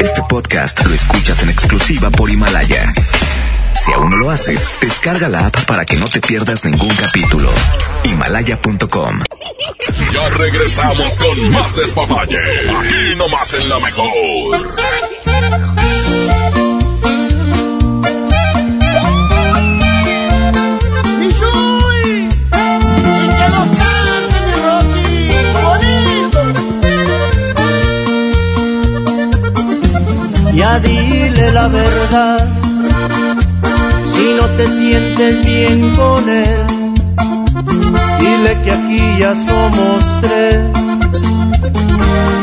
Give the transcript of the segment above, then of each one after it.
Este podcast lo escuchas en exclusiva por Himalaya. Si aún no lo haces, descarga la app para que no te pierdas ningún capítulo. Himalaya.com. Ya regresamos con más despapalle. Aquí nomás en la mejor. Dile la verdad, si no te sientes bien con él, dile que aquí ya somos tres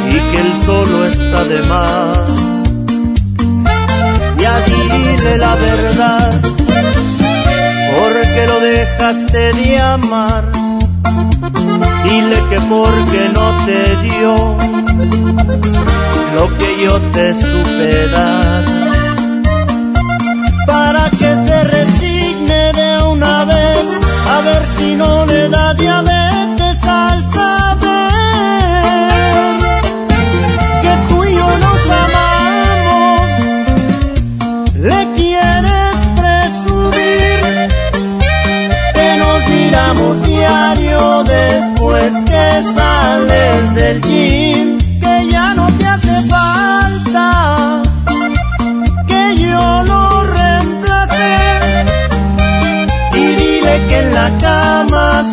y que él solo está de más. Ya dile la verdad, porque lo dejaste de amar, dile que porque no te dio lo que yo te supe dar. Para que se resigne de una vez, a ver si no le da diabetes al saber que tú y yo nos amamos. Le quieres presumir que nos miramos diario después que sales del gym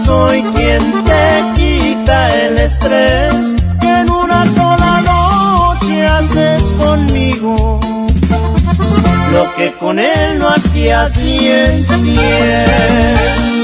soy quien te quita el estrés que en una sola noche haces conmigo lo que con él no hacías ni en cien.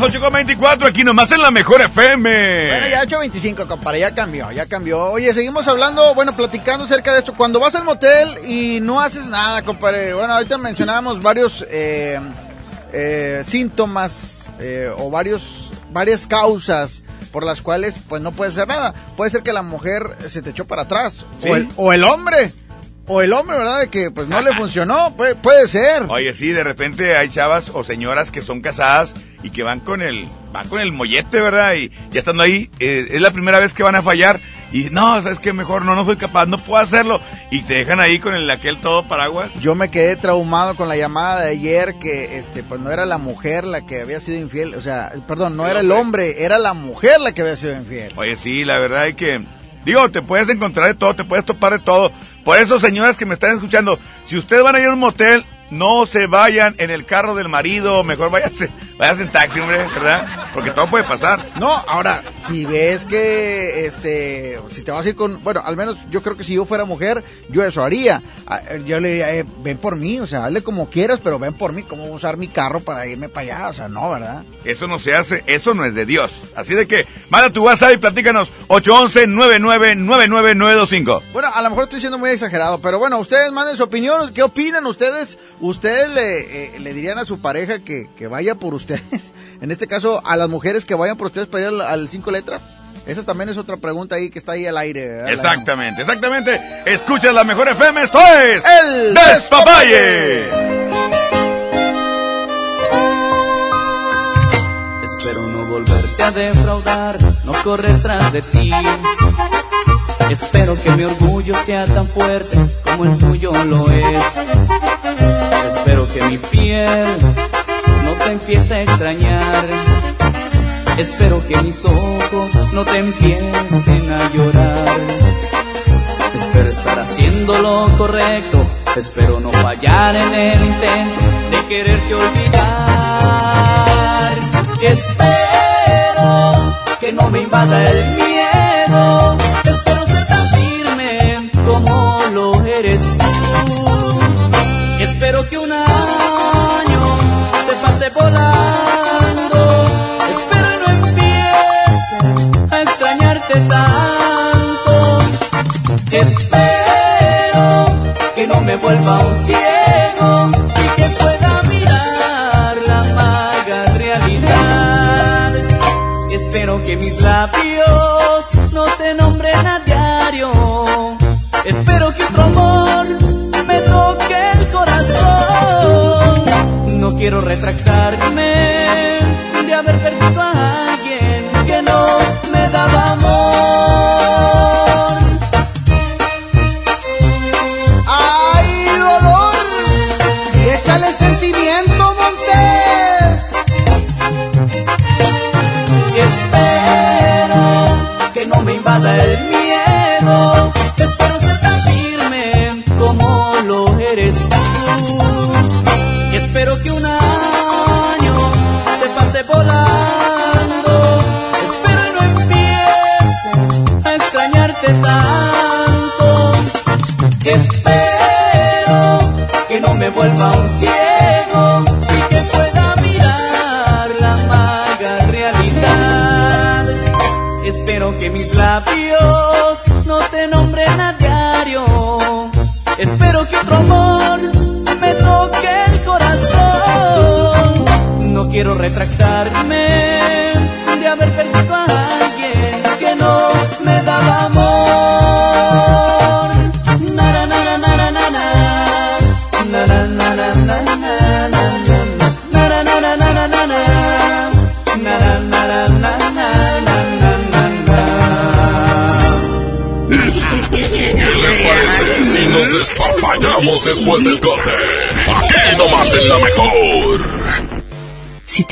las 8.24 aquí nomás en la mejor FM. Bueno, ya 8.25, compadre, ya cambió, ya cambió. Oye, seguimos hablando, bueno, platicando acerca de esto. Cuando vas al motel y no haces nada, compadre. Bueno, ahorita mencionábamos varios eh, eh, síntomas eh, o varios, varias causas por las cuales pues no puedes hacer nada. Puede ser que la mujer se te echó para atrás. Sí. O, el, o el hombre. O el hombre, ¿verdad? De que pues no le funcionó. Puede, puede ser. Oye, sí, de repente hay chavas o señoras que son casadas y que van con el, van con el mollete, ¿verdad? Y ya estando ahí, eh, es la primera vez que van a fallar. Y no, sabes que mejor no, no soy capaz, no puedo hacerlo. Y te dejan ahí con el aquel todo paraguas. Yo me quedé traumado con la llamada de ayer que este pues no era la mujer la que había sido infiel, o sea, perdón, no El era el hombre, era la mujer la que había sido infiel. Oye, sí, la verdad es que, digo, te puedes encontrar de todo, te puedes topar de todo. Por eso, señoras que me están escuchando, si ustedes van a ir a un motel, no se vayan en el carro del marido, mejor váyanse, váyanse en taxi, hombre, ¿verdad? Porque todo puede pasar. No, ahora, si ves que, este, si te vas a ir con, bueno, al menos yo creo que si yo fuera mujer, yo eso haría. Ah, Yo le diría, eh, ven por mí, o sea, hazle como quieras, pero ven por mí, ¿cómo usar mi carro para irme para allá? O sea, no, ¿verdad? Eso no se hace, eso no es de Dios. Así de que, manda tu WhatsApp y platícanos, 811-999925. Bueno, a lo mejor estoy siendo muy exagerado, pero bueno, ustedes manden su opinión. ¿Qué opinan ustedes? ¿Ustedes le, eh, le dirían a su pareja que, que vaya por ustedes? En este caso, a las mujeres que vayan por ustedes para ir al, al cinco letras. Esa también es otra pregunta ahí que está ahí al aire. ¿verdad? Exactamente, exactamente. Escucha la mejor FM, esto es... El Despapalle. Espero no volverte a defraudar, no correr tras de ti. Espero que mi orgullo sea tan fuerte como el tuyo lo es. Espero que mi piel no te empiece a extrañar. Espero que mis ojos no te empiecen a llorar. Espero estar haciendo lo correcto. Espero no fallar en el intento de quererte olvidar. Espero que no me invada el miedo.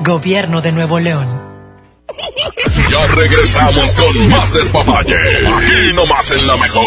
Gobierno de Nuevo León. Ya regresamos con más despapalle. Aquí nomás en la mejor.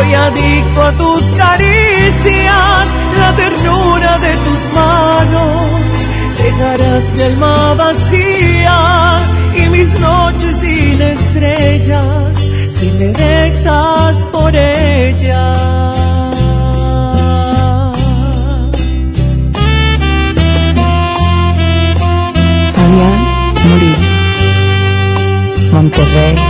Soy adicto a tus caricias, la ternura de tus manos. Dejarás mi alma vacía y mis noches sin estrellas si me dejas por ella. Fabián Murillo. Monterrey,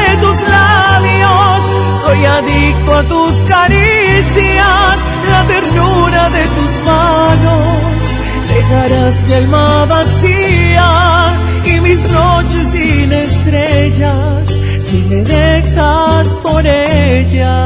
Soy adicto a tus caricias, la ternura de tus manos. Dejarás mi alma vacía y mis noches sin estrellas si me dejas por ella.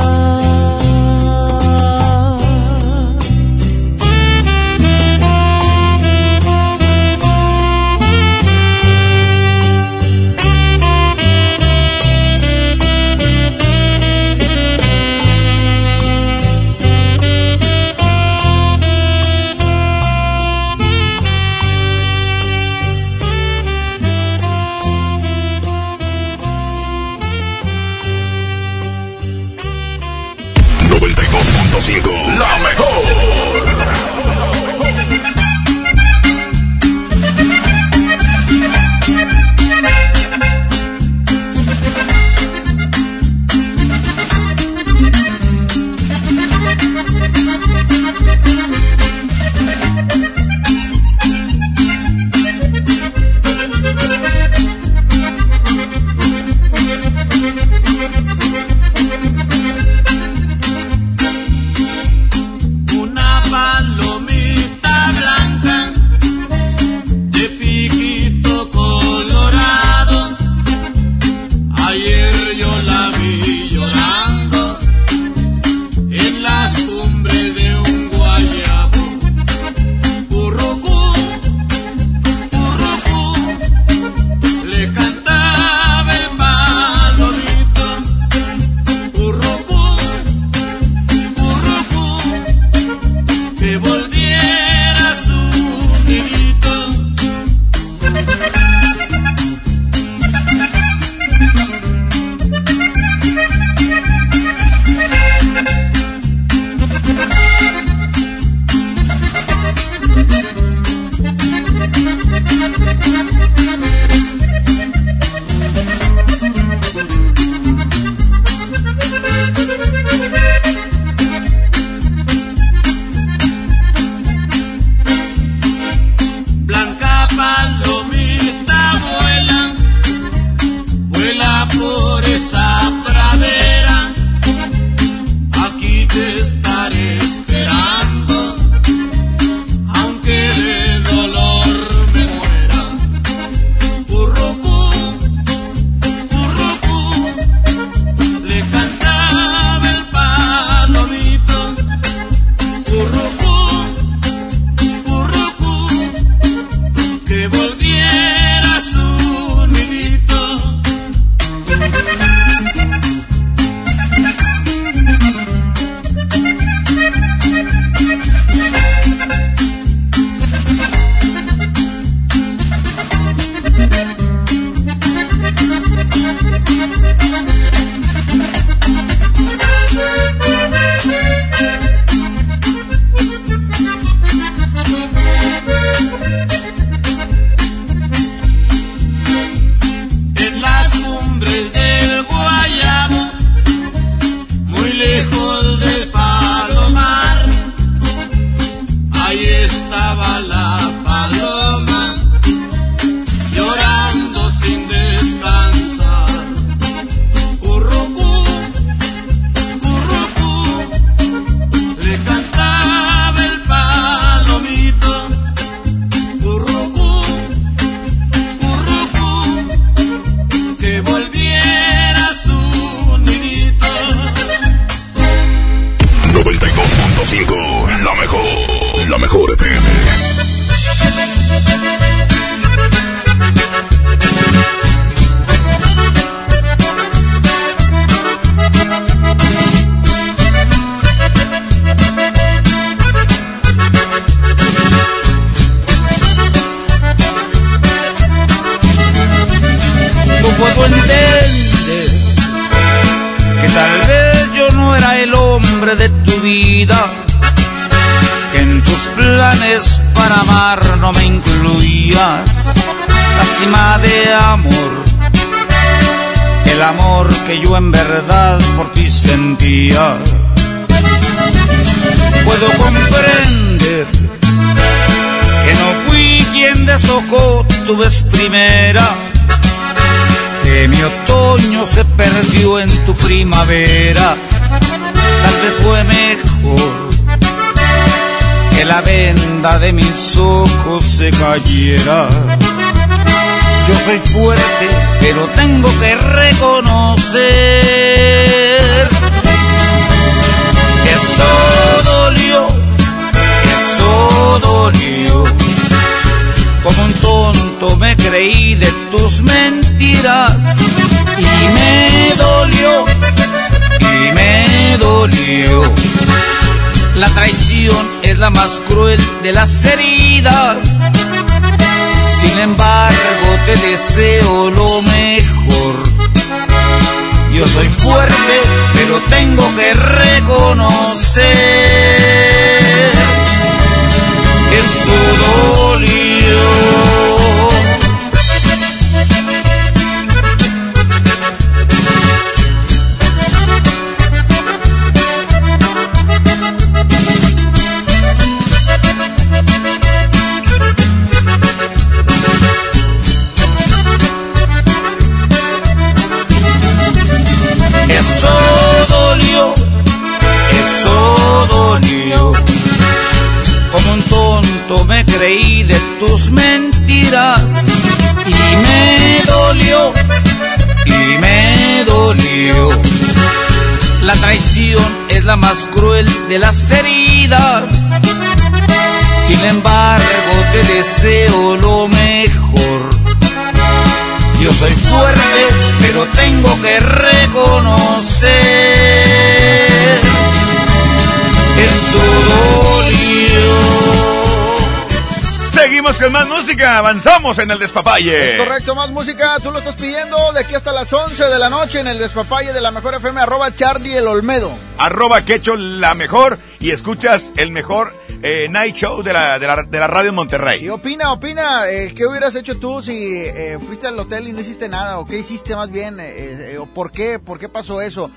De las heridas. Sin embargo, te deseo lo mejor. Yo soy fuerte, pero tengo que reconocer eso dolió. Seguimos con más música, avanzamos en el despapalle. Es correcto, más música, tú lo estás pidiendo de aquí hasta las 11 de la noche en el despapalle de la mejor FM, arroba Charlie el Olmedo. Arroba Quecho la mejor y escuchas el mejor eh, night show de la, de la, de la radio en Monterrey. Y opina, opina, eh, ¿qué hubieras hecho tú si eh, fuiste al hotel y no hiciste nada? ¿O qué hiciste más bien? ¿O por qué? ¿Por qué pasó eso?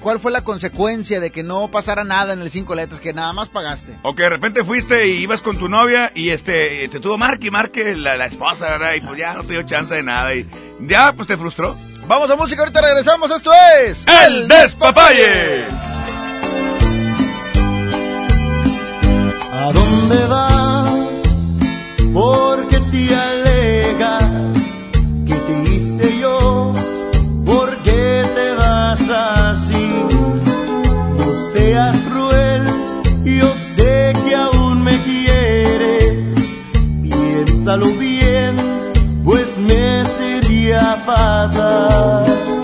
¿Cuál fue la consecuencia de que no pasara nada en el cinco letras, que nada más pagaste? O que de repente fuiste y ibas con tu novia y este te tuvo marque y marque la, la esposa, ¿verdad? Y pues ya no te dio chance de nada y ya pues te frustró. Vamos a música, ahorita regresamos, esto es... ¡El Despapalle! ¿A dónde vas? ¿Por qué te alegas? ¿Qué te hice yo? ¿Por qué te vas así? No seas cruel, yo sé que aún me quieres. Piénsalo bien, pues me sería fatal.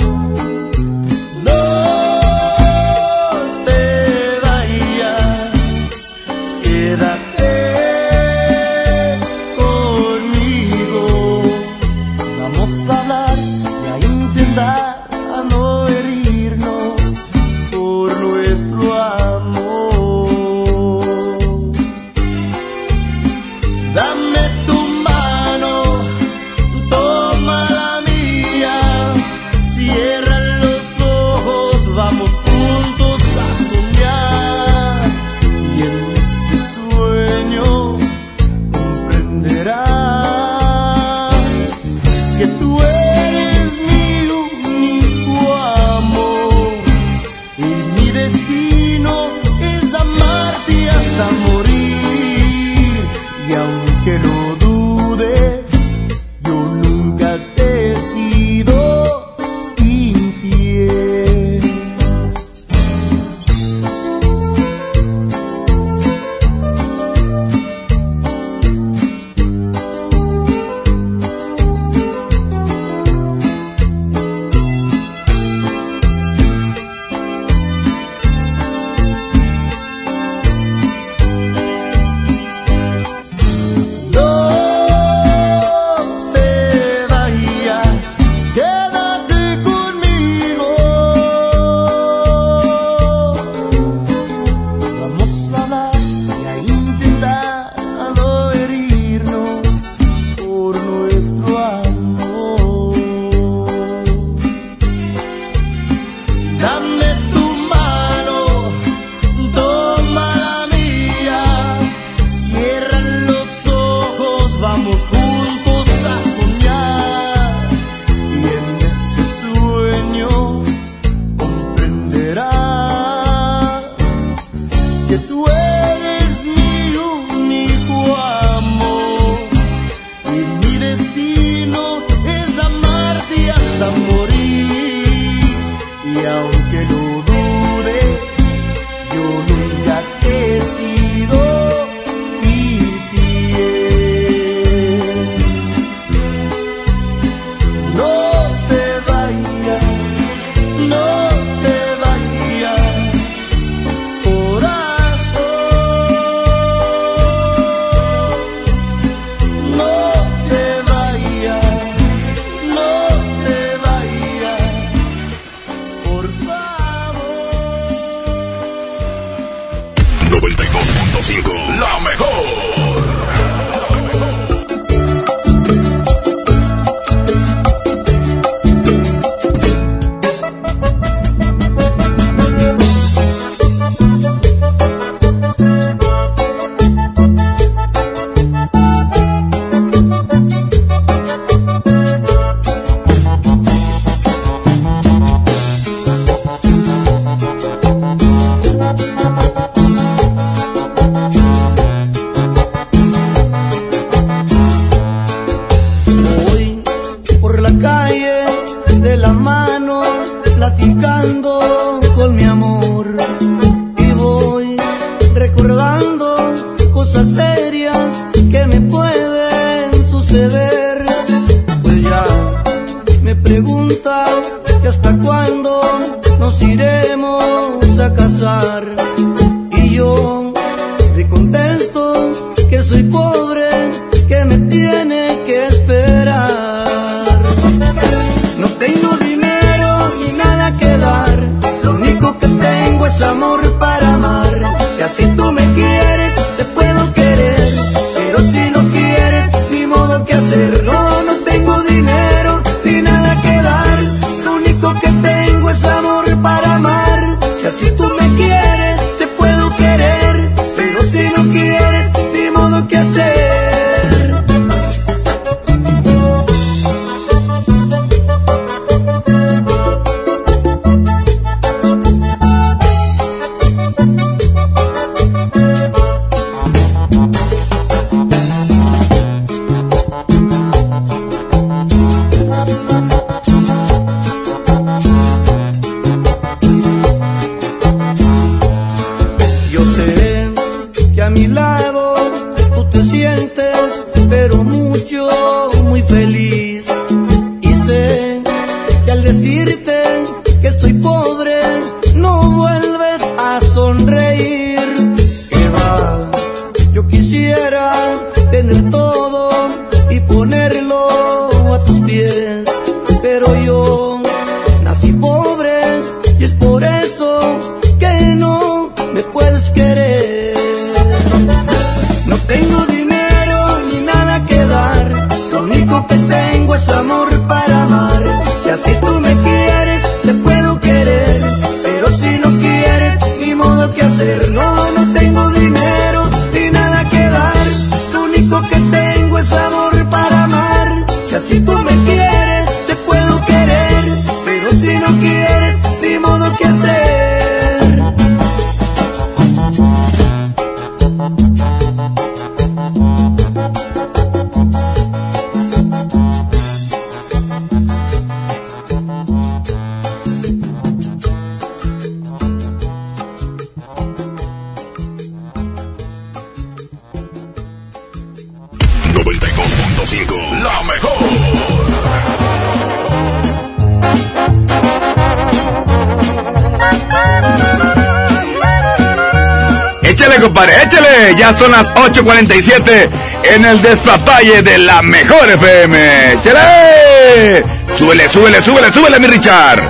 ya son las 8.47 en el despapalle de la mejor FM. ¡Chale! Súbele, súbele, súbele, súbele, mi Richard.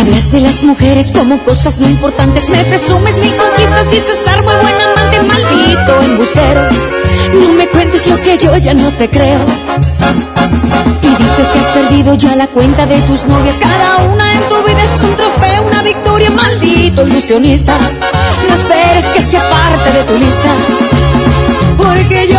Hablas de las mujeres como cosas no importantes, me presumes ni conquistas, dices árbol, buen amante, maldito embustero. No me cuentes lo que yo ya no te creo. Y dices que has perdido ya la cuenta de tus novias. Cada una en tu vida es un trofeo, una victoria, maldito ilusionista. No esperes que se aparte de tu lista. Porque yo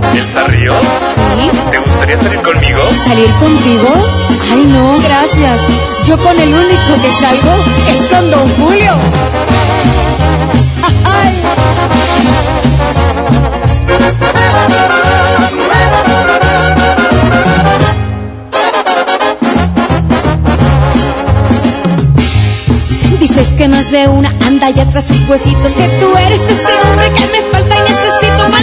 ¿Elsa Ríos? sí. ¿Te gustaría salir conmigo? ¿Salir contigo? Ay, no, gracias. Yo con el único que salgo es con Don Julio. Ay. Dices que más de una anda ya tras sus huesitos Que tú eres ese hombre que me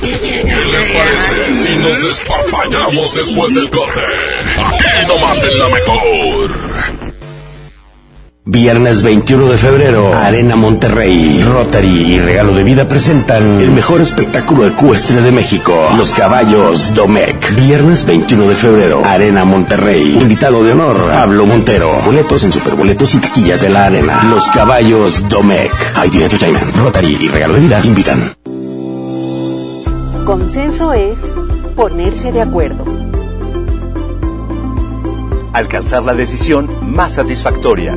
¿Qué les parece si nos despapallamos después del corte? Aquí nomás en la mejor. Viernes 21 de febrero, Arena Monterrey, Rotary y Regalo de Vida presentan el mejor espectáculo ecuestre de México, Los Caballos Domec. Viernes 21 de febrero, Arena Monterrey. Invitado de honor, Pablo Montero. Boletos en superboletos y taquillas de la Arena. Los Caballos Domec. ID Entertainment, Rotary y Regalo de Vida invitan. Consenso es ponerse de acuerdo. Alcanzar la decisión más satisfactoria.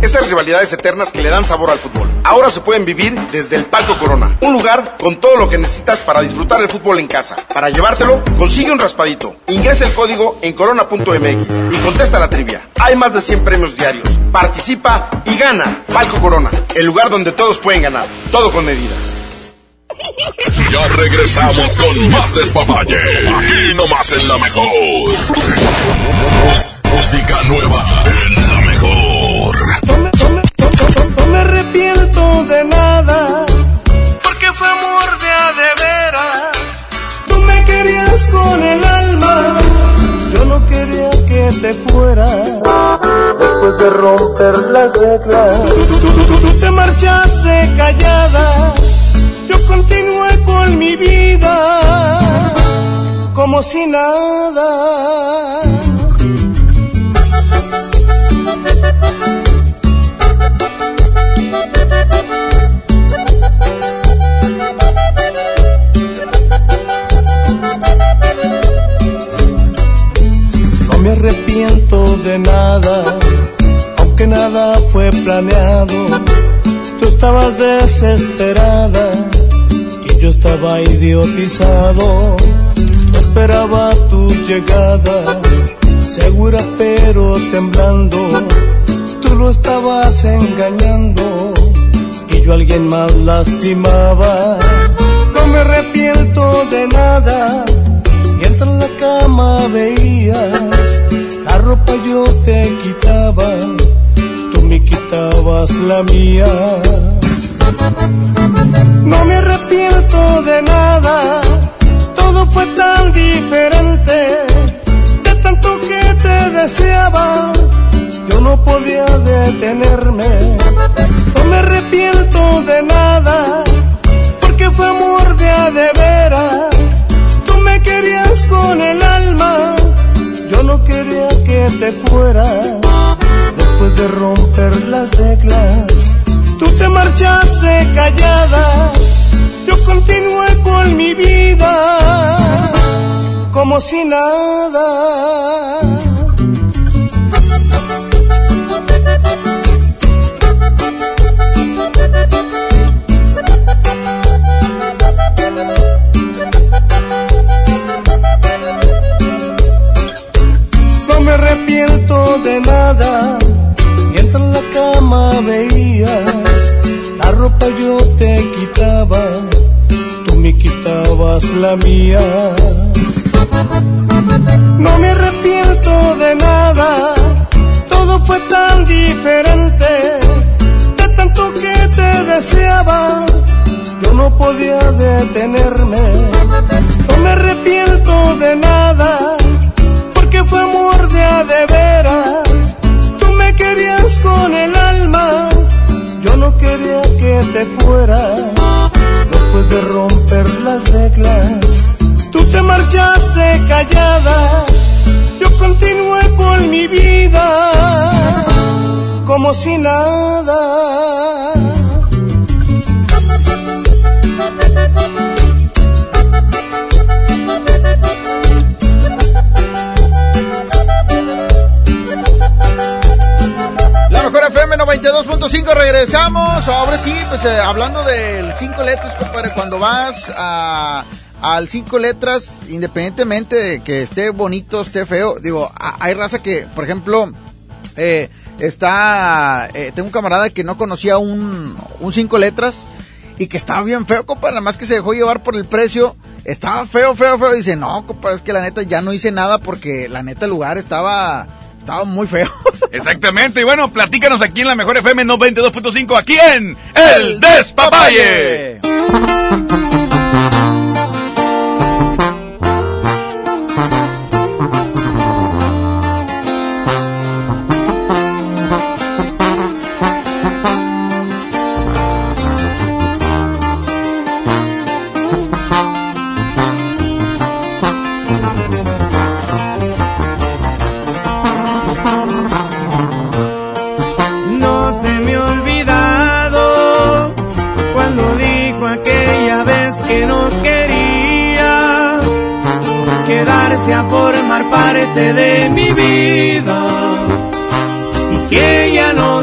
Estas rivalidades eternas que le dan sabor al fútbol. Ahora se pueden vivir desde el Palco Corona. Un lugar con todo lo que necesitas para disfrutar el fútbol en casa. Para llevártelo, consigue un raspadito. Ingresa el código en corona.mx y contesta la trivia. Hay más de 100 premios diarios. Participa y gana. Palco Corona, el lugar donde todos pueden ganar. Todo con medida. Ya regresamos con más despapalle. Aquí nomás en la mejor. Música nueva en la mejor. No me arrepiento de nada, porque fue amor de a veras. Tú me querías con el alma, yo no quería que te fueras. Después de romper las reglas, tú, tú- tú- tú te marchaste callada. Yo continué con mi vida, como si nada. De nada, aunque nada fue planeado. Tú estabas desesperada y yo estaba idiotizado. Esperaba tu llegada, segura pero temblando. Lo estabas engañando y yo a alguien más lastimaba. No me arrepiento de nada Mientras en la cama veías, la ropa yo te quitaba, tú me quitabas la mía. No me arrepiento de nada, todo fue tan diferente. De tanto que te deseaba, no podía detenerme. No me arrepiento de nada, porque fue amor de de veras. Tú me querías con el alma, yo no quería que te fueras. Después de romper las reglas, tú te marchaste callada, yo continué con mi vida como si nada. No me arrepiento de nada, mientras en la cama veías, la ropa yo te quitaba, tú me quitabas la mía. No me arrepiento de nada, todo fue tan diferente, deseaba, yo no podía detenerme. No me arrepiento de nada, porque fue amor de a de veras. Tú me querías con el alma, yo no quería que te fueras. Después de romper las reglas, tú te marchaste callada, yo continué con mi vida como si nada. 22.5, regresamos. Ahora sí, pues eh, hablando del cinco letras, compadre, cuando vas a al cinco letras, independientemente de que esté bonito, esté feo, digo, a, hay raza que, por ejemplo, eh, está, eh, tengo un camarada que no conocía un, un cinco letras y que estaba bien feo, compadre, nada más que se dejó llevar por el precio, estaba feo, feo, feo, dice, no, compadre, es que la neta ya no hice nada porque la neta el lugar estaba estaba muy feo. Exactamente, y bueno, platícanos aquí en la mejor FM 92.5, aquí en El Despapalle. A formar parte de mi vida. Y que ella no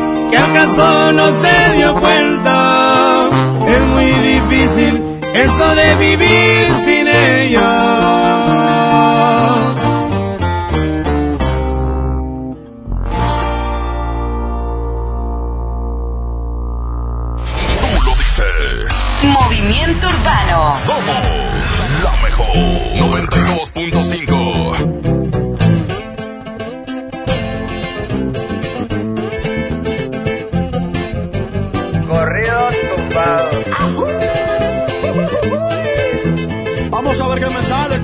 que acaso no se dio cuenta. Es muy difícil eso de vivir sin ella. Tú lo dices. Movimiento Urbano. Somos la mejor 92.5.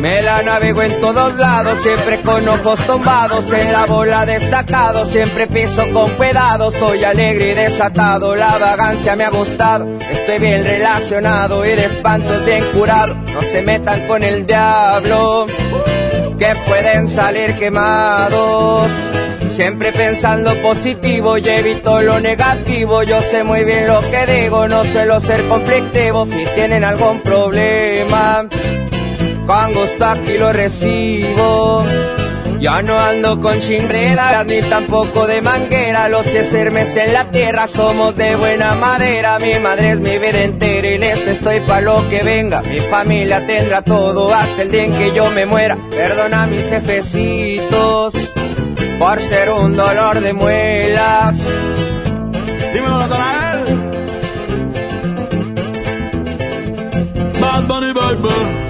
Me la navego en todos lados, siempre con ojos tombados, en la bola destacado, siempre piso con cuidado, soy alegre y desatado, la vagancia me ha gustado, estoy bien relacionado y de espantos bien curado, no se metan con el diablo, que pueden salir quemados. Siempre pensando positivo y evito lo negativo. Yo sé muy bien lo que digo, no suelo ser conflictivo. Si tienen algún problema, con gusto aquí lo recibo. Ya no ando con chimbreras ni tampoco de manguera. Los que sermes en la tierra somos de buena madera. Mi madre es mi vida entera y les estoy pa' lo que venga. Mi familia tendrá todo hasta el día en que yo me muera. Perdona a mis jefecitos por ser un dolor de muelas. Dímelo, Natanael. Bad Bunny Baby.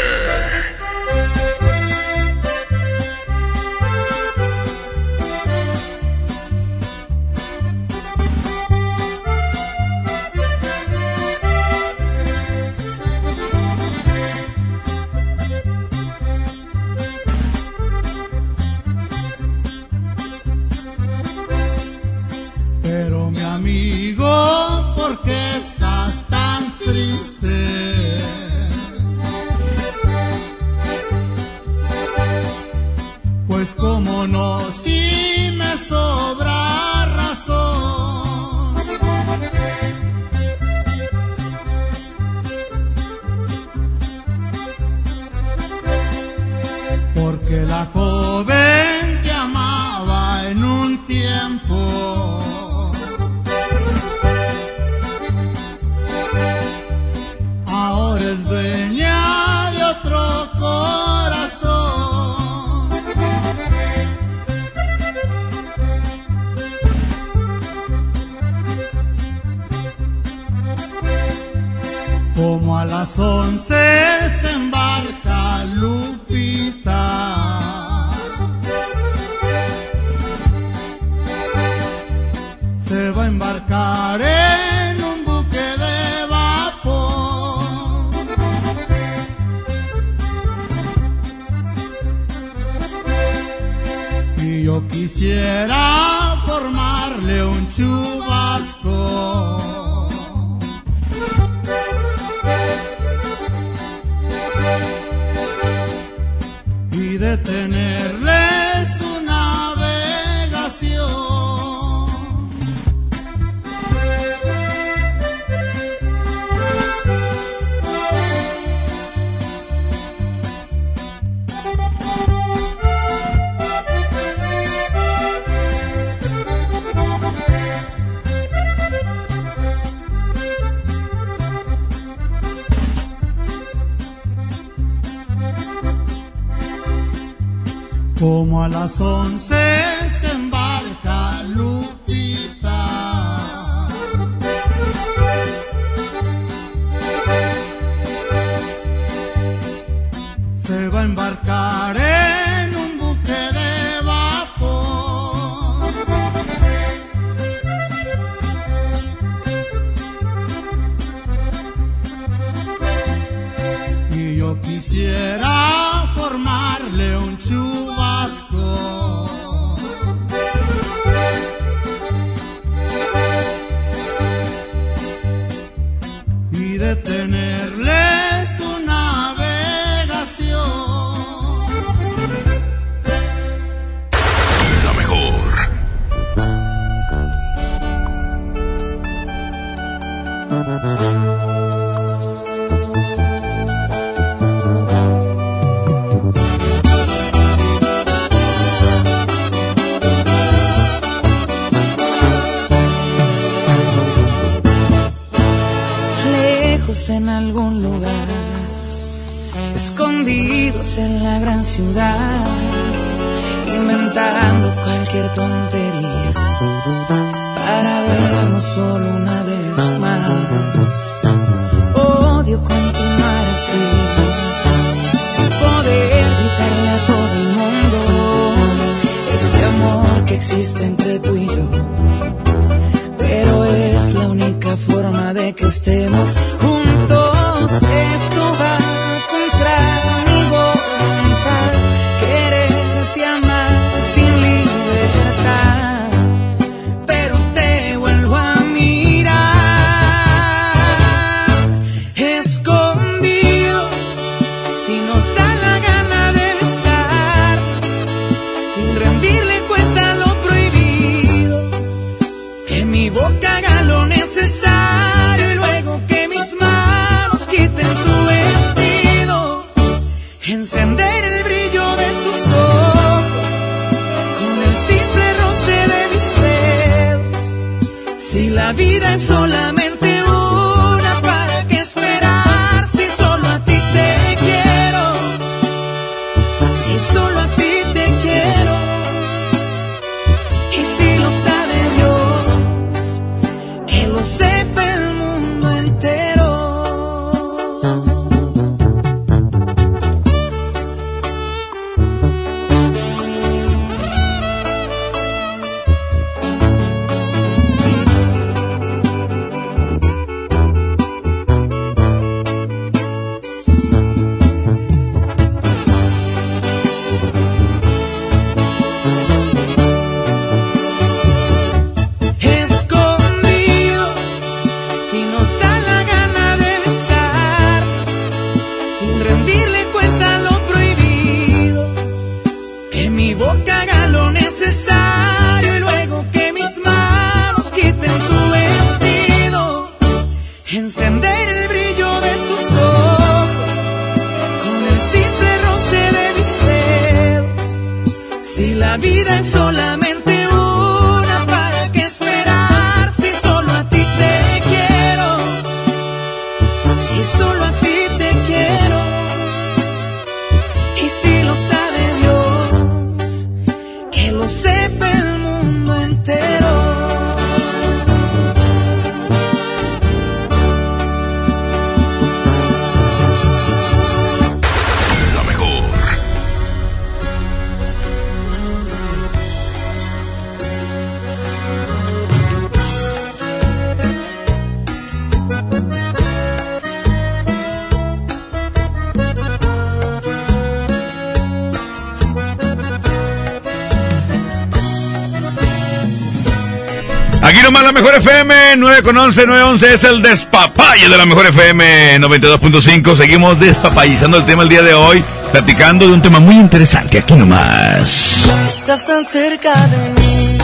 9 con 11, 9 11 es el despapalle de la mejor FM 92.5. Seguimos despapallizando el tema el día de hoy, platicando de un tema muy interesante aquí nomás. Estás tan cerca de mí,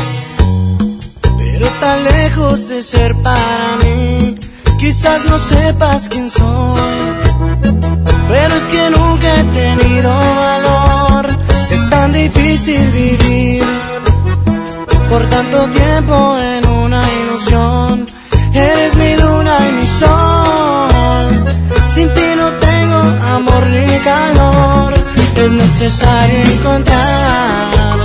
pero tan lejos de ser para mí. Quizás no sepas quién soy, pero es que nunca he tenido valor. Es tan difícil vivir por tanto tiempo en una ilusión. Calor. Es necesario encontrar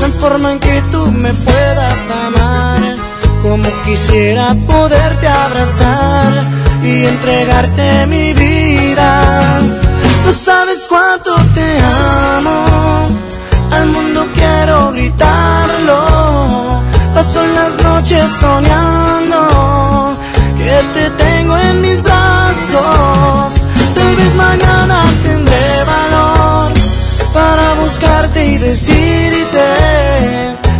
la forma en que tú me puedas amar. Como quisiera poderte abrazar y entregarte mi vida. No sabes cuánto te amo al mundo quiero gritarlo. Paso las noches soñando que te tengo en mis brazos. Tal vez mañana decirte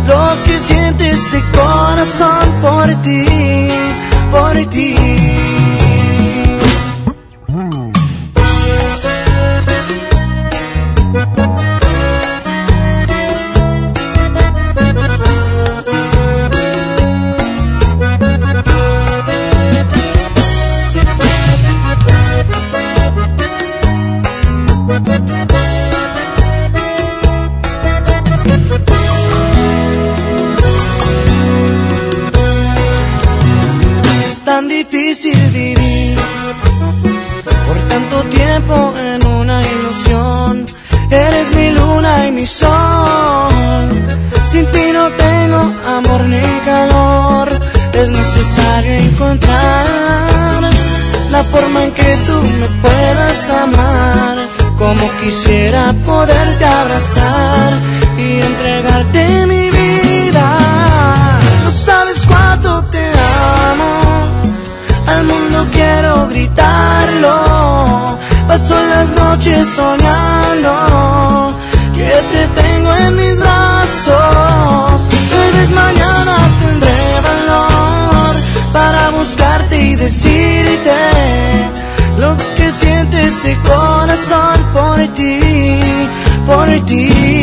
lo que siente este corazón por ti, por ti. Como quisiera poderte abrazar y entregarte mi vida. No sabes cuánto te amo. Al mundo quiero gritarlo. Paso las noches soñando que te tengo en mis brazos. Tal vez mañana tendré valor para buscarte y decirte por ti.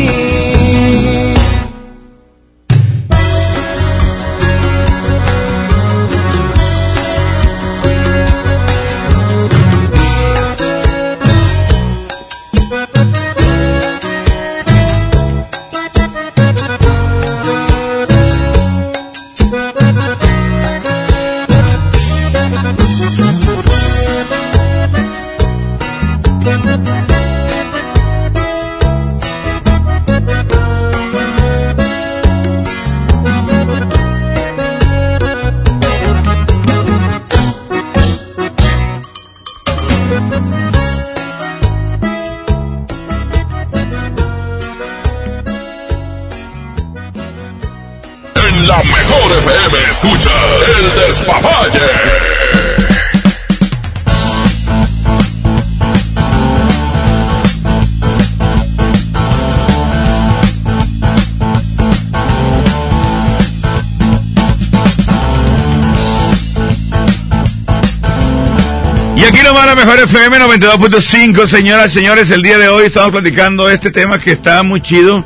FM 92.5, señoras y señores, el día de hoy estamos platicando este tema que está muy chido.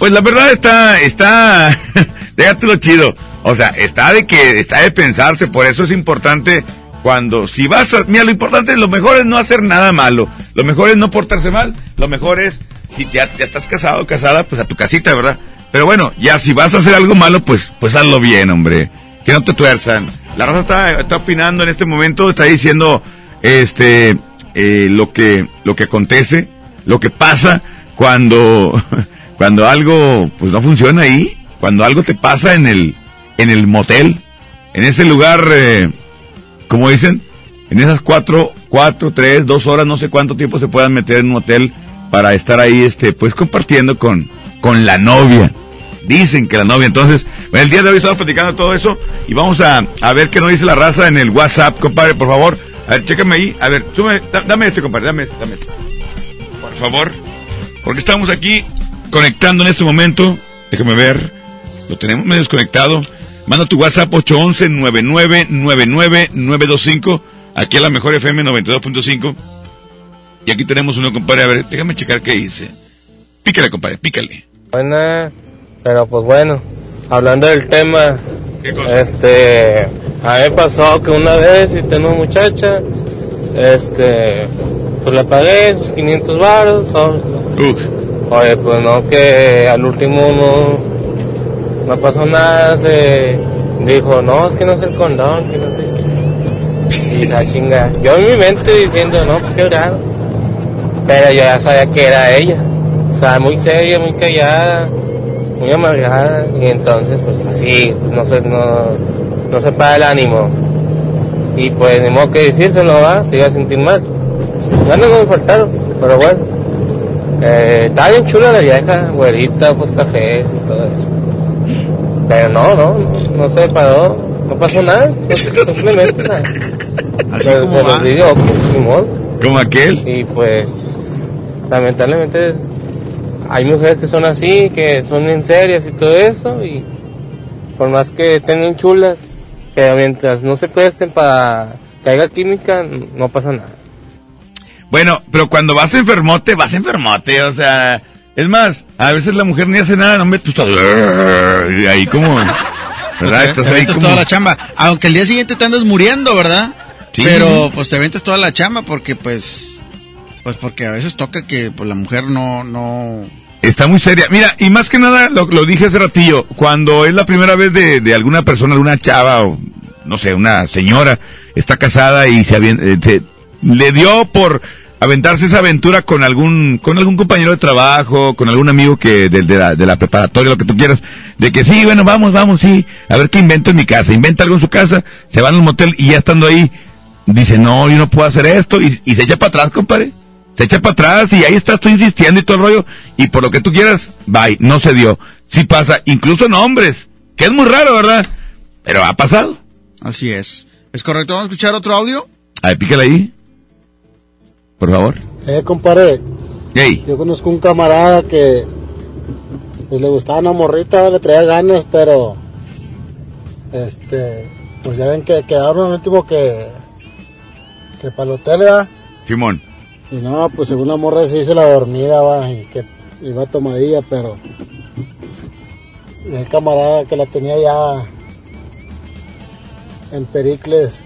Pues la verdad está, está, déjate lo chido. O sea, está de que, está de pensarse, por eso es importante cuando, si vas a, mira, lo importante, lo mejor es no hacer nada malo. Lo mejor es no portarse mal. Lo mejor es, si ya, ya estás casado, casada, pues a tu casita, ¿verdad? Pero bueno, ya si vas a hacer algo malo, pues, pues hazlo bien, hombre. Que no te tuerzan. La raza está, está opinando en este momento, está diciendo, este, eh, lo que, lo que acontece, lo que pasa cuando, cuando algo, pues no funciona ahí, cuando algo te pasa en el, en el motel, en ese lugar, eh, como dicen, en esas cuatro, cuatro, tres, dos horas, no sé cuánto tiempo se puedan meter en un hotel para estar ahí, este, pues compartiendo con, con la novia. Dicen que la novia, entonces, el día de hoy estamos platicando todo eso y vamos a, a ver qué nos dice la raza en el WhatsApp, compadre, por favor. A ver, chécame ahí, a ver, súme, da- dame este, compadre, dame este, dame este. Por favor, porque estamos aquí conectando en este momento, déjame ver, Lo tenemos medio desconectado. Manda tu WhatsApp 811-9999-925. Aquí a la mejor FM 92.5. Y aquí tenemos uno, compadre. A ver, déjame checar qué dice. Pícale, compadre, pícale. Buena, pero pues bueno, hablando del tema, este, a mí me pasó que una vez y tengo una muchacha, este, pues le pagué sus 500 baros, oye, pues no, que al último no, no pasó nada, se dijo, no, es que no es el condón, que no sé qué, y la chinga, yo en mi mente diciendo, no, pues qué raro, pero yo ya sabía que era ella, o sea, muy seria, muy callada, muy amargada, y entonces pues así, no se, no, no se para el ánimo, y pues ni modo que decírselo, va, se iba a sentir mal. Ganas no me faltaron, pero bueno. Eh, estaba bien chula la vieja, güerita, pues cafés y todo eso. Pero no, no, no, se paró, no pasó nada, pues, simplemente, se, como se los dio, pues, ni modo. Como aquel. Y pues, lamentablemente, hay mujeres que son así, que son en serias y todo eso, y por más que tengan chulas, que mientras no se presten para que haya química, no pasa nada. Bueno, pero cuando vas enfermote, vas enfermote, o sea, es más, a veces la mujer ni hace nada, no me tú estás y ahí como, ¿verdad? Te- Estás te ahí como toda la chamba. Aunque el día siguiente te andas muriendo, ¿verdad? Sí. Pero pues te aventas toda la chamba porque pues pues porque a veces toca que pues la mujer no no Está muy seria. Mira, y más que nada, lo, dije hace ratillo, cuando es la primera vez de, de alguna persona, alguna chava o, no sé, una señora, está casada y se, eh, se- le dio por aventarse esa aventura con algún, con algún compañero de trabajo, con algún amigo que, de, de la, de la preparatoria, lo que tú quieras, de que sí, bueno, vamos, vamos, sí, a ver qué invento en mi casa, inventa algo en su casa, se van al motel y ya estando ahí, dice, no, yo no puedo hacer esto, y, y se echa para atrás, compadre. Se echa para atrás y ahí estás tú insistiendo y todo el rollo. Y por lo que tú quieras, bye, no se dio. Sí pasa, incluso en hombres, que es muy raro, ¿verdad? Pero ha pasado. Así es. ¿Es correcto? ¿Vamos a escuchar otro audio? A ver, pícale ahí. Por favor. Eh, compadre, Hey. yo conozco un camarada que pues le gustaba una morrita, le traía ganas, pero este, pues ya ven que quedaron el último que que para el hotel, ¿verdad? Simón. Y no, pues según la morra se hizo la dormida, va, y que iba tomadilla, pero el camarada que la tenía ya en Pericles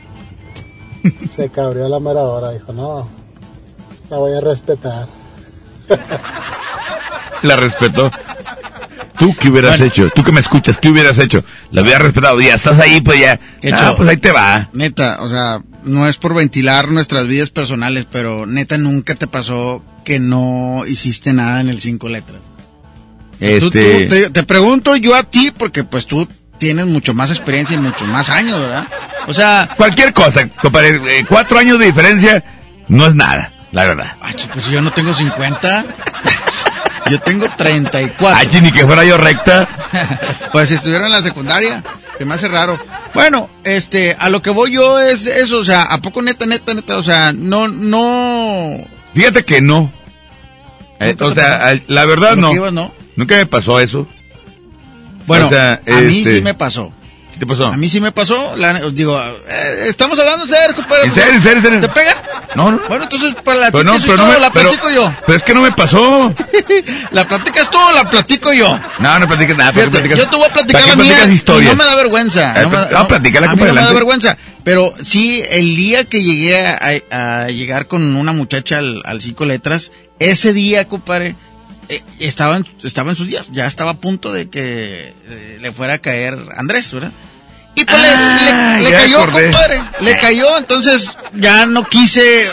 se cabrió a la mera hora, dijo, no, la voy a respetar. La respetó. ¿Tú qué hubieras hecho? Tú que me escuchas, ¿qué hubieras hecho? La hubiera respetado. Ya estás ahí, pues ya. Hecho. Ah, pues ahí te va. Neta, o sea, no es por ventilar nuestras vidas personales, pero neta nunca te pasó que no hiciste nada en el cinco letras. Este. tú- te, te pregunto yo a ti porque pues tú tienes mucho más experiencia y mucho más años, ¿verdad? O sea, Cualquier cosa, compadre. eh, cuatro años de diferencia no es nada, la verdad. Ay, ch- pues yo no tengo 50. Yo tengo 34. Ay, ni que fuera yo recta. pues si estuviera en la secundaria, se me hace raro. Bueno, este, a lo que voy yo es eso, o sea, ¿a poco neta, neta, neta? O sea, no, no... Fíjate que no. Eh, ¿Nunca o sea, la verdad ¿A lo no. que ibas, no? Nunca me pasó eso. Bueno, O sea, a mí este, sí me pasó. ¿Qué te pasó? A mí sí me pasó, la- digo, eh, estamos hablando en serio, compadre. ¿En serio, en serio, en serio? ¿Te pega? No, no. Bueno, entonces, para la Pero no, pero no me- la pero- platico yo. Pero es que no me pasó. ¿La platicas tú o la platico yo? No, no platicas nada. ¿para qué Fíjate, platicas? yo te voy a platicar ¿para la mía y no me da vergüenza. Eh, no me, no, no, platícala, a mí compadre, no me da vergüenza. Pero sí, el día que llegué a, a llegar con una muchacha al, al cinco letras, ese día, compadre, eh, estaba, en, estaba en sus días. Ya estaba a punto de que eh, le fuera a caer Andrés, ¿verdad? Y pues le- Ah, le, cayó, acordé. compadre. Le cayó, entonces ya no quise.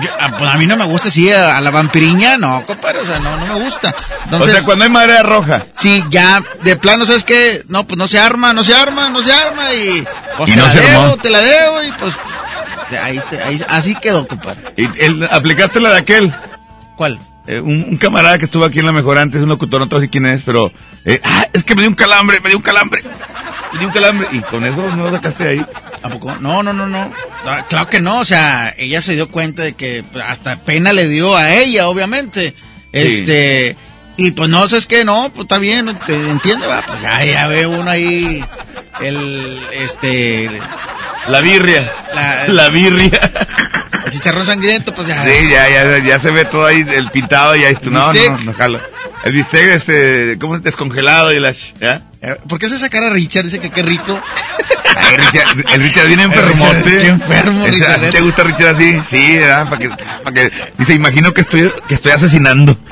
yo- ah, pues a mí no me gusta así a, a la vampiriña, no, compadre, o sea, no, no me gusta. Entonces, o sea, cuando hay marea roja. Sí, ya, de plano, ¿sabes qué? No, pues no se arma, no se arma, no se arma y... Pues Y te no la se debo, armó. te la debo y pues... Ahí, ahí- así quedó, compadre. Y el- aplicaste la de aquel. ¿Cuál? Eh, un, un camarada que estuvo aquí en la mejor antes, un locutor, no decir quién es, pero... eh, ah, es que me dio un calambre, me dio un calambre. Me dio un calambre. Y con eso no lo sacaste de ahí. ¿A poco? No, no, no, no. Ah, Claro que no, o sea, ella se dio cuenta de que pues, hasta pena le dio a ella, obviamente. Este... Y pues no, ¿sabes qué? No, pues está bien, te entiendo, va, pues ya, ya ve uno ahí el, este... La birria. La, La birria. Chicharrón sangriento, pues ya. Sí, ya, ya, ya se ve todo ahí, el pintado, ya esto. No, ¿Bistec? no, no, jalo. El bistec, este, ¿cómo es? Descongelado y la... ¿ya? Eh, ¿Por qué hace esa cara Richard? Dice que qué rico. Ay, Richard, el Richard viene enfermote. Qué enfermo, Ese, ¿a ti Richard. ¿Te gusta Richard así? Sí, ¿verdad? Para que, para que, dice, imagino que estoy, que estoy asesinando.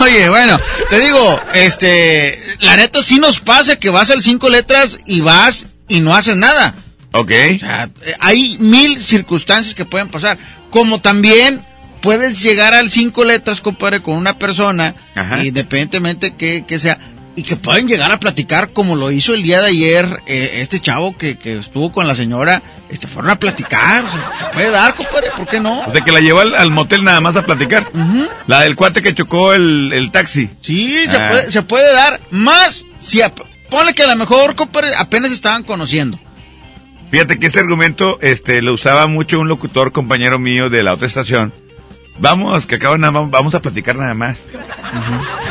Oye, bueno, te digo, este, la neta sí nos pasa que vas al cinco letras y vas y no haces nada. Ok. O sea, hay mil circunstancias que pueden pasar. Como también puedes llegar al cinco letras, compadre, con una persona, Ajá. independientemente que, que sea, y que pueden llegar a platicar como lo hizo el día de ayer eh, este chavo que, que estuvo con la señora, este, fueron a platicar, o sea, se puede dar, compadre, ¿por qué no? O sea, que la llevó al, al motel nada más a platicar. La del cuate que chocó el, el taxi. Sí, se, Ah. puede, se puede dar más si ponle que a lo mejor compadre, apenas estaban conociendo. Fíjate que ese argumento este, lo usaba mucho un locutor compañero mío de la otra estación. Vamos, que acabo nada vamos a platicar nada más.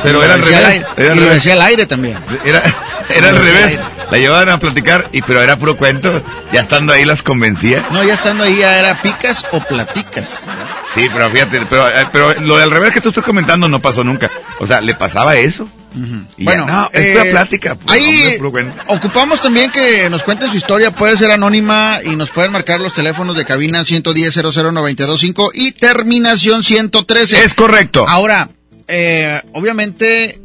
Pero era al al revés. aire- Era al y lo revés. al aire también. Era, era al al revés. La llevaban a platicar, y pero era puro cuento. Ya estando ahí las convencía. No, ya estando ahí ya era picas o platicas. Sí, pero fíjate, pero, eh, pero lo del revés que tú estás comentando no pasó nunca. O sea, le pasaba eso. Y ya, Bueno, no, es eh, pura plática. pues, ahí ocupamos también que nos cuenten su historia, puede ser anónima y nos pueden marcar los teléfonos de cabina 110 00925 y terminación 113. Es correcto. Ahora, eh, obviamente,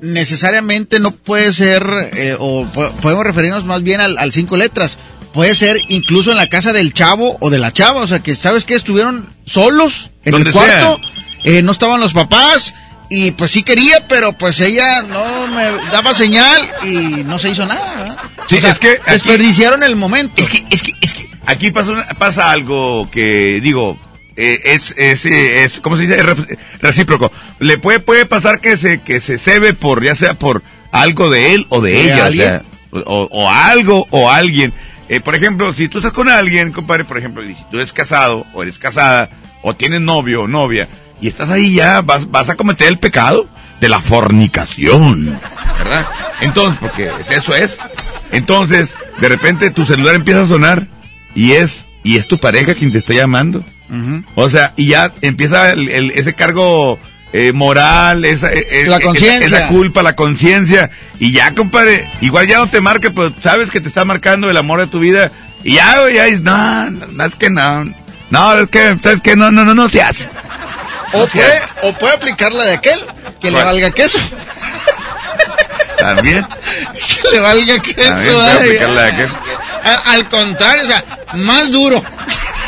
necesariamente no puede ser, eh, o po- podemos referirnos más bien al, al cinco letras. Puede ser incluso en la casa del chavo o de la chava, o sea que, ¿sabes qué? Estuvieron solos en el cuarto, eh, no estaban los papás, y pues sí quería, pero pues ella no me daba señal y no se hizo nada. ¿verdad? Sí, O sea, es que aquí- desperdiciaron el momento. Es que, es que, es que aquí pasa, una- pasa algo que, digo, eh, es, es, eh, es, ¿cómo se dice? Es re- recíproco. Le puede, puede pasar que se, que se cebe por, ya sea por algo de él o de, ¿De ella, o, sea, o, o algo o alguien. Eh, por ejemplo, si tú estás con alguien, compadre, por ejemplo, si tú eres casado o eres casada o tienes novio o novia y estás ahí ya, vas, vas a cometer el pecado de la fornicación, ¿verdad? Entonces, porque eso es. Entonces, de repente tu celular empieza a sonar y es y es tu pareja quien te está llamando. O sea, y ya empieza el- el- ese cargo eh, moral, esa, eh, eh, La esa- culpa, la conciencia. Y ya, compadre, igual ya no te marca, pero sabes que te está marcando el amor de tu vida. Y ya, ya no, no, no, es que no. No, es que, ¿sabes que No, no, no, no se hace. O puede, o puede aplicar la de aquel, que le ¿Cuál? valga queso. También. que le valga queso. También puede ay, aplicar la de aquel. al contrario, o sea, más duro.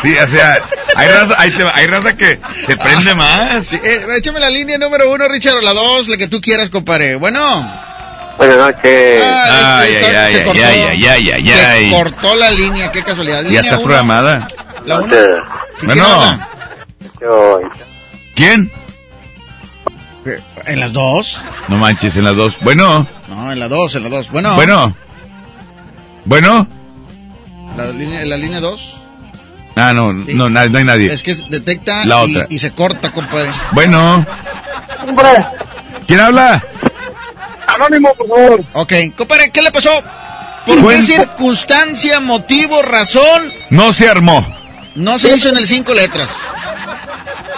Sí, o sea, hay raza, hay, hay raza que se prende más. Sí, eh, échame la línea número uno, Richard, o la dos, la que tú quieras, compadre. Bueno. Buenas noches. Ah, Ay, ay, ay, se ay, cortó. ay, ay, ay, ay, Se ay. cortó la línea, qué casualidad. Ya Línea está uno, programada. La uno. ¿Sí, quién Bueno? Yo, ¿quién? Eh, ¿En las dos? No manches, en las dos. Bueno, No, en la dos, en la dos. Bueno. bueno. Bueno. La línea, la línea dos. Ah, no, no, no hay nadie. Es que detecta La y, otra. y se corta, compadre. Bueno. ¿Quién habla? Anónimo, por favor. Ok, compadre, ¿qué le pasó? ¿Por qué circunstancia, motivo, razón No se armó. no se hizo en el cinco letras?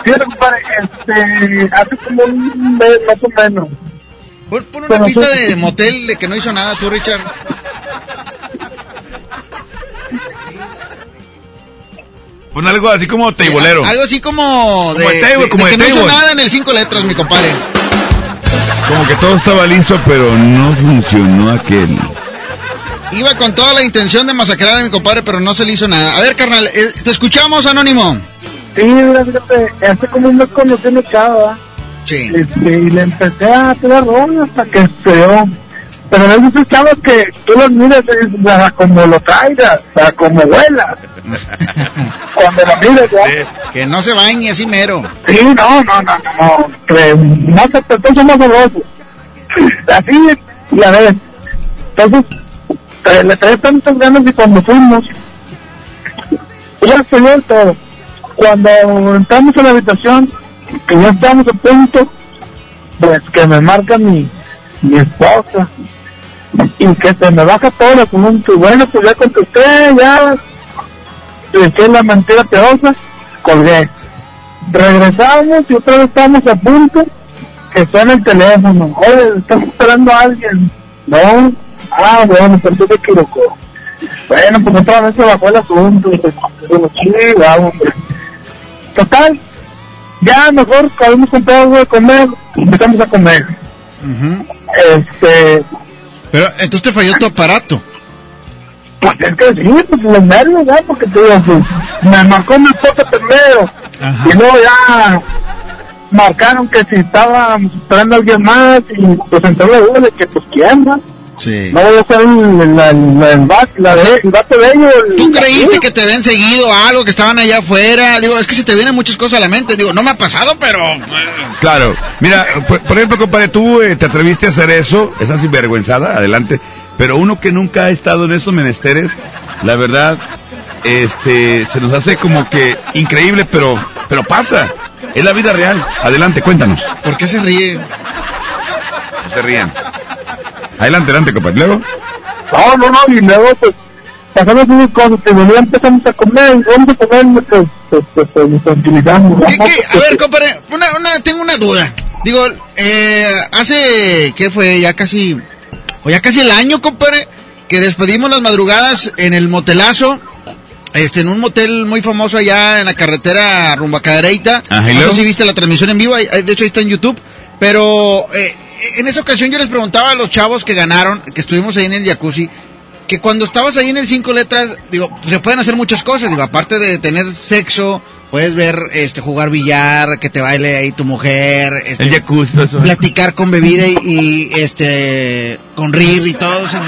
Fíjate, compadre, este, hace como un mes más o menos. Pon, pon una Pero pista sí- de motel de que no hizo nada tú, Richard. Pon algo así como teibolero. Algo así como de, Como table, de- como de de que no hizo nada en el cinco letras, mi compadre. Como que todo estaba listo, pero no funcionó aquel. Iba con toda la intención de masacrar a mi compadre, pero no se le hizo nada. A ver, carnal, eh, te escuchamos, Anónimo. Sí, fíjate, hace como un mes conocí a mi chava. Sí. Este, y le empecé a tirar rollo hasta que feo. Pero no esos chavos que tú los miras y dices, "Ah, como lo traigas, ah, como vuela. Cuando lo miras, ya. Que no se bañe así mero. Sí, no, no, no, no, que no se te somos sabrosos. Así es, y a ver, entonces, eh, le traía tantas ganas y cuando fuimos, ya se dio todo. Cuando entramos en la habitación, que ya estamos a punto, pues que me marca mi, esposa y que se me baja todo el asunto. Bueno, pues ya contesté, ya le eché la mentira piadosa, colgué. Regresamos y otra vez estamos a punto que suena el teléfono. Oye, estamos esperando a alguien. No, ah, bueno, pero te equivocó. Bueno, pues otra vez se bajó el asunto. Y pues, sí, vamos. Total, ya mejor habíamos comprado algo de comer empezamos a comer. Este, Pero entonces te falló tu aparato. pues es que sí, pues los nervios, ya, porque te digo, pues, me marcó mi esposa primero. Y luego ya marcaron que si estábamos esperando a alguien más y pues entró la duda de que pues quién, ¿no? Sí. No voy a el, el, el, el, vato- la de- el vato de ellos. el- ¿Tú creíste que te habían seguido algo, que estaban allá afuera? Digo, es que se te vienen muchas cosas a la mente. Digo, no me ha pasado, pero... Claro, mira, por, por ejemplo, compadre, tú eh, te atreviste a hacer eso, esa sinvergüenzada, adelante. Pero uno que nunca ha estado en esos menesteres, la verdad, este, se nos hace como que increíble, pero, pero pasa. Es la vida real. Adelante, cuéntanos. ¿Por qué se ríe? No se rían. Adelante, adelante, compadre. Luego. No, no, no, y luego pues pasamos unas cosas, que ya empezamos a comer, vamos a comer, pues, pues, pues, pues, nos tranquilizamos. ¿Qué, qué? A ver, compadre, una, una, tengo una duda. Digo, eh, hace, ¿qué fue? Ya casi, o ya casi el año, compadre, que despedimos las madrugadas en el motelazo, este, en un motel muy famoso allá en la carretera rumbo a Cadereyta. Ajá, ¿y no luego? sé si viste la transmisión en vivo, de hecho ahí está en YouTube. Pero eh, en esa ocasión yo les preguntaba a los chavos que ganaron, que estuvimos ahí en el jacuzzi, que cuando estabas ahí en el cinco letras, digo, pues, se pueden hacer muchas cosas, digo, aparte de tener sexo, puedes ver, este, jugar billar, que te baile ahí tu mujer, este, El jacuzzi, platicar con bebida y, y, este, con rir y todo, o sea,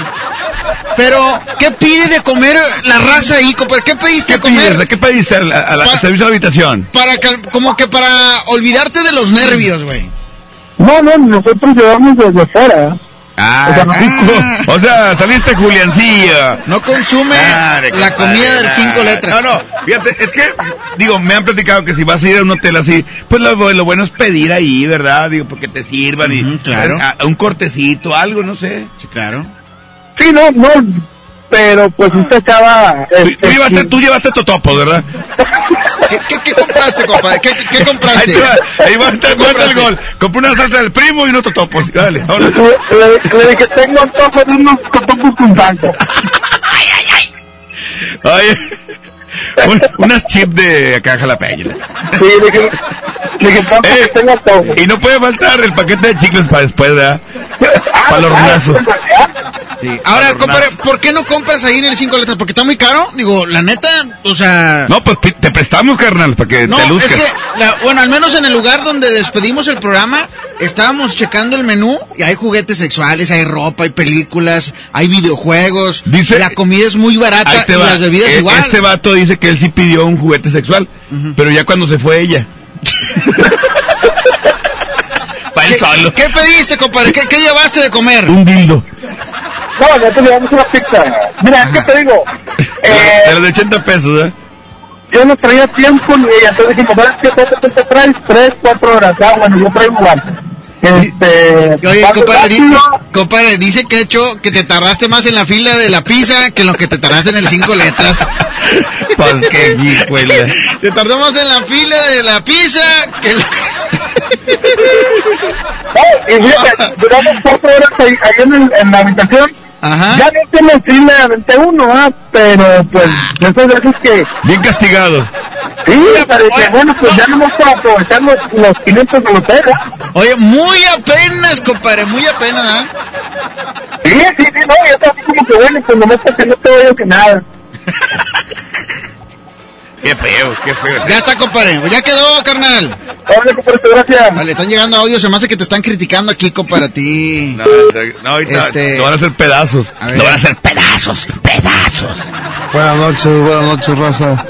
pero, ¿qué pide de comer la raza ahí, compadre? ¿Qué pediste de comer? ¿De qué pediste a la, a servicio de habitación? Para, como que para olvidarte de los nervios, güey. No, no, nosotros llevamos desde fuera. Ah, O sea, no- ah, o sea, saliste Juliancilla. No consume la comida nah. cinco letras. No, no, fíjate, es que, digo, me han platicado que si vas a ir a un hotel así, pues lo, lo bueno es pedir ahí, ¿verdad? Digo, porque te sirvan y claro. a- a un cortecito, algo, no sé. Sí, claro. Sí, no, no, pero pues usted estaba... Tú, este, tú llevaste, tú llevaste totopo, ¿verdad? ¿Qué, qué, qué compraste, compadre? ¿Qué, qué Ahí, compraste? te va, ahí va, te ¿Qué el gol. Compré una salsa del primo y unos totopos. Dale, vámonos. Le, le dije, tengo antojo de unos totopos con salsa. Oye, un- unas chips de acá jalapeño. Sí, le dije, le dije, que tengo antojo. Y no puede faltar el paquete de chicles para después, ¿verdad? Para los hornazo. Sí. Ahora, compadre, ¿por qué no compras ahí en el cinco letras? ¿Porque está muy caro? Digo, la neta, o sea... No, pues te prestamos, carnal, para que No, te es luzcas. que, la- bueno, al menos en el lugar donde despedimos el programa, estábamos checando el menú y hay juguetes sexuales, hay ropa, hay películas, hay videojuegos. Dice- la comida es muy barata Ahí te y va. las bebidas E- igual. Este vato dice que él sí pidió un juguete sexual, pero ya cuando se fue ella. Para él ¿Qué, solo. qué pediste, compadre? ¿Qué, qué llevaste de comer? Un dildo. No, ya te llevamos una pizza. Mira, que te digo, eh, De los de 80 pesos, ¿eh? yo no traía tiempo ni ella, entonces dije, ¿sabes qué cuánto tiempo traes? Tres, cuatro horas. Ah, bueno, yo traigo igual. Este, Oye, compadre, di- compadre, dice que hecho que te tardaste más en la fila de la pizza que en lo que te tardaste en el cinco letras. Pues qué. Se tardó más en la fila de la pizza que en la... No, y fíjate, duramos cuatro horas ahí, ahí en, el- en la habitación. Ajá. Ya no tiene fila, aventé uno, ah, pero pues, de esas veces que, Bien castigado. sí, pero dije, bueno, pues ya no vamos a aprovechar los, los 500 de los euros. Oye, muy apenas, compadre, muy apenas, ¿ah? Sí, sí, sí, no, ya está así como que bueno, pues nomás porque no te oigo que nada. Qué feo, qué feo. Ya está, compadre. Ya quedó, carnal. Órale, compadre, gracias. Vale, están llegando audios. Se me hace que te están criticando aquí, compadre, a ti. No, no, ahorita Este- no van a hacer pedazos. A. No van a hacer pedazos, pedazos. Buenas noches, buenas noches, raza.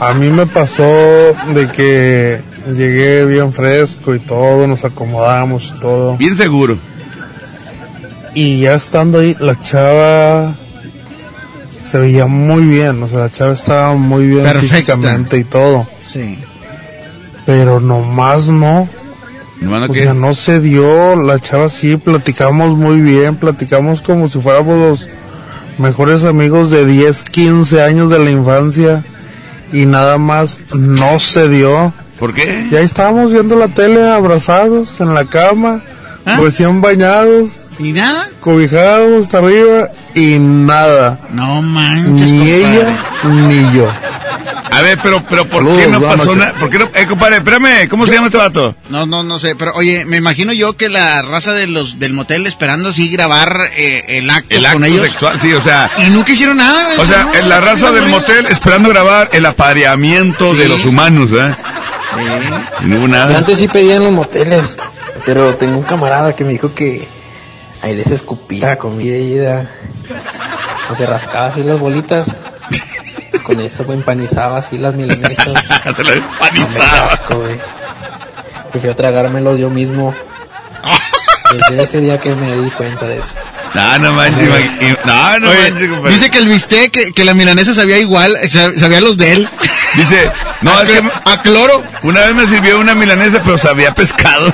A mí me pasó de que llegué bien fresco y todo, nos acomodamos y todo. Bien seguro. Y ya estando ahí, la chava se veía muy bien, o sea, la chava estaba muy bien Perfecta. físicamente y todo. Sí. pero nomás no. ¿Nomás no o qué? sea, no se dio, la chava sí, platicamos muy bien, platicamos como si fuéramos los mejores amigos de 10, 15 años de la infancia y nada más no se dio. ¿Por qué? Y ahí estábamos viendo la tele abrazados en la cama, recién bañados. ¿Y nada? Cobijados hasta arriba y nada. No manches, Ni compadre. ella ni yo. A ver, pero, pero ¿por Saludos, qué no pasó nada? ¿Por qué no? Eh, compadre, espérame, ¿cómo se llama este vato? No, no, no sé, pero oye, me imagino yo que la raza de los del motel esperando así grabar eh, el acto El acto con ellos. sexual, sí, o sea. Y nunca hicieron nada. O sea, ¿no? en la raza del motel esperando grabar el apareamiento de los humanos, ¿eh? Y no hubo Yo nada. antes sí pedía en los moteles, pero tengo un camarada que me dijo que ahí les escupía comida y ida. O se rascaba así las bolitas. Y con eso pues, empanizaba así las milanesas. Se las empanizaba. asco, güey. Prefiero tragármelo yo mismo. Desde ese día que me di cuenta de eso. No, no manches, no, no Oye, manches, dice que el bistec, que, que la milanesa sabía igual, sa- sabía los de él. Dice, no, a, es que a cloro. una vez me sirvió una milanesa, pero sabía pescado.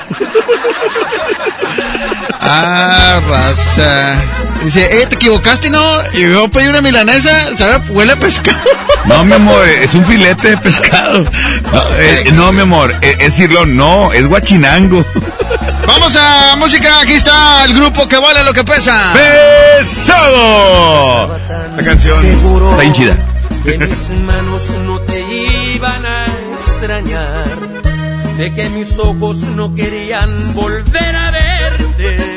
Ah, raza. Dice, eh, te equivocaste, ¿no? Y yo pedí una milanesa, ¿sabe? Huele a pescado. No, mi amor, es un filete de pescado. No, eh, no, mi amor, eh, es cirlón, no, es guachinango. Vamos a música, aquí está el grupo que vale lo que pesa. ¡Pesado! La canción está bien chida. que mis manos no te iban a extrañar, de que mis ojos no querían volver a verte,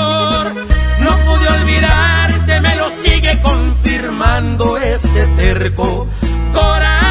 Este terco corazón.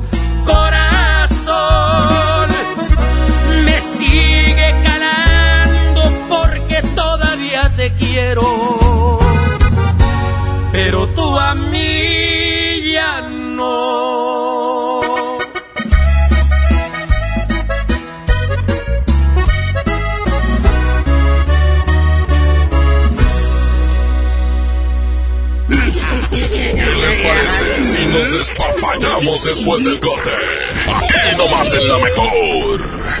si nos despapallamos después del corte? Aquí nomás en la mejor.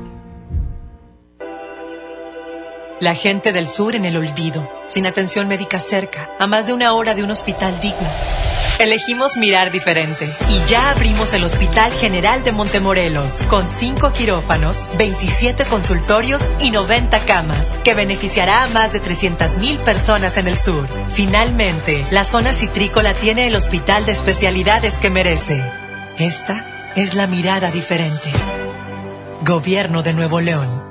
La gente del sur en el olvido, sin atención médica cerca, a más de una hora de un hospital digno. Elegimos mirar diferente y ya abrimos el Hospital General de Montemorelos con 5 quirófanos, 27 consultorios y 90 camas, que beneficiará a más de 300.000 personas en el sur. Finalmente, la zona citrícola tiene el hospital de especialidades que merece. Esta es la mirada diferente. Gobierno de Nuevo León.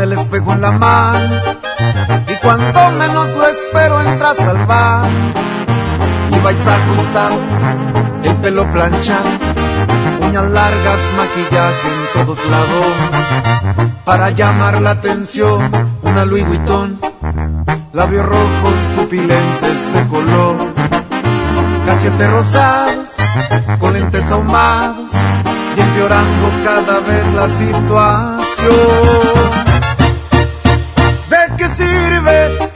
el espejo en la mano y cuando menos lo espero entras al bar y vais ajustado, el pelo planchado, uñas largas, maquillaje en todos lados para llamar la atención, una Louis Vuitton, labios rojos, pupilentes de color, cachetes rosados, con lentes ahumados y empeorando cada vez la situación.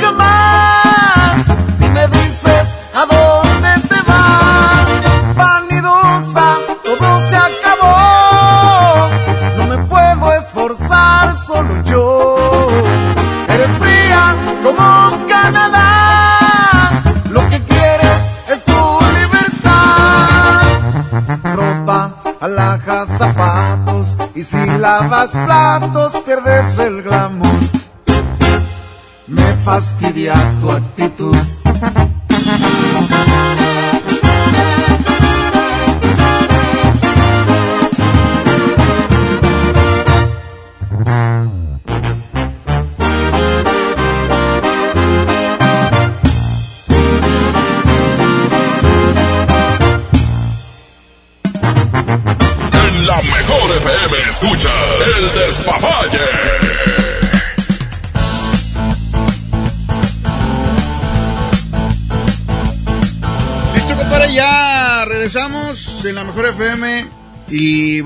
jamás. Y me dices a dónde te vas, vanidosa, todo se acabó. No me puedo esforzar, solo yo. Eres fría como Canadá. Lo que quieres es tu libertad. Ropa, alhajas, zapatos. Y si lavas platos, pierdes el fastidia tu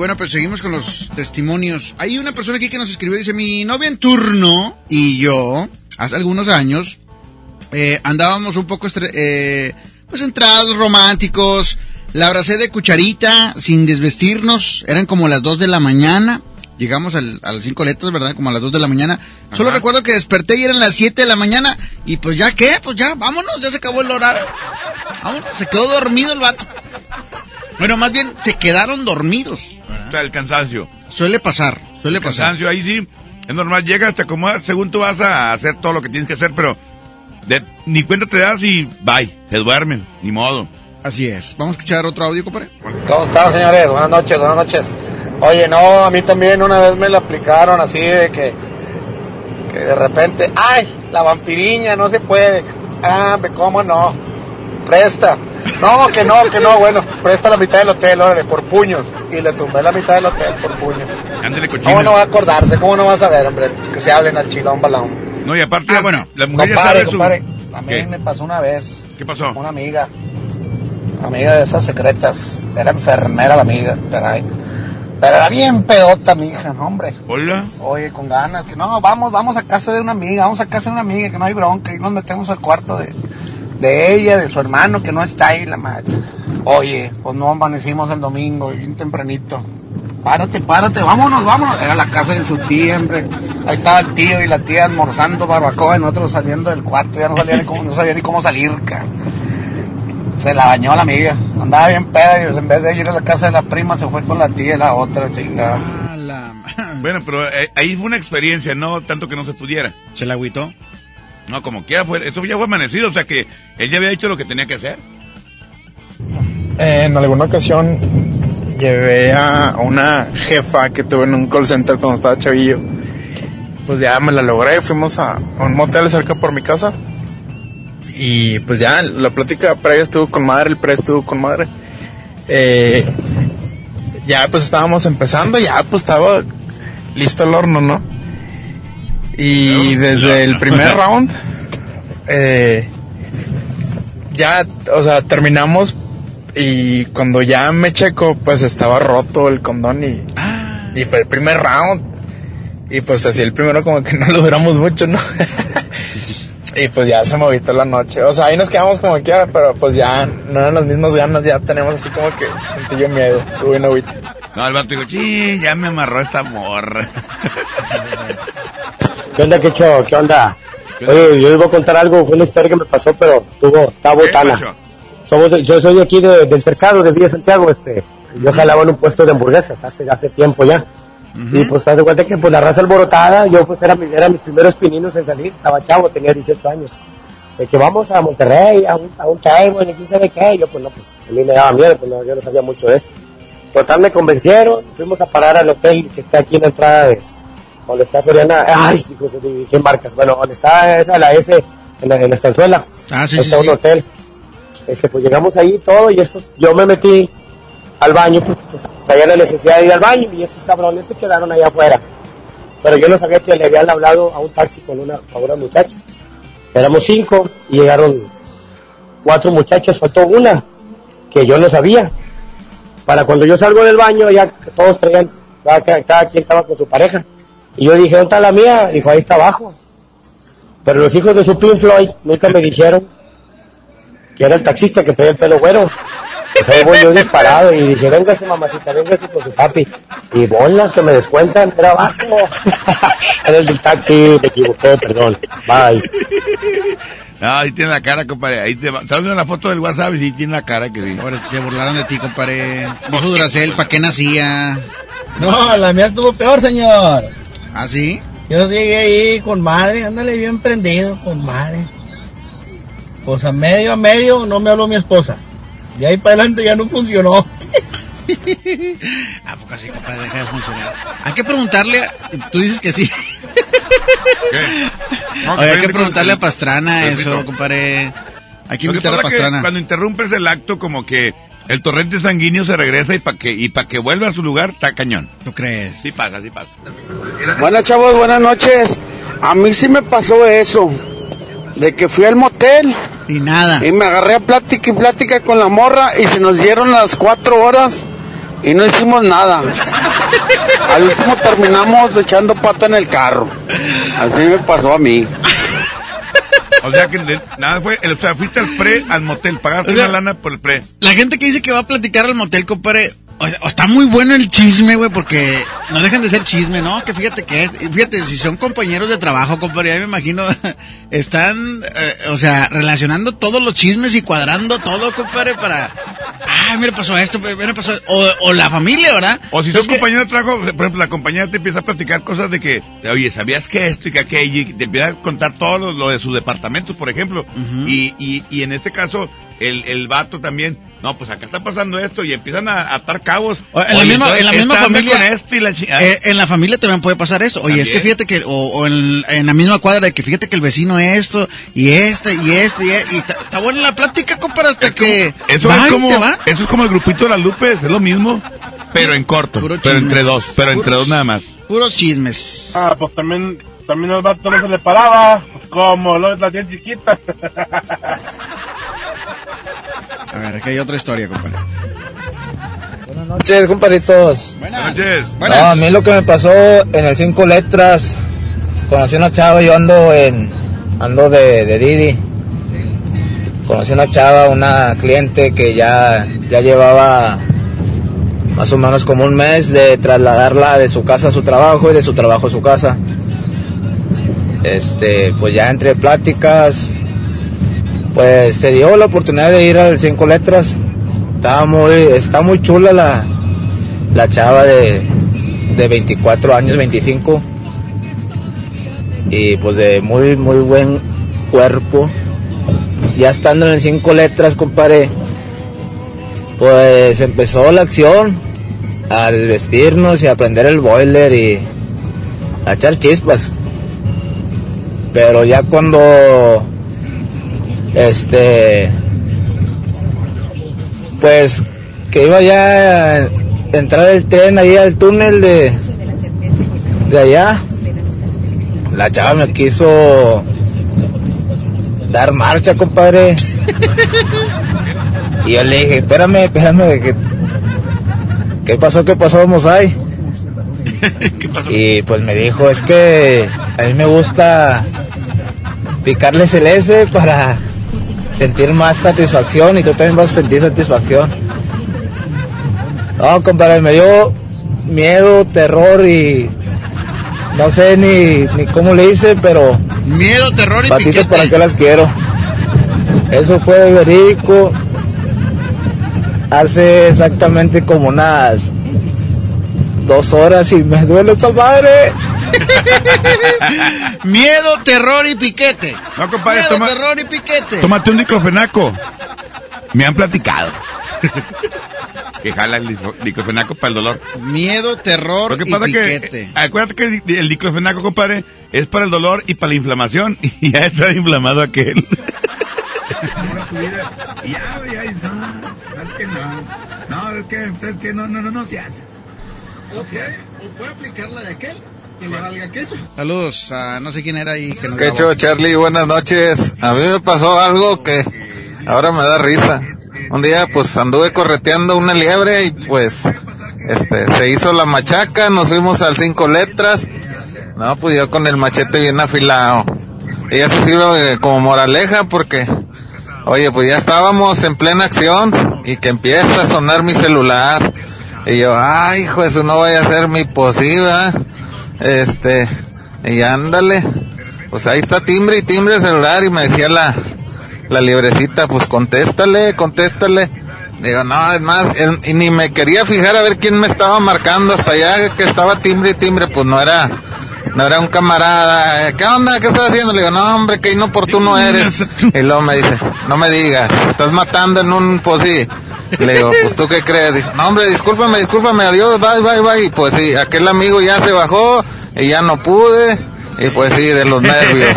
bueno, pues seguimos con los testimonios. Hay una persona aquí que nos escribió, dice, mi novia en turno y yo, hace algunos años, eh, andábamos un poco, eh, pues entrados, románticos. La abracé de cucharita, sin desvestirnos. Eran como las 2 de la mañana. Llegamos al, a las 5 letras, ¿verdad? Como a las 2 de la mañana. Solo recuerdo que desperté y eran las 7 de la mañana. Y pues ya qué, pues ya, vámonos, ya se acabó el horario. Vámonos, se quedó dormido el vato. Bueno, más bien se quedaron dormidos. Sea, el cansancio. Suele pasar, suele El pasar. cansancio, ahí sí. Es normal, llegas, te acomodas, según tú vas a hacer todo lo que tienes que hacer, pero de- ni cuenta te das y bye, se duermen, ni modo. Así es. Vamos a escuchar otro audio, compadre. ¿Cómo están, señores? Buenas noches, buenas noches. Oye, no, a mí también una vez me la aplicaron así de que, que de repente, ¡ay! La vampiriña, no se puede. Ah, ¿cómo no? Presta. No, que no, que no, bueno, presta la mitad del hotel, órale, por puños. Y le tumbé la mitad del hotel por puños. Ándale, cochino. ¿Cómo no va a acordarse? ¿Cómo no va a saber, hombre? Que se hablen al chilón balón. No, y aparte, bueno, la mujer ya Compare, sabe su... A mí ¿Qué? me pasó una vez. ¿Qué pasó? Una amiga. Amiga de esas secretas. Era enfermera la amiga, caray. Pero era bien pedota mi hija, no, hombre. Hola. Oye, con ganas, que no, vamos, vamos a casa de una amiga, vamos a casa de una amiga, que no hay bronca, y nos metemos al cuarto de, de ella, de su hermano, que no está ahí, la madre. Oye, pues no amanecimos el domingo, bien tempranito. Párate, párate, vámonos, vámonos. Era la casa de su tía, hombre. Ahí estaba el tío y la tía almorzando barbacoa y nosotros saliendo del cuarto, ya no salía ni cómo, no sabía ni cómo salir, cara. Se la bañó la amiga, andaba bien peda y en vez de ir a la casa de la prima se fue con la tía y la otra, chingada. Bueno, pero eh, ahí fue una experiencia, no tanto que no se pudiera. ¿Se la agüitó? No, como quiera, fue, eso ya fue amanecido, o sea que él ya había hecho lo que tenía que hacer. En alguna ocasión llevé a una jefa que tuve en un call center cuando estaba chavillo. Pues ya me la logré, fuimos a, a un motel cerca por mi casa. Y pues ya la plática previa estuvo con madre, el pre estuvo con madre. Eh, ya pues estábamos empezando, ya pues estaba listo el horno, ¿no? Y desde el primer round, eh, ya, o sea, terminamos y cuando ya me checo, pues estaba roto el condón y, y fue el primer round. Y pues así el primero como que no lo duramos mucho, ¿no? y pues ya se movitó la noche. O sea, ahí nos quedamos como quiera, pero pues ya no eran las mismas ganas, ya tenemos así como que sentí yo miedo, una agüita. No, el vato dijo, sí, ya me amarró esta morra. ¿Qué onda, Quecho? ¿Qué onda? Oye, yo les voy a contar algo, fue una historia que me pasó, pero estuvo, está botana. Somos de- yo soy de aquí de- del cercado de Villa Santiago, este, yo jalaba en un puesto de hamburguesas hace, hace tiempo ya. Y pues te das cuenta que pues la raza alborotada, yo pues era, mi- era mis primeros pininos en salir, estaba chavo, tenía 18 años. De que vamos a Monterrey, a un, a un table, y quién sabe qué, yo pues no, pues a mí me daba miedo, pues no, yo no sabía mucho de eso. Total me convencieron, fuimos a parar al hotel que está aquí en la entrada de, donde está Soriana, ay, hijos de qué marcas, bueno, donde está esa, la S, en la, en la estanzuela, Ah, sí, está sí, un sí. hotel. Este, pues llegamos ahí y todo, y eso, yo me metí al baño, pues, pues traía la necesidad de ir al baño, y estos cabrones se quedaron allá afuera. Pero yo no sabía que le habían hablado a un taxi con una, con unas muchachas. Éramos cinco, y llegaron cuatro muchachas, faltó una, que yo no sabía. Para cuando yo salgo del baño, ya todos traían, cada- cada quien estaba con su pareja. Y yo dije, ¿dónde está la mía? Dijo, ahí está abajo. Pero los hijos de su Pink Floyd nunca me dijeron que era el taxista que traía el pelo güero. Pues ahí voy yo disparado y dije, véngase mamacita, véngase con su papi. Y bolas que me descuentan, era abajo. era el del taxi, me equivoqué, perdón. Bye. No, ahí tiene la cara, compadre. Ahí te va. ¿Estás viendo la foto del WhatsApp? y Sí, tiene la cara que sí. Ahora se burlaron de ti, compadre. Vos Duracel, ¿para qué nacía? No, la mía estuvo peor, señor. ¿Ah, sí? Yo llegué ahí con madre, ándale bien prendido, con madre. Pues a medio a medio no me habló mi esposa. De ahí para adelante ya no funcionó. ¿A poco así, compadre? Deja de funcionar. Hay que preguntarle, tú dices que sí. No, Oye, hay que preguntarle a. Pastrana eso, compadre. Hay que invitar a Pastrana. cuando interrumpes el acto, como que el torrente sanguíneo se regresa y para que, y pa que vuelva a su lugar, está cañón. ¿Tú crees? Sí pasa, sí pasa. Buenas chavos, buenas noches. A mí sí me pasó eso. De que fui al motel. Y nada. Y me agarré a plática y plática con la morra y se nos dieron las cuatro horas y no hicimos nada. Al último terminamos echando pata en el carro. Así me pasó a mí. O sea que de- nada fue, o sea, fuiste al pre, al motel, pagaste O sea, una lana por el pre. La gente que dice que va a platicar al motel, compadre, o está muy bueno el chisme, güey, porque no dejan de ser chisme, ¿no? Que fíjate que, fíjate, si son compañeros de trabajo, compadre, ya me imagino, están, eh, o sea, relacionando todos los chismes y cuadrando todo, compadre, para, ah, mira, pasó esto, mira, pasó, o, o la familia, ¿verdad? O si Es son compañeros de trabajo, por ejemplo, la compañera te empieza a platicar cosas de que, oye, ¿sabías que esto y que aquello? Y te empieza a contar todo lo, lo de sus departamentos, por ejemplo. y, y, y en este caso, el, el vato también, no, pues acá está pasando esto y empiezan a atar cabos. O en la misma, en la familia. con esto y la chi- ah. eh, en la familia también puede pasar eso. Oye, es que fíjate que, o, o en, en la misma cuadra, de que fíjate que el vecino esto, y este, y este, y, y está buena la plática, compadre, hasta que Eso va es como, va. eso es como el grupito de las Lupes, es lo mismo, pero en corto, Puro pero chismes. entre dos, pero entre dos nada más. Puros chismes. Ah, pues también, también al vato no se le paraba. Pues como, lo la tiene chiquita. A ver, aquí hay otra historia, compadre. Buenas noches, compadritos. Buenas noches. No, a mí lo que me pasó en el cinco letras, conocí a una chava, yo ando en, ando de, de Didi. Conocí a una chava, una cliente que ya, ya llevaba más o menos como un mes de trasladarla de su casa a su trabajo y de su trabajo a su casa. Este, pues ya entre pláticas, pues se dio la oportunidad de ir al cinco letras. Estaba muy, está muy chula la, la chava de, de 24 años, 25. Y pues de muy, muy buen cuerpo. Ya estando en el cinco letras, compadre, pues empezó la acción al vestirnos y a el boiler y a echar chispas. Pero ya cuando este pues que iba ya a entrar el tren ahí al túnel de de allá. La chava me quiso dar marcha compadre. Y yo le dije espérame espérame que qué pasó qué pasó vamos ahí y pues me dijo es que a mí me gusta picarles el S para sentir más satisfacción y tú también vas a sentir satisfacción. No, compadre, me dio miedo, terror y no sé ni, ni cómo le hice, pero Miedo, terror y patitas para qué las quiero. Eso fue verídico hace exactamente como unas dos horas y me duele esa madre. Miedo, terror y piquete. No, compadre, Miedo, toma- terror y piquete. Tómate un diclofenaco. Me han platicado. que jala el diclofenaco para el dolor. Miedo, terror Lo que y pasa que, piquete. eh, acuérdate que el, diclofenaco, compadre, es para el dolor y para la inflamación. Y ya está inflamado aquel. Y ya, ya, no, es que no. No, es que, es que no, no, no, no se hace. ¿Puede aplicar la de aquel? Que le valga queso. Saludos a no sé quién era ahí que nos ¿Qué grabó. hecho, Charlie? Buenas noches. A mí me pasó algo que ahora me da risa. Un día, pues, anduve correteando una liebre y, pues, este, se hizo la machaca, nos fuimos al cinco letras. No, pues yo con el machete bien afilado. Y eso sirve eh, como moraleja porque, oye, pues ya estábamos en plena acción y que empieza a sonar mi celular. Y yo, ay, hijo, eso no vaya a ser mi posible. Este, y ándale. Pues ahí está timbre y timbre el celular y me decía la, la librecita, pues contéstale, contéstale. Digo, no, es más, él- y ni me quería fijar a ver quién me estaba marcando hasta allá que estaba timbre y timbre, pues no era, no era un camarada. Eh, ¿Qué onda? ¿Qué estás haciendo? Le digo, no, hombre, que inoportuno eres. Y luego me dice, no me digas, estás matando en un, pues sí. Le digo, pues tú qué crees? Dijo, no, hombre, discúlpame, discúlpame, adiós, bye, bye, bye. Y pues sí, aquel amigo ya se bajó y ya no pude. Y pues sí, de los nervios.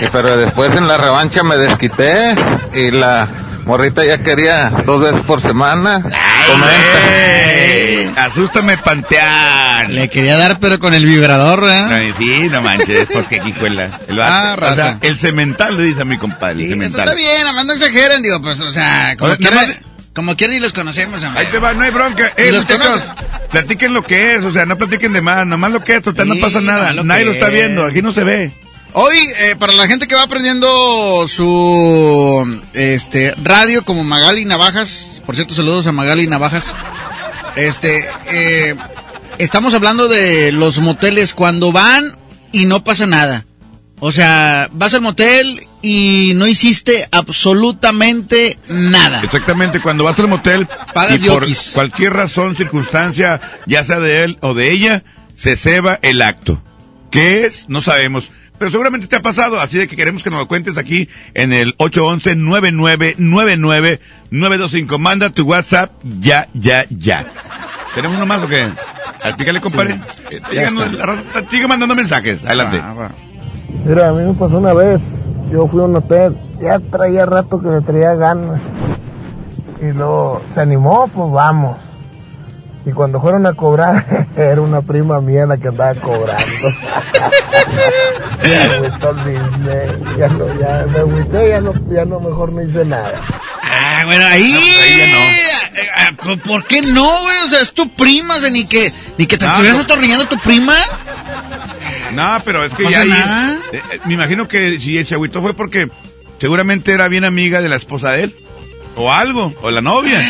Y pero después en la revancha me desquité y la morrita ya quería dos veces por semana. Ey, Asústame, panteán. Le quería dar, pero con el vibrador, ¿verdad? Ay, sí, no manches, porque aquí cuela. El, Ah, vato. O sea, raza. el cemental le dice a mi compadre, el Sí, eso cemental. está bien, además no exageren, digo, pues, o sea, como quiera, nada más- como quiera y los conocemos, hombre. Ahí te va, no hay bronca. ¿Y Eh, los muchachos, platiquen lo que es, o sea, no platiquen de más, nomás lo que es, total, no Sí, pasa nada. lo Nadie lo está es. viendo, aquí no se ve. Hoy, eh, para la gente que va aprendiendo su este radio como Magali Navajas, por cierto, saludos a Magali Navajas. Este, eh, estamos hablando de los moteles cuando van y no pasa nada. O sea, vas al motel y no hiciste absolutamente nada. Exactamente, cuando vas al motel Pagas y por yokis. cualquier razón, circunstancia, ya sea de él o de ella, se ceba el acto. ¿Qué es? No sabemos. Pero seguramente te ha pasado, así de que queremos que nos lo cuentes aquí en el 811-9999-925. Manda tu WhatsApp ya, ya, ya. ¿Tenemos uno más o qué? Al pícale, compadre. Eh, raza está- sigue mandando mensajes. Adelante. Mira, a mí me pasó una vez. Yo fui a un hotel, ya traía rato que me traía ganas. Y luego se animó, pues vamos. Y cuando fueron a cobrar, era una prima mía la que andaba cobrando. me agüitó el business. Ya no, ya me agüité, ya no, ya no, mejor no hice nada. Ah, bueno, ahí. Eh, eh, ¿por- ¿Por qué no, güey? O sea, es tu prima, o sea, ni que, ni que te No, estuvieras no. atornillando tu prima. No, pero es que ¿No ya ahí- eh, eh, me imagino que si se agüitó fue porque seguramente era bien amiga de la esposa de él. O algo, o la novia.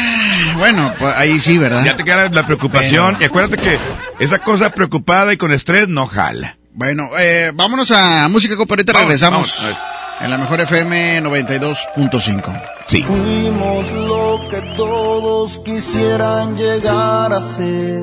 Bueno, pues ahí sí, ¿verdad? Ya te queda la preocupación. Y acuérdate que esa cosa preocupada y con estrés no jala. Bueno, eh, vámonos a música, ahorita Vamos, regresamos. vamos, en la mejor FM 92.5. Sí. Fuimos lo que todos quisieran llegar a ser.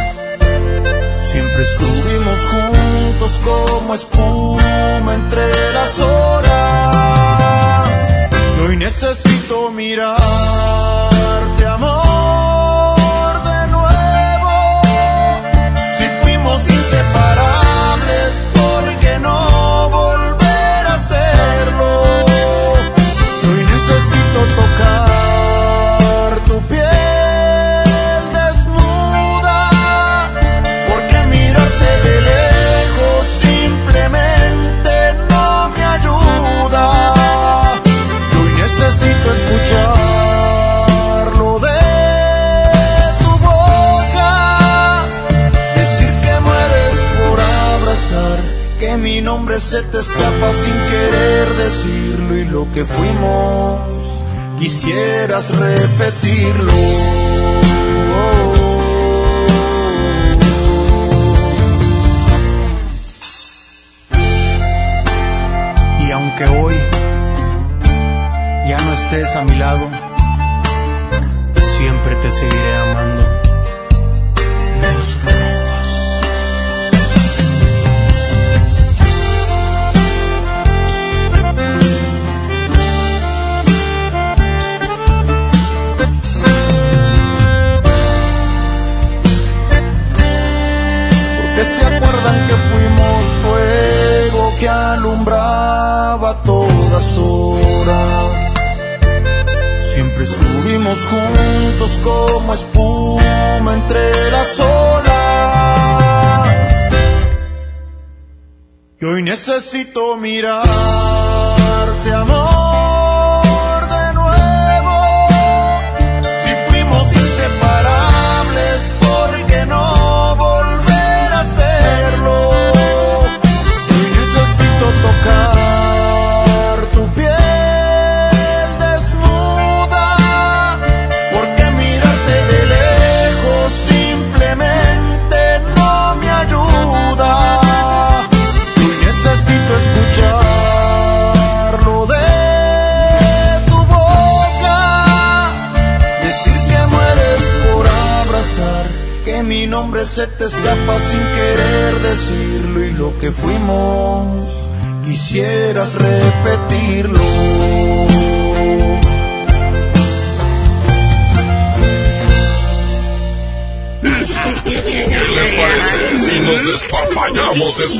Siempre estuvimos juntos como espuma entre las horas. Y hoy necesito mirarte, amor, de nuevo. Si fuimos inseparables, ¿por qué no volver a hacerlo? Hoy necesito tocar quisieras repetirlo.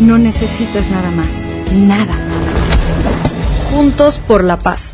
No necesitas nada más. Nada. Juntos por la paz.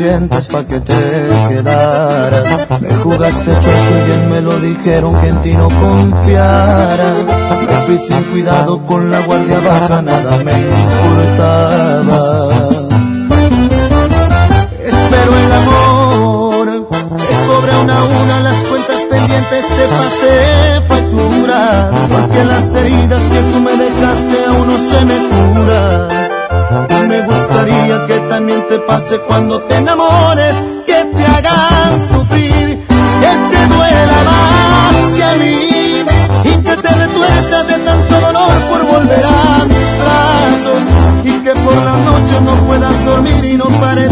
Suficientes para que te quedaras. Me jugaste chueco y bien me lo dijeron que en ti no confiara. Me fui sin cuidado con la guardia baja, nada me importaba. Espero el amor, te cobré una a una las cuentas pendientes, te pasé factura. Porque las heridas que tú me dejaste aún no se me curan. Me que también te pase cuando te enamores, que te hagan sufrir, que te duela más que a mí y que te retuerzas de tanto dolor por volver a mis brazos y que por las noches no puedas dormir y no pares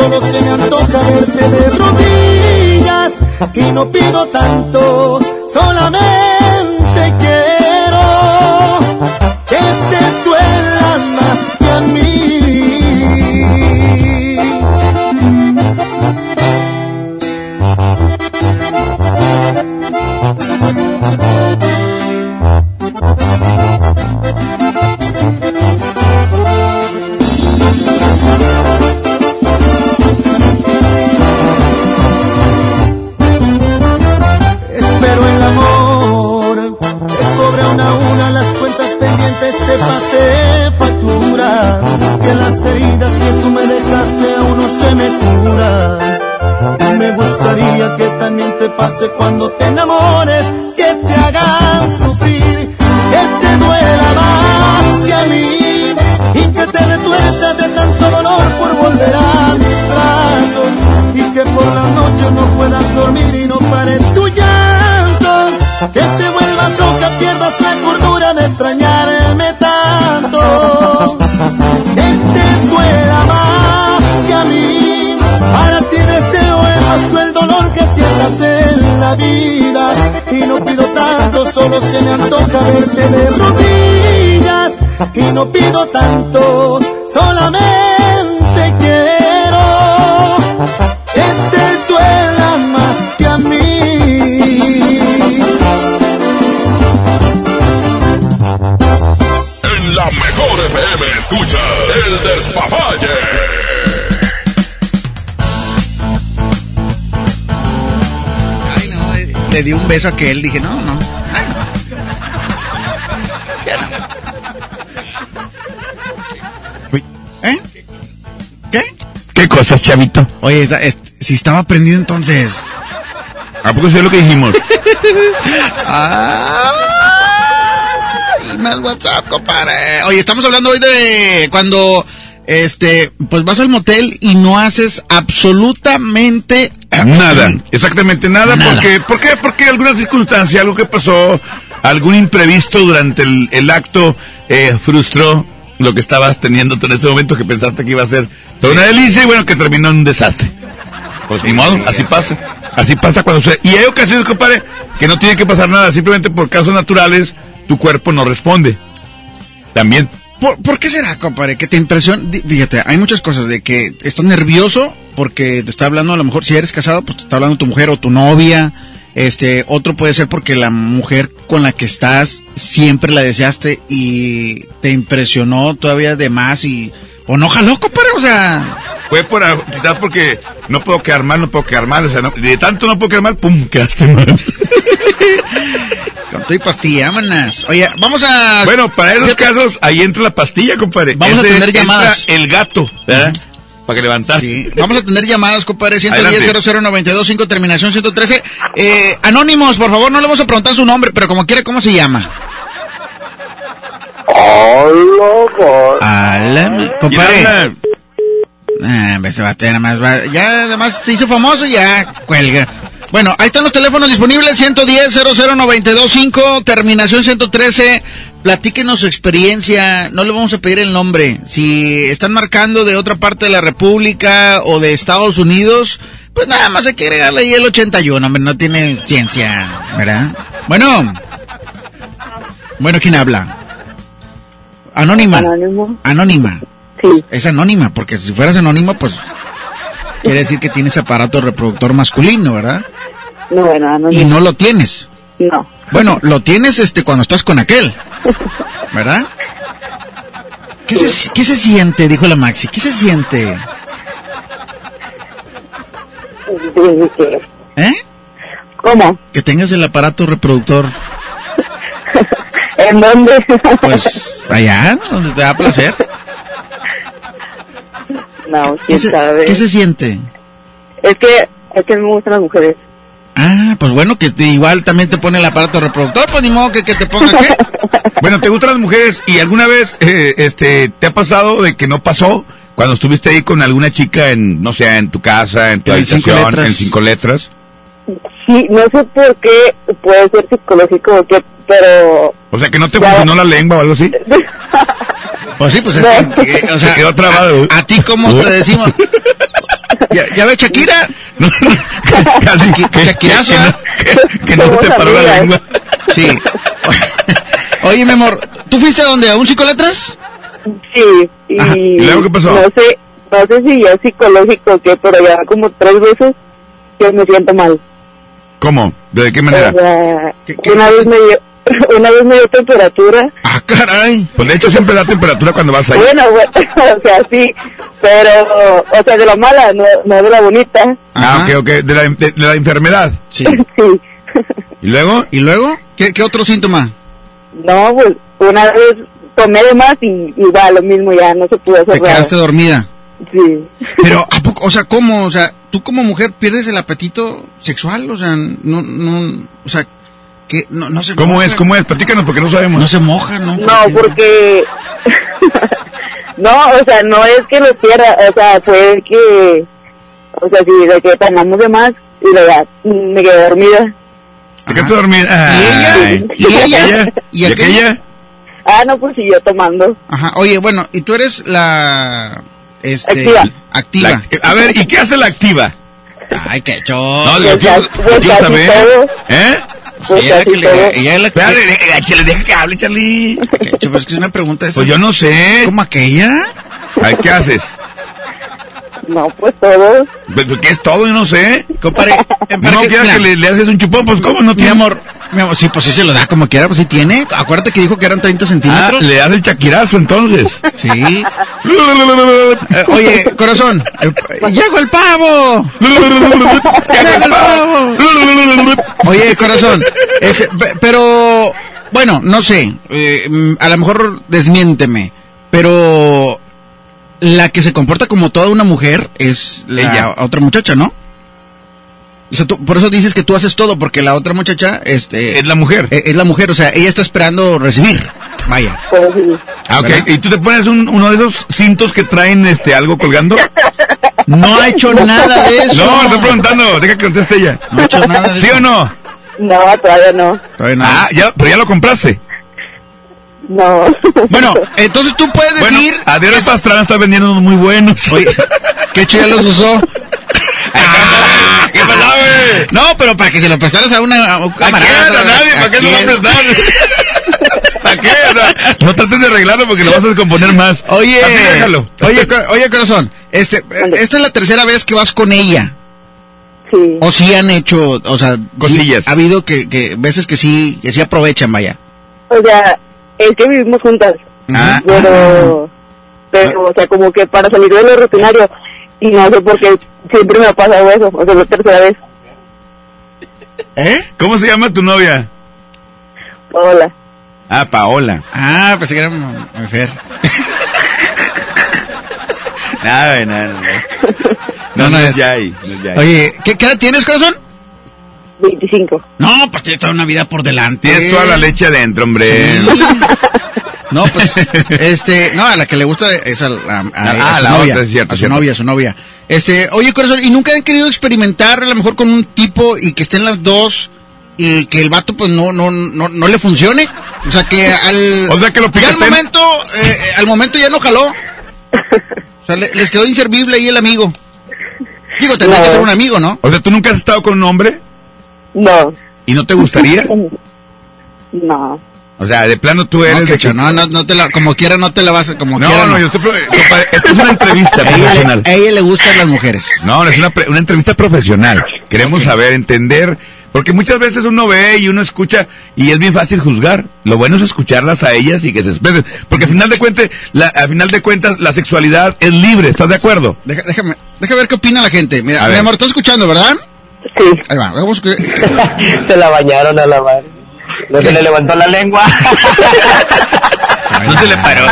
solo se me antoja verte de rodillas y no pido tanto, pase cuando te beso a aquel, dije, no, no. Ay, no. Ya no. ¿Eh? ¿Qué? ¿Qué cosas, chavito? Oye, está- es- si estaba prendido entonces. ¿A poco sé lo que dijimos? Más WhatsApp, compadre. Oye, estamos hablando hoy de cuando este pues vas al motel y no haces absolutamente Nada, exactamente nada, Nada. porque, ¿por qué? Porque alguna circunstancia, algo que pasó, algún imprevisto durante el, el acto eh, frustró lo que estabas teniendo tú en ese momento que pensaste que iba a ser toda una delicia y bueno, que terminó en un desastre. Pues ni modo, así pasa. Así pasa cuando se... Y hay ocasiones, compadre, que no tiene que pasar nada, simplemente por causas naturales, tu cuerpo no responde. También. ¿Por, por qué será, compadre? Que te impresiona. Fíjate, hay muchas cosas de que estás nervioso porque te está hablando, a lo mejor, si eres casado, pues te está hablando tu mujer o tu novia. Este, otro puede ser porque la mujer con la que estás siempre la deseaste y te impresionó todavía de más y. O no jaló, compadre, o sea. Fue por, quizás porque no puedo quedar mal, no puedo quedar mal, o sea, no- de tanto no puedo quedar mal, pum, quedaste mal. Con todo y pastilla, vámonos. Oye, vamos a. Bueno, para esos casos, ahí entra la pastilla, compadre. Vamos a tener entra llamadas. El gato, ¿verdad? Para que levantar. Sí, vamos a tener llamadas, compadre, Adelante. 110 5 terminación 113. Eh, anónimos, por favor, no le vamos a preguntar su nombre, pero como quiera, ¿cómo se llama? Hola, compadre. Ah, ese bate nada más va, ya nada más se hizo famoso y ya cuelga. Bueno, ahí están los teléfonos disponibles, 110 00925 terminación 113. Platíquenos su experiencia, no le vamos a pedir el nombre. Si están marcando de otra parte de la República o de Estados Unidos, pues nada más hay que agregarle ahí el 81, hombre, no tiene ciencia, ¿verdad? Bueno. Bueno, ¿quién habla? Anónima. Anónimo. Anónima. Sí. Es anónima, porque si fueras anónima, pues quiere decir que tienes aparato reproductor masculino, ¿verdad? No, bueno, anónimo. Y no lo tienes. No. Bueno, lo tienes este cuando estás con aquel, ¿verdad? ¿Qué se, qué se siente? Dijo la Maxi. ¿Qué se siente? ¿Eh? ¿Cómo? Que tengas el aparato reproductor, ¿En dónde? pues allá, donde te da placer. no, ¿Qué quién se, sabe. qué se siente? Es que, es que me gustan las mujeres. Ah, pues bueno, que te- igual también te pone el aparato reproductor, pues ni modo que, que te ponga qué. Bueno, ¿te gustan las mujeres? ¿Y alguna vez eh, este te ha pasado de que no pasó cuando estuviste ahí con alguna chica en, no sé, en tu casa, en tu En el cinco habitación, letras. en cinco letras? Sí, no sé por qué puede ser psicológico o qué, pero O sea, que no te funcionó la lengua o algo así. Pues sí, pues es que, que, o sea, Se quedó trabado. a, a ti cómo te decimos. ¿Ya, ya ve Shakira? Casi que, Shakirazo, que ¿eh? no, que, no te paró la lengua. Sí. Oye, mi amor, ¿tú fuiste a dónde? ¿A un psicoletras? sí. Y, Ajá. ¿Y luego qué pasó? No sé, no sé si ya es psicológico o qué, pero ya como tres veces que me siento mal. ¿Cómo? ¿De qué manera? O sea, una vez me dio, una vez me dio temperatura. Ah, caray. Pues de hecho siempre da temperatura cuando vas ahí. Bueno, bueno, o sea, sí, pero, o sea, de la mala, no, no de la bonita. Ah, ok, ok. De la, de, de la enfermedad. Sí. Sí. ¿Y luego? ¿Y luego? ¿Qué, qué otro síntoma? No, pues una vez tomé de más y igual lo mismo ya no se pudo hacer Te nada. quedaste dormida. Sí. Pero, ¿a poco? O sea, ¿cómo? O sea, tú como mujer pierdes el apetito sexual, o sea, no, no, o sea, que no, no se ¿Cómo moja. es? ¿Cómo es? Platícanos porque no sabemos. No se moja, ¿no? No, porque... no, o sea, no es que lo quiera, o sea, fue que... O sea, si de que tomamos de más y de verdad me quedé dormida. ¿Por qué te dormís? Ay. ¿Y ella? ¿Y ¿Y aquella? Ah, no, pues siguió tomando. Ajá. Oye, bueno, y tú eres la este Activa. activa. La- a ver, ¿y qué hace la activa? Ay, qué chon. No, yo quiero, yo quiero saber. ¿Eh? Pues ella, es la casi que le, ella es la que... Charlie, deja que hable, Charlie. Pues es que es una pregunta esa. Pues yo no sé. ¿Cómo aquella? Ay, ¿Qué haces? No, pues todo. Pues, ¿Qué es todo? Yo no sé. Compadre, No quieras que le, le haces un chupón, pues ¿cómo no tiene? amor, mi amor, sí, pues sí se lo da como quiera, pues sí tiene. Acuérdate que dijo que eran 30 Ah, centímetros. le das el chaquirazo entonces. Sí. Eh, oye, corazón, eh, llegó el pavo. Llegó el pavo. Oye, corazón, pe- pero, bueno, no sé, eh, mm, a lo mejor desmiénteme, pero la que se comporta como toda una mujer es la Ella. otra muchacha, ¿no? O sea, tú- por eso dices que tú haces todo, porque la otra muchacha, este... Es la mujer. eh, Es la mujer, o sea, ella está esperando recibir. Vaya. Ah, ok. ¿Verdad? ¿Y tú te pones un- uno de esos cintos que traen este algo colgando? No ha hecho nada de eso. No, me estoy preguntando. Deja que conteste ella. No ha hecho nada de ¿Sí eso. o no? No, todavía no. Todavía no. Ah, ya, pero ya lo compraste. No. Bueno, entonces tú puedes Bueno, decir... Adrián que- Pastrana está vendiendo unos muy buenos. Oye, que hecho ya los usó. No, pero para que se lo prestaras a una, a un ¿A camarada. quién? A nadie, ¿para qué se lo va a quién? prestar? ¿Para qué? No trates de arreglarlo porque lo vas a descomponer más. Oye, Así déjalo. oye, oye, corazón, este, esta es la tercera vez que vas con ella. Sí. O sí han hecho, o sea, sí Cosillas. ha habido que, que veces que sí, que sí aprovechan, vaya. O sea, es que vivimos juntas. Ah. Pero, pero, o sea, como que para salir de lo rutinario. Y no sé por qué siempre me ha pasado eso. O sea, la tercera vez. ¿Eh? ¿Cómo se llama tu novia? Hola. Ah, Paola. Ah, pensé que era mi Fer. Nada, nada, no. No, No, no no es. Yay. No. Oye, ¿qué, ¿qué edad tienes, corazón? 25. No, pues tienes toda una vida por delante. Tienes toda la leche adentro, hombre. Sí. No, pues, este, no, a la que le gusta es a, la- a- Ah, a su la novia, otra, es cierto, a su cierto. novia, a su novia. Este, oye, corazón, ¿y nunca han querido experimentar a lo mejor con un tipo y que estén las dos y que el vato pues no, no, no, no le funcione? O sea, que al, O sea, que lo ya al momento, eh, eh, al momento ya no jaló. O sea, le- les quedó inservible ahí el amigo. Digo, tendría No. que ser un amigo, ¿no? O sea, ¿tú nunca has estado con un hombre No. y no te gustaría? No. O sea, de plano tú eres No, de que- no, no, no te la, como quiera no te la vas a, como quiera No, no, yo estoy... compadre, Esto es una entrevista A ella, profesional. a ella le gustan las mujeres. No, no, es una, pre- una entrevista profesional. Queremos saber, entender, porque muchas veces uno ve y uno escucha y es bien fácil juzgar. Lo bueno es escucharlas a ellas y que se expresen. Porque al final de cuentas, la, al final de cuentas, la sexualidad es libre, ¿estás de acuerdo? Deja- déjame, déjame ver qué opina la gente. Mira, A mi ver. amor, estás escuchando, ¿verdad? Sí. Ahí va, vamos. que- Se la bañaron a la madre. No se le levantó la lengua. No se le paró.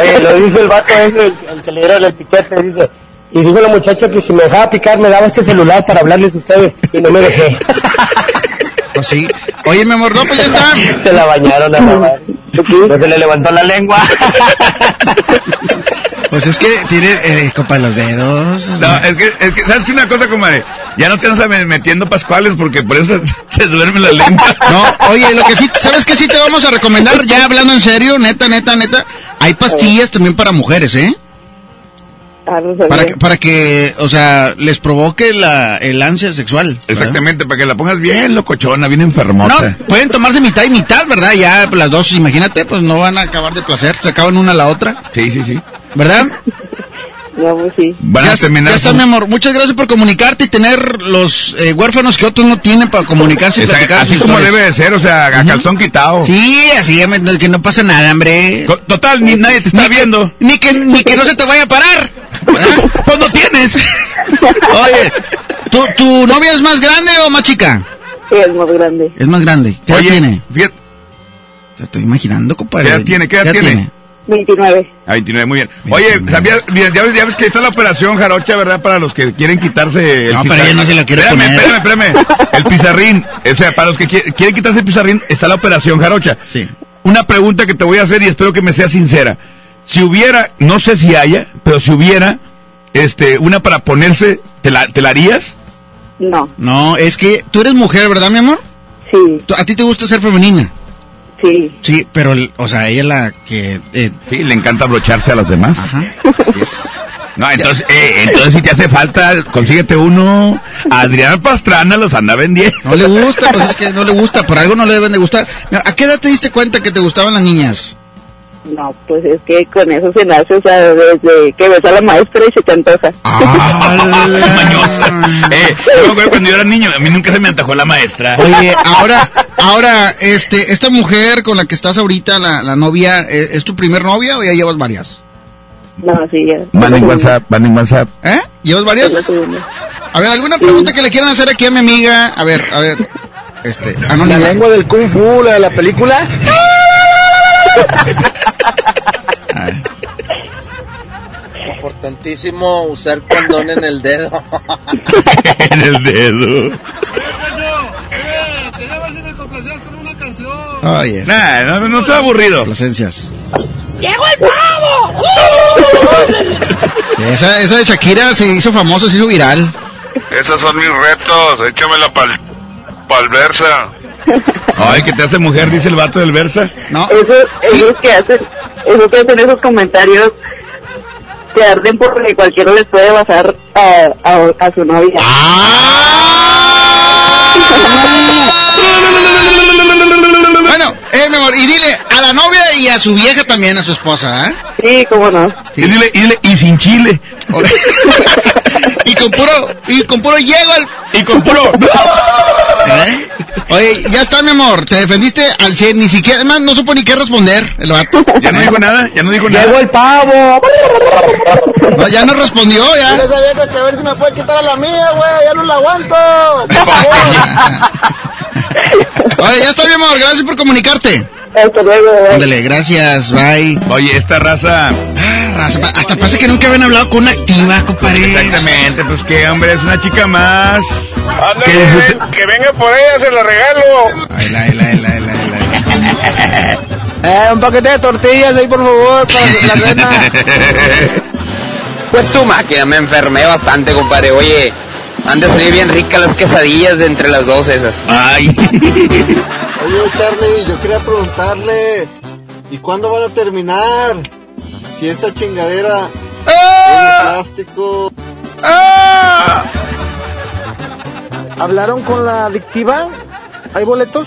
Oye, lo dice el vato ese, el, el que le dieron el piquete, dice. Y dijo la muchacha que si me dejaba picar me daba este celular para hablarles a ustedes y no me dejé. Pues sí. Oye, mi amor, no, pues ya está. Se la bañaron a la madre. No se le levantó la lengua. Pues es que tiene, eh, copa los dedos. No, es que, es que, ¿sabes qué una cosa, comadre? Ya no te andas me- metiendo pascuales porque por eso se, duerme la lengua. No, oye, lo que sí, ¿sabes qué sí te vamos a recomendar? Ya hablando en serio, neta, neta, neta. Hay pastillas también para mujeres, ¿eh? Ah, no. Para que, para que, o sea, les provoque la, el ansia sexual. ¿verdad? Exactamente, para que la pongas bien locochona, bien No, enfermota. pueden tomarse mitad y mitad, ¿verdad? Ya las dos, imagínate, pues no van a acabar de placer, se acaban una a la otra, Sí, sí, sí. ¿Verdad? No, pues sí. Van ya, a terminar ya está, mi amor. Muchas gracias por comunicarte y tener los eh, huérfanos que otros no tienen para comunicarse y Está- platicar. así como debe de ser, o sea, a calzón quitado. Sí, así que no pasa nada, hombre. Total, ni nadie te está Ni que- viendo. Ni que, ni que no se te vaya a parar. ¿verdad? Pues no tienes. Oye, ¿tu, ¿tu novia es más grande o más chica? Sí, es más grande. Es más grande. ¿Qué edad tiene? fíjate, Te estoy imaginando, compadre. ¿Qué edad tiene? ¿Qué edad tiene? 29. a 29, muy bien. Oye, 29. ¿sabías? Ya, ves, ya ves que está la operación jarocha, ¿verdad? Para los que quieren quitarse el No, pero pizarrín. ella no se la quiere espérame, poner. Espérame, espérame, El pizarrín. O sea, para los que qui- quieren quitarse el pizarrín, está la operación jarocha. Sí. Una pregunta que te voy a hacer y espero que me sea sincera. Si hubiera, no sé si haya, pero si hubiera, este, una para ponerse, ¿te la, te la harías? No. No, es que tú eres mujer, ¿verdad, mi amor? Sí, A ti te gusta ser femenina. Sí. Sí, pero, el- o sea, ella es la que... eh, Sí, le encanta abrocharse a los demás. ajá. así es. No, entonces, eh, entonces si te hace falta, consíguete uno. Adrián Pastrana los anda vendiendo. No le gusta, pues es que no le gusta, por algo no le deben de gustar. ¿A qué edad te diste cuenta que te gustaban las niñas? No, pues es que con eso se nace, o sea, desde que ves a la maestra y se te antoja. Eh, yo me acuerdo cuando yo era niño, a mí nunca se me antojó la maestra. Oye, ahora, ahora, este, esta mujer con la que estás ahorita, la, la novia, ¿es, es tu primer novia o ya llevas varias? No, sí, ya. Van en WhatsApp, van en WhatsApp. ¿Eh? ¿Llevas varias? A ver, ¿alguna pregunta que le quieran hacer aquí a mi amiga? A ver, a ver. Este, La anónima. lengua del Kung Fu, la de la película. Importantísimo usar condón en el dedo. en el dedo. Oye. Nah, no, no soy aburrido. Complacencias. ¡Llegó el pavo! Sí, esa, esa de Shakira se hizo famosa, se hizo viral. Esos son mis retos, échamela pa'l, pa'l Versa. Ay, que te hace mujer, dice el vato del Versa. No. Eso, esos que hacen, esos que hacen esos comentarios te arden porque cualquiera les puede basar a, a, a su novia. Bueno, eh, mi amor, y dile a la novia y a su vieja también, a su esposa, ¿eh? Sí, cómo no. Y dile, y dile, y sin chile. y con puro, y con puro llego al... Y con puro... ¿Eh? Oye, ya está, mi amor, te defendiste al 100, ni siquiera, además no supo ni qué responder el vato. Ya no dijo nada, ya no dijo Llegó nada. el pavo. No, ya no respondió, ya. Dile a esa vieja que a ver si me puede quitar a la mía, güey. Ya no la aguanto. Oye, ya está, mi amor, gracias por comunicarte. Hasta luego. Ándale, gracias, bye. Oye, esta raza... Ah, raza, hasta parece que nunca habían hablado con una activa, compadre. Exactamente, pues que hombre, es una chica más. Que Ándale, disfrute- que venga por ella, se la regalo. Ay, la, la, la, la. Eh, un paquete de tortillas ahí, por favor, para la cena. Pues su máquina, me enfermé bastante, compadre. Oye, han de salir bien ricas las quesadillas de entre las dos esas. Ay. Oye, Charlie, yo quería preguntarle, ¿y cuándo van a terminar? Si esa chingadera es de plástico. ¿Hablaron con la adictiva? ¿Hay boletos?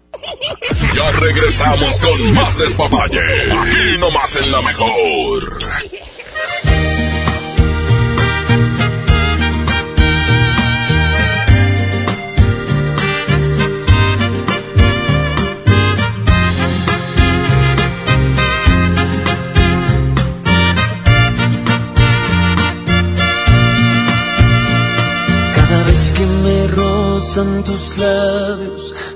Ya regresamos con más despapalle. Aquí nomás en la mejor. Cada vez que me rozan tus labios,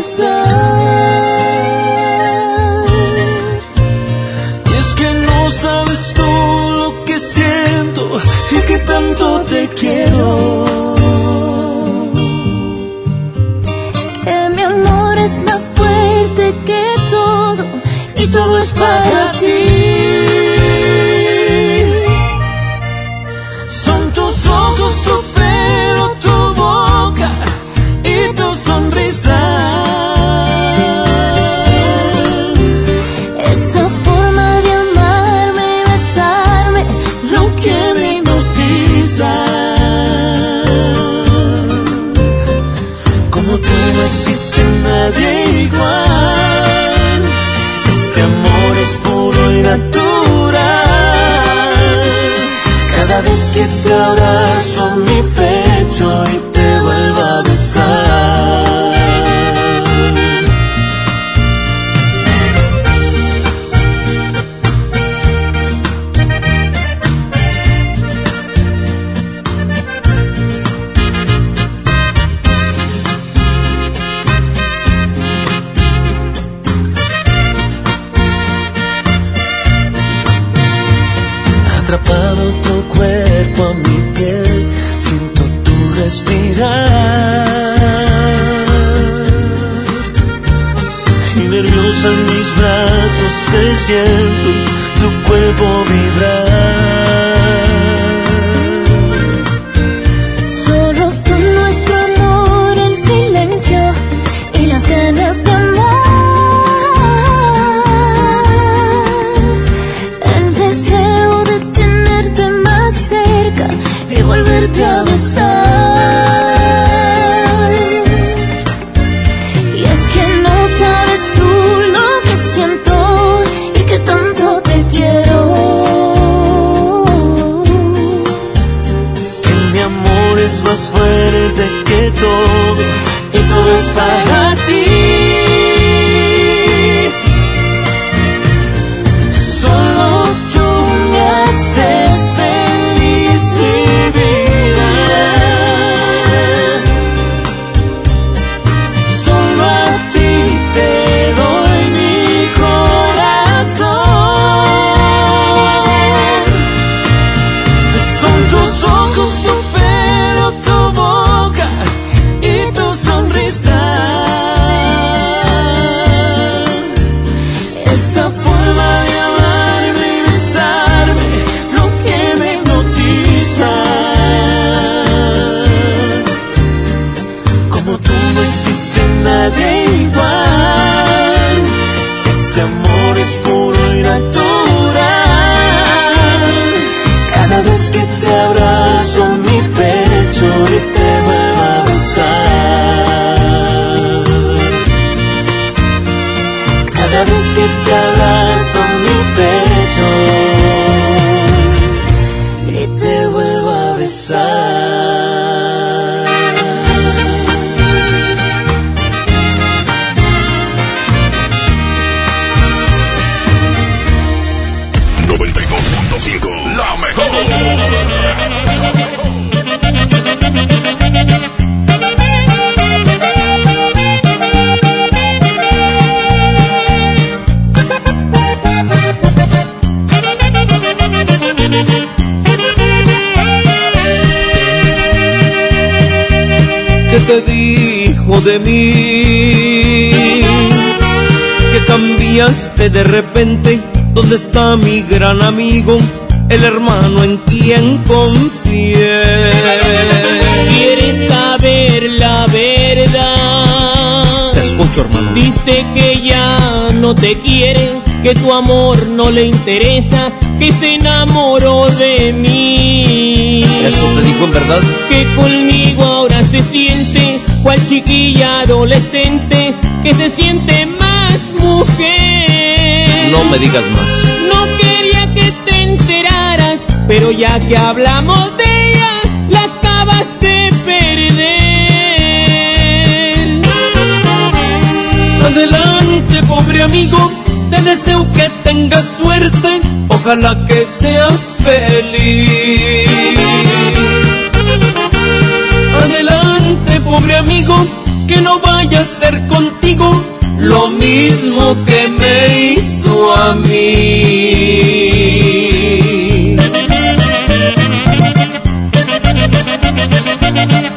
Y es que no sabes tú lo que siento y que tanto te quiero. Que mi amor es más fuerte que todo y todo que te abrazo en mi pecho siento tu cuerpo amigo? El hermano en quien confié. ¿Quieres saber la verdad? Te escucho, hermano. Dice que ya no te quiere, que tu amor no le interesa, que se enamoró de mí. ¿Eso te dijo en verdad? Que conmigo ahora se siente, cual chiquilla adolescente, que se siente más mujer. No me digas más. No que pero ya que hablamos de ella, la acabas de perder. Adelante, pobre amigo, te deseo que tengas suerte, ojalá que seas feliz. Adelante, pobre amigo, que no vaya a ser contigo lo mismo que me hizo a mí. viene.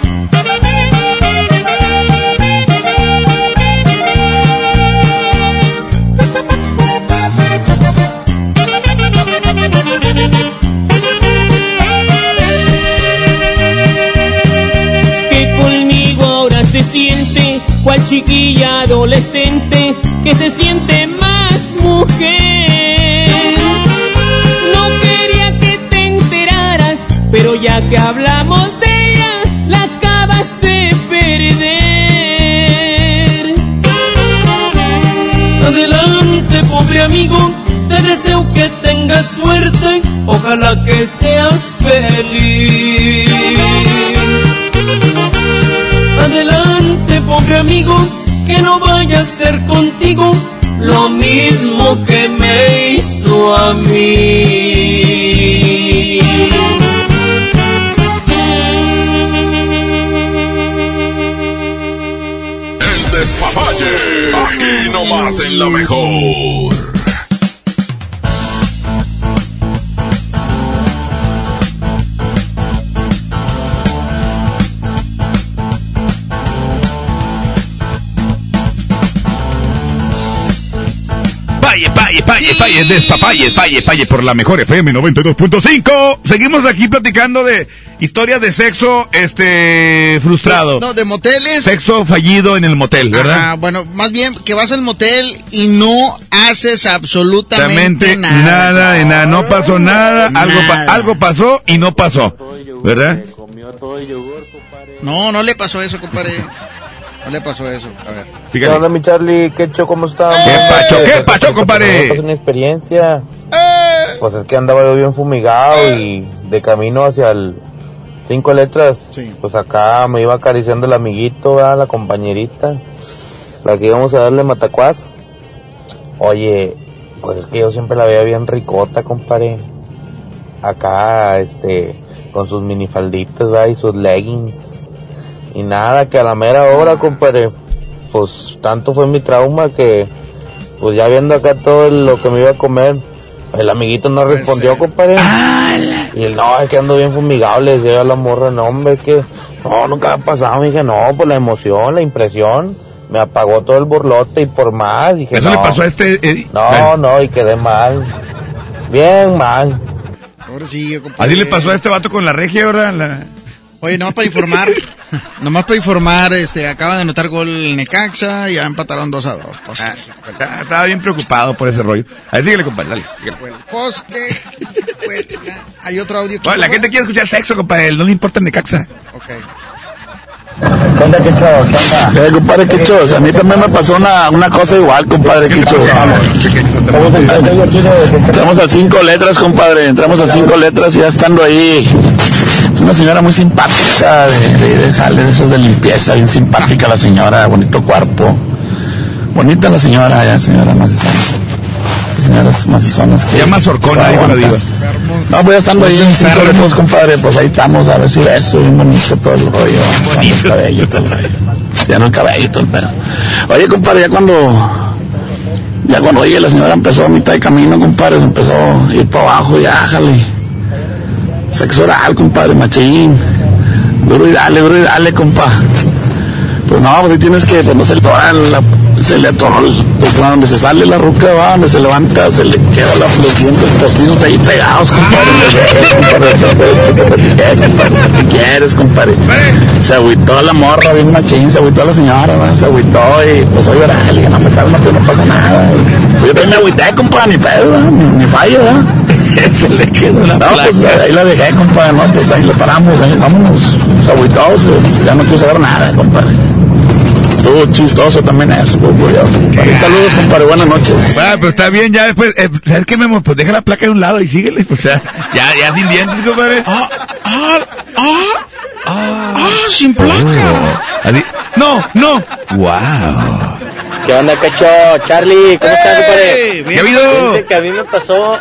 Amigo, te deseo que tengas suerte, ojalá que seas feliz. Adelante, pobre amigo, que no vaya a ser contigo lo mismo que me hizo a mí. El despapalle. Aquí nomás en la mejor. Paye, paye, paye, despapalle, paye, paye por la mejor FM 92.5. Seguimos aquí platicando de historias de sexo, este, frustrado. No, de moteles. Sexo fallido en el motel, ¿verdad? Ajá, bueno, más bien que vas al motel y no haces absolutamente nada. nada, de nada, no pasó nada, algo, pa- Nada. algo pasó y no pasó, ¿verdad? No, no le pasó eso, compadre. No le pasó eso. A ver. ¿Qué onda, mi Charlie? ¿Qué cho? ¿Cómo estás? ¿Qué pacho? ¿Qué pacho, compadre? Es una experiencia. Pues es que andaba yo bien fumigado y de camino hacia el cinco letras. Pues acá me iba acariciando el amiguito, ¿verdad? la compañerita, la que íbamos a darle matacuás. Oye, pues es que yo siempre la veía bien ricota, compadre. Acá, este, con sus minifalditas, ¿verdad? Y sus leggings. Y nada, que a la mera hora, compadre, pues tanto fue mi trauma que, pues ya viendo acá todo lo que me iba a comer, el amiguito no respondió, compadre. Y él, no, es que ando bien fumigado, le decía a la morra, no, hombre, es que, no, nunca me ha pasado. Me dije, no, pues la emoción, la impresión, me apagó todo el borlote y por más, dije, Eso no. le pasó a este, eh, No, no, y quedé mal. Bien mal. Ahora sí, compadre. Así le pasó a este vato con la regia, ¿verdad? La- Oye, nomás para informar, nomás para informar, este, acaba de anotar gol el Necaxa y ya empataron 2 a 2. Pues, Ah, estaba bien preocupado por ese rollo. A ver, síguele, compadre, dale. síguele. pues, ¿qué? Pues, hay otro audio. No, la gente quiere escuchar sexo, compadre, no le importa Necaxa. Ok. ¿Qué onda, onda? Eh, compadre Quichos, a mí también me pasó una, una cosa igual, compadre Quichos. Entramos al cinco letras, compadre, entramos al cinco letras y ya estando ahí. Una señora muy simpática, de, de, de esas de limpieza, bien simpática la señora, bonito cuerpo. Bonita la señora, ya señora macizona. Señoras macizonas que... Ya más horcona, dijo la diva. No, pues estando ahí en cinco letras, compadre, pues ahí estamos, a ver si beso, bien bonito todo el rollo. Bonito. El cabello, todo el rollo. Ya no el cabello, todo el pedo. Oye, compadre, ya cuando... Ya cuando oye, la señora empezó a mitad de camino, compadre, se empezó a ir para abajo, ya, jale. Sexo oral, compadre, machín. Duro y dale, duro y dale, compa. Pues no, pues ahí tienes que, pues no se le la, se le atoró, pues a donde se sale la ruca, va, donde se levanta, se le queda la, los dientes postizos ahí pegados, compadre. compadre, ¿Qué, quieres, compadre? Se agüitó la morra, bien machín, se agüitó la señora, va, se agüitó y pues oye, llorar, le dije, no, me cálmate, no pasa nada. Pues yo también me agüité, compadre, ni pedo, ¿verdad? ni, ni fallo, ¿verdad? se le quedó la No, pues ahí la dejé, compadre, no, pues ahí le paramos, ahí vámonos, se agüitó, se- ya no quiso saber nada, compadre. Estuvo chistoso también eso, pues. Saludos, compadre, buenas noches. Ah, pero está bien, ya después, eh, ¿sabes qué, Memo? Pues deja la placa de un lado y síguele, pues ya, ya, ya sin dientes, compadre. Ah, ah, ah, ah, sin placa. Así- No, no. Wow. ¿Qué onda, cacho? Charlie, ¿cómo estás, compadre? ¿Qué ha habido? Que a mí me pasó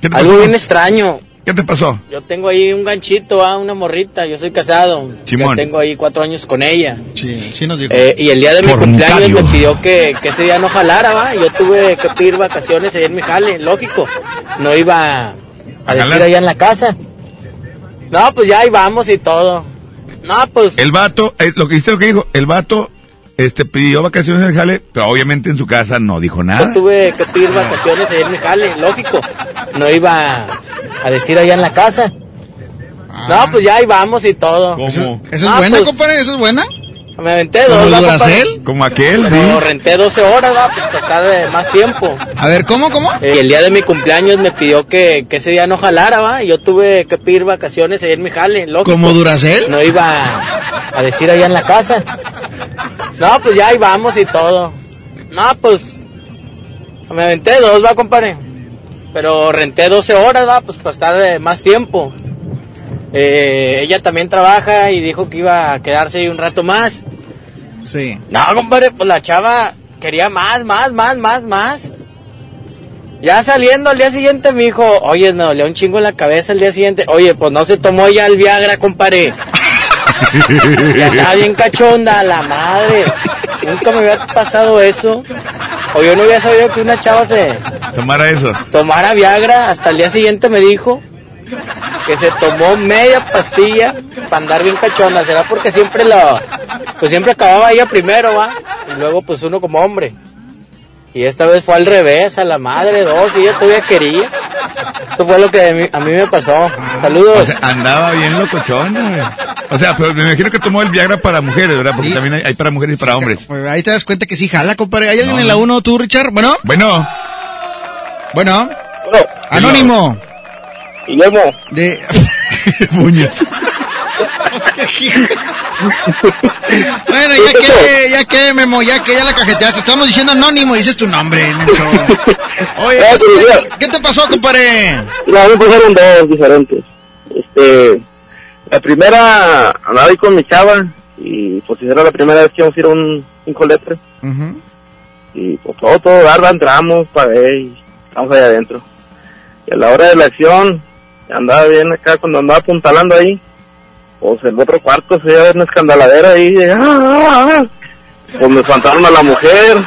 ¿Qué te algo bien extraño. ¿Qué te pasó? Yo tengo ahí un ganchito, ah, una morrita. Yo soy casado. Simón. Tengo ahí cuatro años con ella. Sí, sí nos dijo. Eh, y el día de mi cumpleaños me pidió que, que ese día no jalara, va. Yo tuve que pedir vacaciones ayer en mi jale, lógico. No iba a, a decir allá en la casa. No, pues ya ahí vamos y todo. No, pues El vato, eh, lo que dice lo que dijo, el vato, este, pidió vacaciones en el jale, pero obviamente en su casa no dijo yo nada. tuve que pedir vacaciones ayer en mi jale, lógico. No iba a decir allá en la casa. No, pues ya ahí vamos y todo. ¿Cómo? ¿Eso es Ah, buena, pues, compadre? ¿Eso es buena? Me aventé ¿Como dos, el va, Duracell? compadre. Como aquel, sí. Pero renté 12 horas, va, pues para estar de más tiempo. A ver, ¿cómo, cómo? Eh, Y el día de mi cumpleaños me pidió que, que ese día no jalara, va. Y yo tuve que pedir vacaciones ayer en mi jale, lógico. ¿Como Duracell? No iba a decir allá en la casa. No, pues ya ahí vamos y todo. No, pues me aventé dos, va, compadre. Pero renté 12 horas, va, pues para estar más tiempo. Eh, ella también trabaja y dijo que iba a quedarse ahí un rato más. Sí. No, compadre, pues la chava quería más, más, más, más, más. Ya saliendo al día siguiente me dijo, oye, me dolió un chingo en la cabeza el día siguiente. Oye, pues no se tomó ya el Viagra, compadre. Ya estaba bien cachonda, la madre. Nunca me había pasado eso. O yo no había sabido que una chava se Tomara eso. tomara Viagra. Hasta el día siguiente me dijo que se tomó media pastilla para andar bien cachonda. ¿Será porque siempre lo, pues siempre acababa ella primero, va? Y luego pues uno como hombre. Y esta vez fue al revés, a la madre, dos, y ella todavía quería. Eso fue lo que a mí, a mí me pasó. Saludos. O sea, andaba bien locochona, güey. O sea, pero me imagino que tomó el Viagra para mujeres, ¿verdad? Porque también hay, hay para mujeres y para hombres. Pues ahí te das cuenta que sí jala, compadre. ¿Hay alguien No, en la no. 1 tú, Richard? Bueno, Bueno, bueno. Anónimo. Guillermo. De... Bueno, ya que, ya que, Memo, ya que ya la cajeteaste. Estamos diciendo anónimo, dices tu nombre, menso. Oye, Ah, ¿qué, pues, qué- te pasó, compadre? No, a me pasaron dos diferentes. Este, la primera andaba ahí con mi chava y pues era la primera vez que íbamos a ir a un, un coletre Ujú. y pues todo, todo darla, entramos ver y estamos ahí adentro. Y a la hora de la acción, andaba bien acá cuando andaba apuntalando ahí, pues el otro cuarto se veía una escandaladera ahí, y, ¡ah, ah, ah! pues me espantaron a la mujer.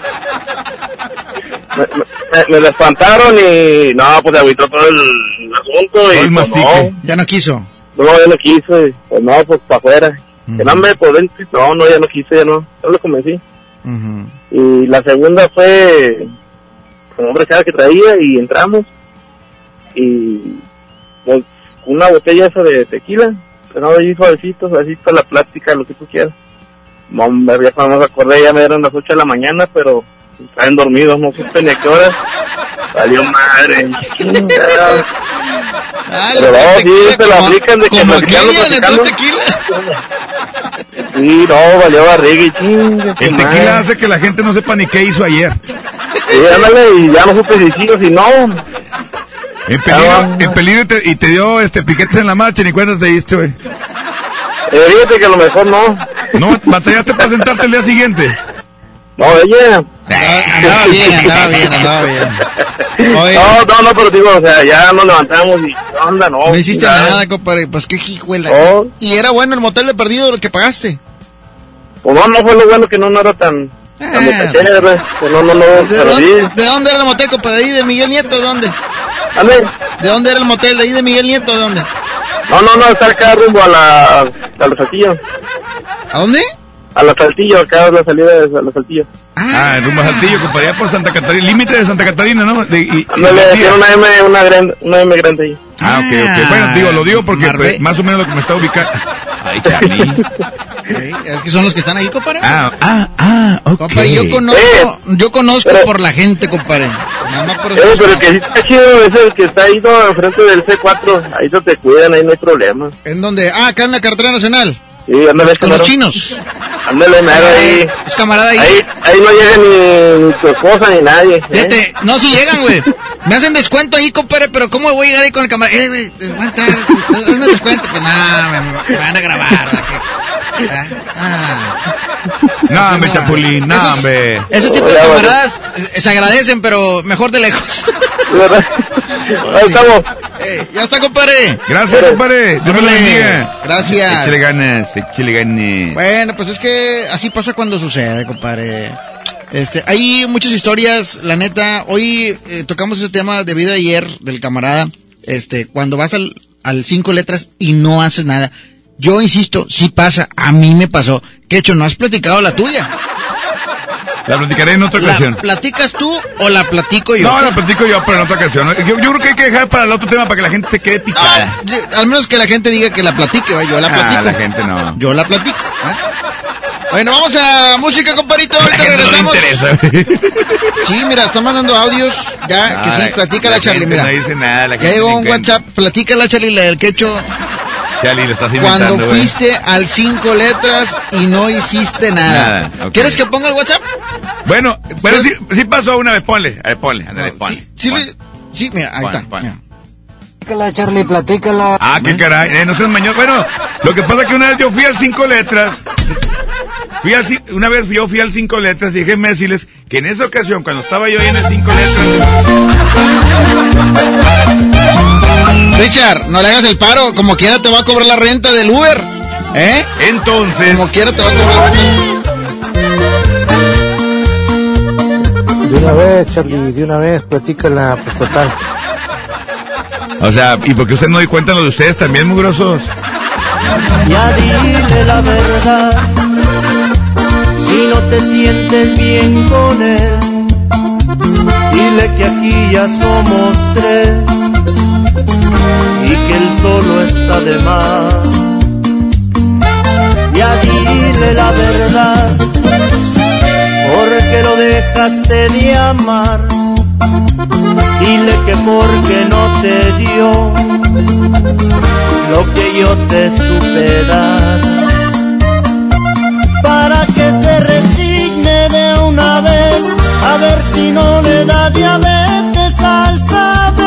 Me, me- me la espantaron y no, pues se agüitó todo el asunto y pues, no, Ya no quiso. no, ya no quiso, y, pues no, pues para afuera. Que no me pues no, no, ya no quise, ya no, yo lo convencí. Y la segunda fue con hombre chava que traía y entramos y pues, una botella esa de tequila, pero ahí suavecito, suavecito la plática, lo que tú quieras. No, me había cuando me acordé, ya me eran las 8 de la mañana, pero estaban dormidos, no supe ni a qué hora. Salió madre. chingada. Pero no, sí, se la aplican de que como platicando, platicando. Sí, no, valió barriga y chinga. el tequila hace que la gente no sepa ni qué hizo ayer. Sí, ándale, y ya no supe si sí o si no. En peligro, en peligro y te, y te dio este piquetes en la marcha, ni cuenta te diste, güey. Eh, fíjate que a lo mejor no. No, batallaste para sentarte el día siguiente. No, ella. Andaba bien, andaba bien, andaba bien. Oye. No, no, no, pero digo, o sea, ya nos levantamos y, ¿qué onda? No, No hiciste ya. nada, compadre. Pues qué hijuela. No. Y era bueno el motel de perdido lo que pagaste. Pues no, no fue lo bueno que no, no era tan, tan de. Pues no, no, no, ¿De pero sí. dónde, de dónde era el motel, compadre? ¿De ahí de Miguel Nieto? ¿De dónde? ¿De dónde era el motel? ¿De ahí de Miguel Nieto? ¿De dónde? No, no, no, está acá rumbo a la, a los saltillos. ¿A dónde? A la Saltillo, acá a la salida de la Saltillo. Ah, en rumbo a Saltillo, compadre, allá por Santa Catarina, límite de Santa Catarina, ¿no? De, y, Ándale, y- tiene una M, una, grande, una M grande ahí. Ah, ok, ok. Bueno, digo, lo digo porque pues, más o menos lo que me está ubicando. Ay, Charlie. Es que son los que están ahí, compadre. Ah, ah, ah, ok. Compadre, yo conozco, yo conozco por la gente, compadre. Nada más por Eh, pero el que sí está chido es el que está ahí no, enfrente del C4. Ahí no te cuidan, ahí no hay problema. ¿En dónde? Ah, acá en la carretera nacional. Sí, ándale. Con los chinos. Ándale, mero ahí. Es camarada ahí. Ahí, ahí no llega ni, ni tu esposa ni nadie. ¿eh? Fíjate, no, si llegan, güey. Me hacen descuento ahí, compadre, pero ¿cómo voy a llegar ahí con el camarada? Eh, güey, voy a entrar, hazme descuento. Pues nada, me, me- van a grabar. ¿verdad? Ah, ah. No, hombre, Chapulín, no, Esos- hombre. Ese tipo de camaradas se agradecen, pero mejor de lejos. Ahí estamos. Eh, ya está, compadre. Gracias, compadre. Dios me lo bendiga. Gracias. Échale ganas, échale ganas. Bueno, pues es que así pasa cuando sucede, compadre. Este, hay muchas historias, la neta. Hoy eh, tocamos ese tema de vida ayer del camarada. Este, cuando vas al, al cinco letras y no haces nada. Yo insisto, sí pasa, a mí me pasó. Que hecho, no has platicado la tuya. La platicaré en otra ¿La ocasión. platicas tú o la platico yo? No, la platico yo, pero en otra ocasión. Yo, yo creo que hay que dejar para el otro tema para que la gente se quede picada. Ah, Al menos que la gente diga que la platique, ¿va? yo la Ah, platico. la gente no. Yo la platico. ¿eh? Bueno, vamos a música, compadrito. Ahorita gente no le regresamos. interesa. Sí, mira, están mandando audios. Ya, que sí, platica la, Charlie, mira. No dice nada, la ya gente llegó le un. WhatsApp, platica la Charlie, la del quecho. Lo estás Cuando inventando, güey. fuiste al cinco letras y no hiciste nada. ¿Quieres que ponga el WhatsApp? Bueno, bueno, sí, sí pasó una vez, ponle. A ver, ponle, ponle. Sí, ponle. sí, mira, ahí Ponle, está. ponle. Platícala, Charlie, platícala. Ah, qué caray, eh, no seas mañoso. Bueno, lo que pasa es que una vez yo fui al cinco letras. Fui al, una vez yo fui al cinco letras y déjenme decirles que en esa ocasión, cuando estaba yo ahí en el cinco letras, Richard, no le hagas el paro. Como quiera te va a cobrar la renta del Uber. ¿Eh? Entonces. Como quiera te va a cobrar. De una vez, Charlie, de una vez, platícala, pues total. o sea, ¿y por qué ustedes no di cuenta lo de ustedes también, mugrosos? Ya dile la verdad, si no te sientes bien con él, dile que aquí ya somos tres y que él solo está de más. Ya dile la verdad, porque lo dejaste de amar, dile que porque no te dio lo que yo te supe dar para que se resigne de una vez a ver si no le da diabetes al saber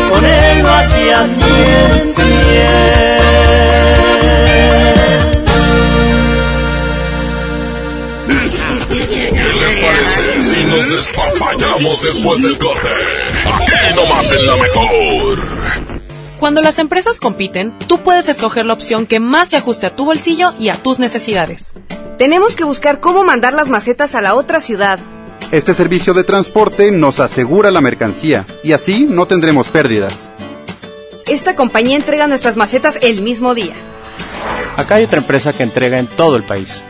en cien ¿Qué les parece si nos despapallamos después del corte? Aquí nomás en la mejor. Cuando las empresas compiten, tú puedes escoger la opción que más se ajuste a tu bolsillo y a tus necesidades. Tenemos que buscar cómo mandar las macetas a la otra ciudad. Este servicio de transporte nos asegura la mercancía y así no tendremos pérdidas. Esta compañía entrega nuestras macetas el mismo día. Acá hay otra empresa que entrega en todo el país.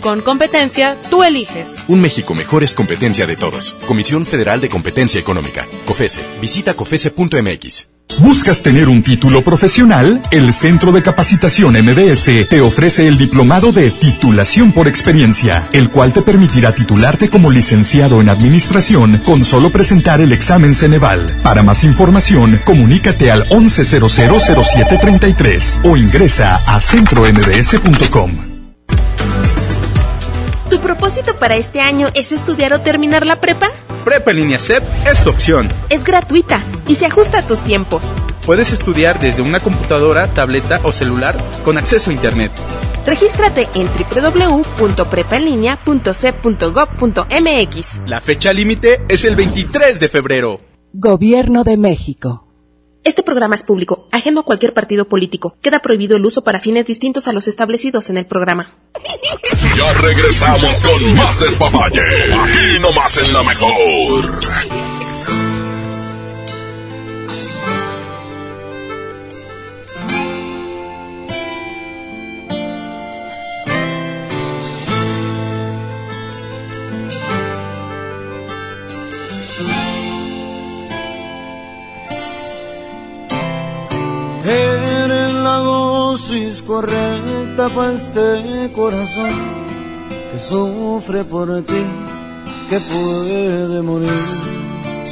Con competencia, tú eliges. Un México mejor es competencia de todos. Comisión Federal de Competencia Económica. COFESE. Visita COFESE.mx. ¿Buscas tener un título profesional? El Centro de Capacitación MBS te ofrece el diplomado de titulación por experiencia, el cual te permitirá titularte como licenciado en administración con solo presentar el examen Ceneval. Para más información, comunícate al 11000733 o ingresa a centrombs.com. ¿Tu propósito para este año es estudiar o terminar la prepa? Prepa en línea CEP es tu opción. Es gratuita y se ajusta a tus tiempos. Puedes estudiar desde una computadora, tableta o celular con acceso a Internet. Regístrate en www.prepaenlinea.cep.gov.mx. La fecha límite es el 23 de febrero. Gobierno de México. Este programa es público, ajeno a cualquier partido político. Queda prohibido el uso para fines distintos a los establecidos en el programa. Ya regresamos con más despapalle. Aquí nomás en la mejor. Correcta para este corazón que sufre por ti, que puede morir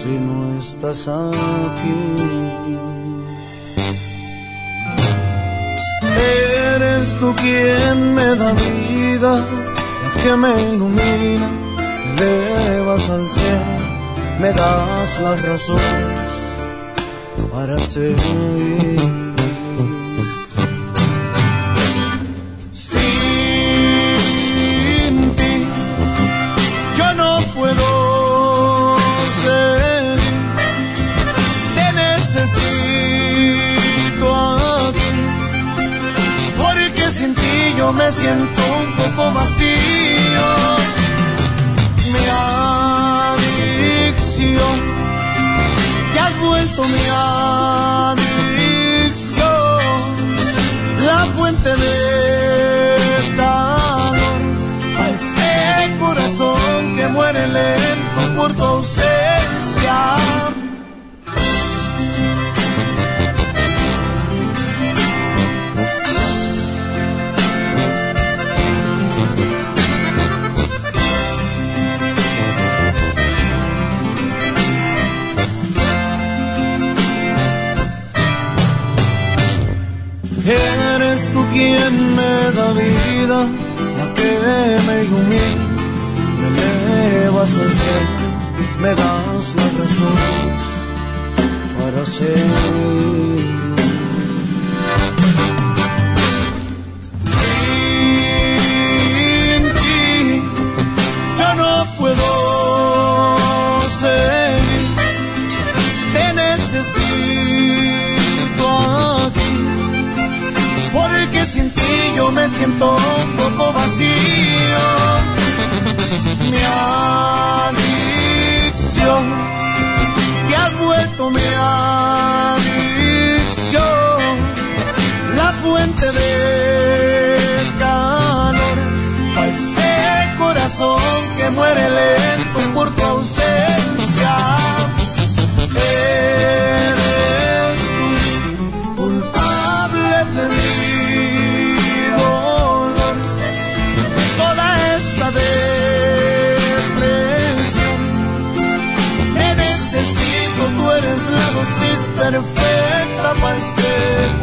si no estás aquí. Eres tú quien me da vida, que me ilumina, me elevas al cielo, me das las razones para seguir. Me siento un poco vacío. Mi adicción que has vuelto mi adicción, la fuente de calor a este corazón que muere lento por tu quien me da vida, la que me ilumina, me elevas al cielo, me das la razón para seguir.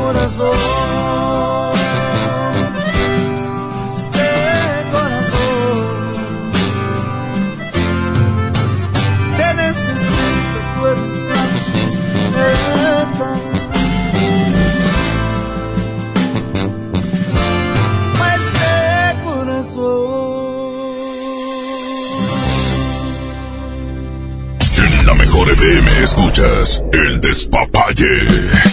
Corazón. Este corazón. Te necesito. Pa' este corazón. En la mejor FM escuchas El Despapalle.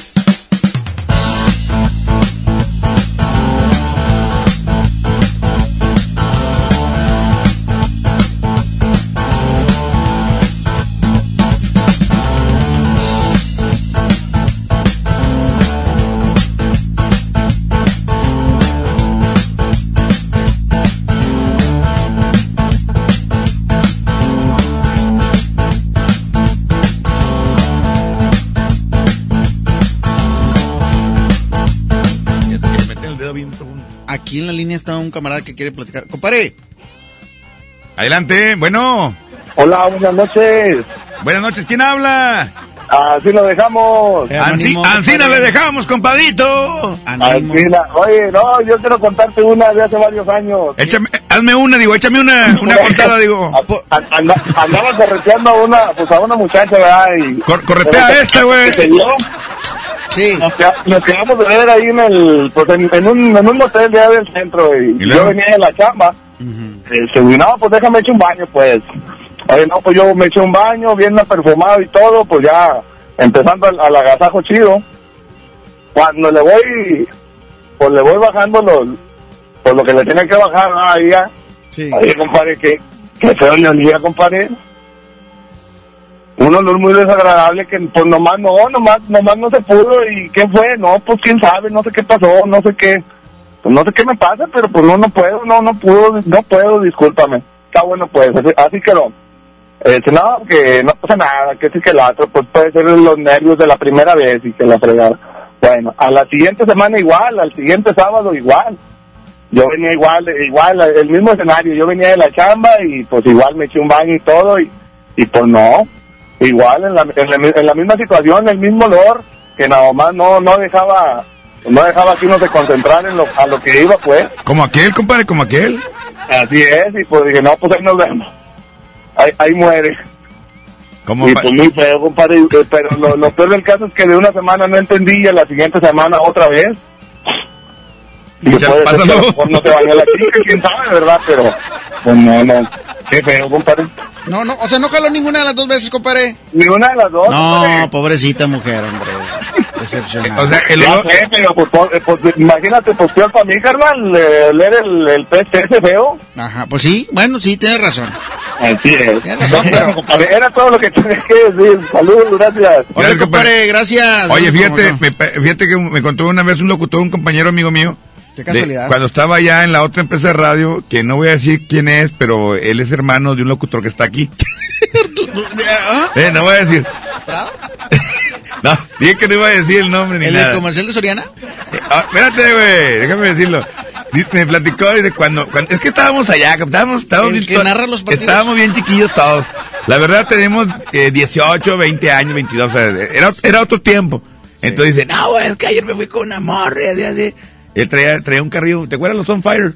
Camarada que quiere platicar. Compare. Adelante, bueno. Hola, buenas noches. Buenas noches, ¿quién habla? Así lo dejamos. Anci- Ancina le dejamos, compadito. Ancina. Oye, no, yo quiero contarte una de hace varios años. Échame, hazme una, digo, échame una, una contada, digo. An- anda- andaba correteando a una, pues a una muchacha, ¿verdad? Y, corretea a esta, güey. Sí. Nos, queda- nos quedamos de ver ahí en el, pues en, en un, en un hotel de allá del centro y, yo venía de la chamba. Este, y no, pues déjame echar un baño, pues. Oye, no, pues yo me eché un baño, bien perfumado y todo, pues ya empezando al, al agasajo chido. Cuando le voy, pues le voy bajando los, pues lo que le tiene que bajar. Ahí ya. Sí. Oye, compadre, que, que feo le olía, compadre. Un olor muy desagradable que pues nomás no, nomás, nomás no se pudo y ¿qué fue? No, pues quién sabe, no sé qué pasó, no sé qué. Pues no sé qué me pasa, pero pues no, no puedo, no, no puedo, no puedo, discúlpame. Está bueno pues, así, así quedó. Este, no, que no pasa nada, que sí que la otro, pues puede ser los nervios de la primera vez y que la fregada. Bueno, a la siguiente semana igual, al siguiente sábado igual. Yo venía igual, igual, el mismo escenario, yo venía de la chamba y pues igual me eché un baño y todo y, y pues no, igual en la, en la, en la misma situación, el mismo olor, que nada más no, no dejaba, no dejaba que uno se concentrara en lo, a lo que iba pues. Como aquel, compadre, como aquel. Así es, y pues dije, no, pues ahí nos vemos. Ahí, ahí muere. Como y pues muy feo, compadre. eh, Pero lo, lo peor del caso es que de una semana no entendí y a la siguiente semana otra vez. Y puede ser que a lo mejor no se bañó la chica, quién sabe, ¿verdad? Pero, pues no, no. Qué feo, compadre. No, no, o sea, no jaló ninguna de las dos veces, compadre. Ni una de las dos. No, pobrecita mujer, hombre. Decepcionada. O sea, el Ya sé, pero pues, pues, pues, imagínate, pues peor para mí, carnal, eh, leer el, el pez ese feo. Ajá, pues sí, bueno, sí, tienes razón. Así es. Tienes razón, pero... compadre, Era todo lo que tenía que decir. Saludos, gracias. Oye, compadre, gracias. Oye, ¿Cómo fíjate, no? me, fíjate que me contó una vez un locutor, un compañero amigo mío. Qué de- casualidad. cuando estaba ya en la otra empresa de radio, que no voy a decir quién es, pero él es hermano de un locutor que está aquí. eh, no voy a decir. no, dije que no iba a decir el nombre ni ¿El nada. del comercial de Soriana? Eh, ah, espérate, güey, déjame decirlo. Dice- Me platicó desde cuando, cuando- es que estábamos allá, estábamos, estábamos El bien- los partidos. estábamos bien chiquillos todos. La verdad tenemos eh, 18, 20 años, 22, o sea, era, era otro tiempo. Entonces dice, no, es que ayer me fui con una morra, así, así". Él traía, traía un carrillo, ¿te acuerdas los On Fire?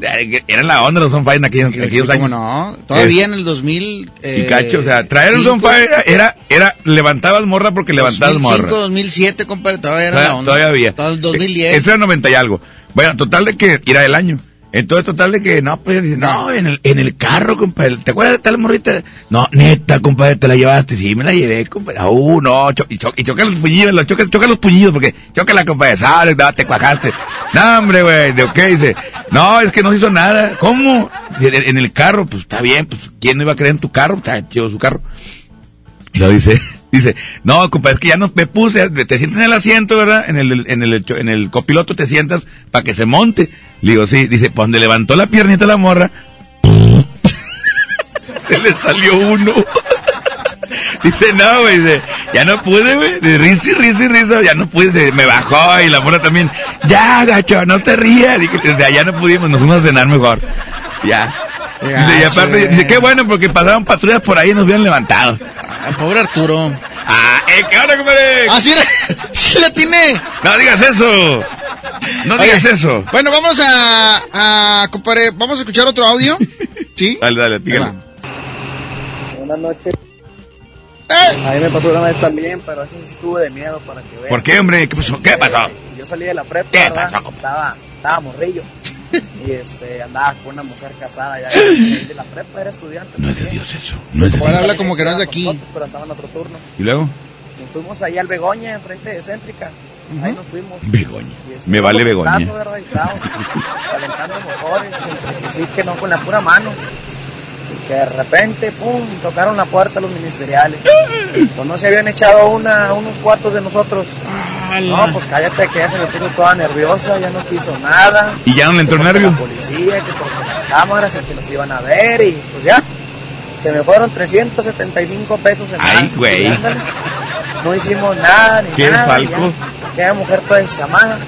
Eran la onda los On Fire en aquellos, en aquellos ¿Cómo años. no? Todavía en el 2000... Y Eh, cacho, o sea, traer un On cinco- Fire era, era, levantabas morra porque levantabas 2005, morra. 2007, compadre, todavía era Todavía, la onda. todavía había. El 2010. Ese era 90 y algo. Bueno, total de que era el año. Entonces, total de que, no, pues, dice, no, en el, en el carro, compadre. ¿Te acuerdas de tal morrita? No, neta, compadre, te la llevaste. Sí, me la llevé, compadre. Uh, no, cho- y, cho- y choca los puñillos, lo choca, choca los puñillos, porque choca la compadre, sabes, no, te cuajaste. No, hombre, güey, ¿de qué dice? No, es que no se hizo nada. ¿Cómo? En, el carro, pues, está bien, pues, ¿quién no iba a creer en tu carro? Está chido su carro. Lo dice, dice, no, compadre, es que ya no me puse, te sientas en el asiento, ¿verdad? En el, en el, en el copiloto te sientas para que se monte. Le digo, sí, dice, pues donde levantó la piernita la morra, se le salió uno. Dice, no, güey, dice, ya no pude, güey, de risa y risa y risa, ya no pude, se me bajó y la morra también, ya, gacho, no te rías, Dije, desde allá no pudimos, nos fuimos a cenar mejor, ya. Dice, y aparte, dice, qué bueno, porque pasaban patrullas por ahí y nos habían levantado. Ah, pobre Arturo. Ah, eh, ¿qué onda, compadre? Ah, sí, sí la tiene. No digas eso. No digas Oye, eso. Bueno, vamos a, a, compadre, vamos a escuchar otro audio. ¿Sí? Dale, dale, dígale. Buenas noches. ¡Eh! A mí me pasó una vez también, pero eso sí estuvo de miedo para que vean. ¿Por qué, hombre? ¿Qué pasó? ¿Qué pasó? Yo salí de la prepa, ¿Qué pasó? Estaba, estaba morrillo. Y este, andaba con una mujer casada ya de la prepa, era estudiante. No es de Dios eso. No es de Ahora Dios. habla como que no es de aquí. Nosotros, pero andaba en otro turno. ¿Y luego? Nos fuimos ahí al Begoña, enfrente de Céntrica. Ahí nos fuimos. Begoña. Este, Me vale Begoña. calentando motores, entre que sí que no con la pura mano. Y que de repente, pum, tocaron la puerta los ministeriales. Pues no se habían echado una, unos cuartos de nosotros. No, pues cállate, que ya se me puso toda nerviosa, ya no quiso nada. ¿Y ya no le entró nervio? La policía, que porque las cámaras, que nos iban a ver y pues ya. Se me fueron 375 pesos en Ay, güey. No hicimos nada, ni ¿Qué nada. falco? ya. Mujer toda.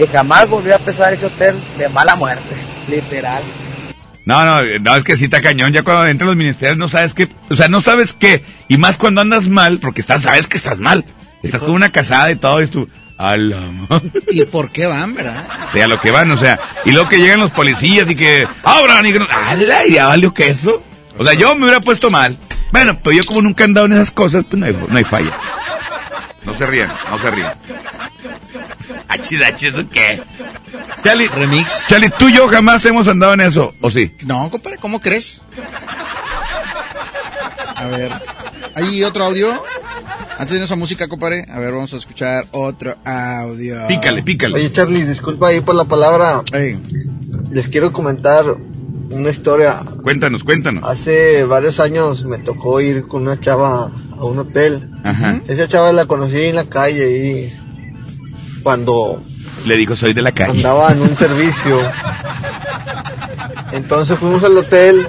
Y jamás volvió a pesar ese hotel de mala muerte, literal. No, no, no, es que sí está cañón. Ya cuando entran los ministerios no sabes qué, o sea, no sabes qué. Y más cuando andas mal, porque estás, sabes que estás mal. Estás con una casada y todo, y tú, a la. ¿Y por qué van, verdad? O sea, lo que van, o sea, y luego que llegan los policías y que abran y que no, ¡ala! Y ya valió que eso. O sea, yo me hubiera puesto mal. Bueno, pero yo como nunca he andado en esas cosas, pues no hay, no hay falla. No se rían, no se rían. Achis, achis, ¿eso qué? Charlie, Remix. Charlie, tú y yo jamás hemos andado en eso, ¿o sí? No, compadre, ¿cómo crees? A ver, ¿hay otro audio? Antes de esa música, compadre, a ver, vamos a escuchar otro audio. Pícale, pícale. Oye, Charlie, disculpa ahí por la palabra. Les quiero comentar una historia. Cuéntanos, cuéntanos. Hace varios años me tocó ir con una chava a un hotel. Ajá. Esa chava la conocí en la calle y cuando Le digo, soy de la calle. andaba en un servicio. Entonces fuimos al hotel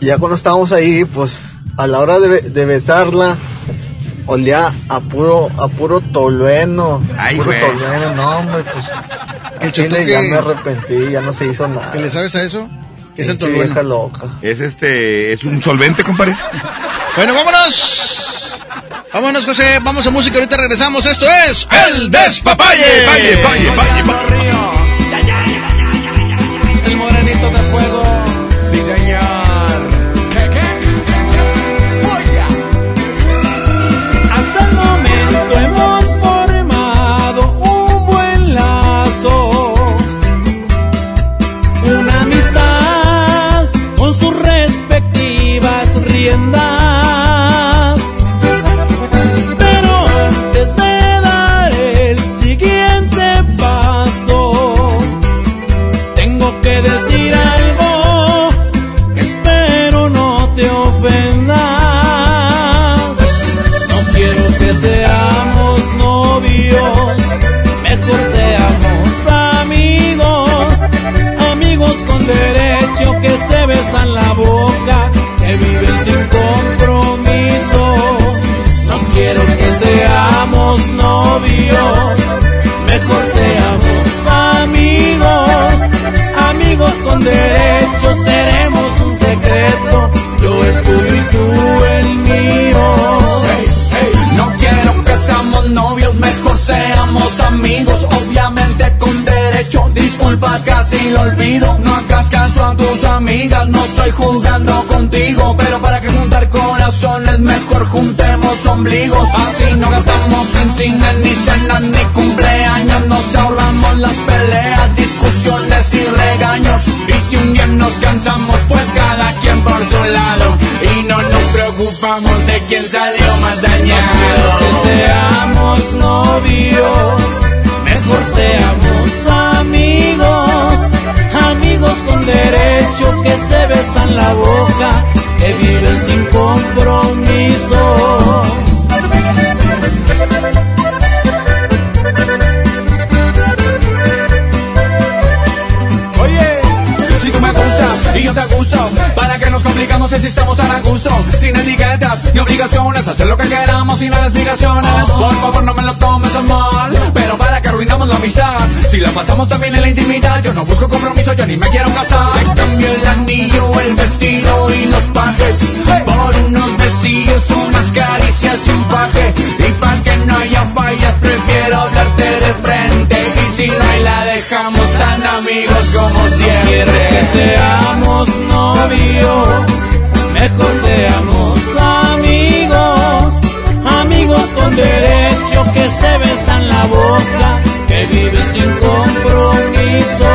y ya cuando estábamos ahí, pues a la hora de, be- de besarla, olía a puro, a puro tolueno. Ay, puro güey. tolueno, no, hombre, pues ¿El chile ya me arrepentí, ya no se hizo nada. ¿qué le sabes a eso? ¿Qué es el tolueno? loca. Es este, es un solvente, compadre. Bueno, vámonos. Vámonos, José. Vamos a música. Ahorita regresamos. Esto es El Despapalle. Valle, valle, valle, con derecho, seremos un secreto, yo el tuyo y tú el mío. No quiero que seamos novios, mejor seamos amigos, obviamente con derecho. Disculpa, casi lo olvido. No hagas caso a tus amigas, no estoy jugando contigo. Pero para que juntar corazones, mejor juntemos ombligos. Así no gastamos en cine, ni cenas, ni cumpleaños. Nos ahorramos las peleas, discusiones regaños. Y si un día nos cansamos, pues cada quien por su lado. Y no nos preocupamos de quién salió más dañado. que seamos novios, mejor seamos amigos, amigos con derecho que se besan la boca, que viven sin compromiso. Estamos tan a gusto? Sin etiquetas ni obligaciones, hacer lo que queramos sin las explicaciones. Por favor, no me lo tomes a mal, pero para que arruinamos la amistad. Si la pasamos también en la intimidad, yo no busco compromiso, yo ni me quiero casar. Te cambio el anillo, el vestido y los pajes por unos besillos, unas caricias y un faje. Y para que no haya fallas, prefiero hablarte de frente. Y si no hay, la dejamos tan amigos como siempre. Quiero que seamos novios, lejos seamos amigos, amigos con derecho que se besan la boca, que viven sin compromiso.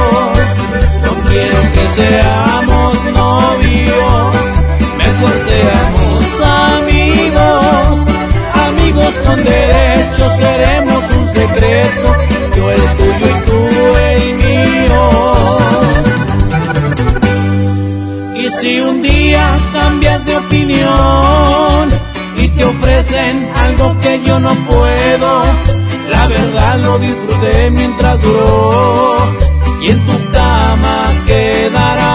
No quiero que seamos novios, mejor seamos amigos, amigos con derecho seremos un secreto, yo el tuyo y tú el mío. Si un día cambias de opinión y te ofrecen algo que yo no puedo, la verdad lo disfruté mientras duró y en tu cama quedará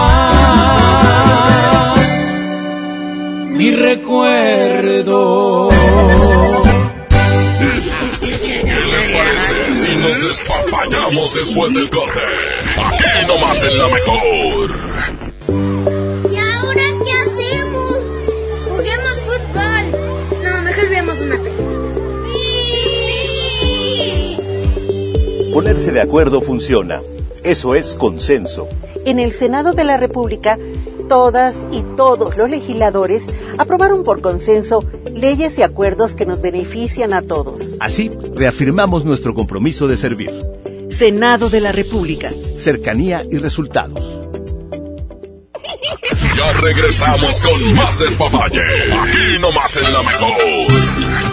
mi recuerdo. ¿Qué les parece si nos despapallamos después del corte? Aquí nomás en la mejor. Ponerse de acuerdo funciona. Eso es consenso. En el Senado de la República, todas y todos los legisladores aprobaron por consenso leyes y acuerdos que nos benefician a todos. Así, reafirmamos nuestro compromiso de servir. Senado de la República. Cercanía y resultados. Ya regresamos con más despapalle. Aquí nomás en la mejor.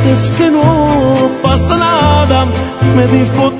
aparentes que no pasa nada, me dijo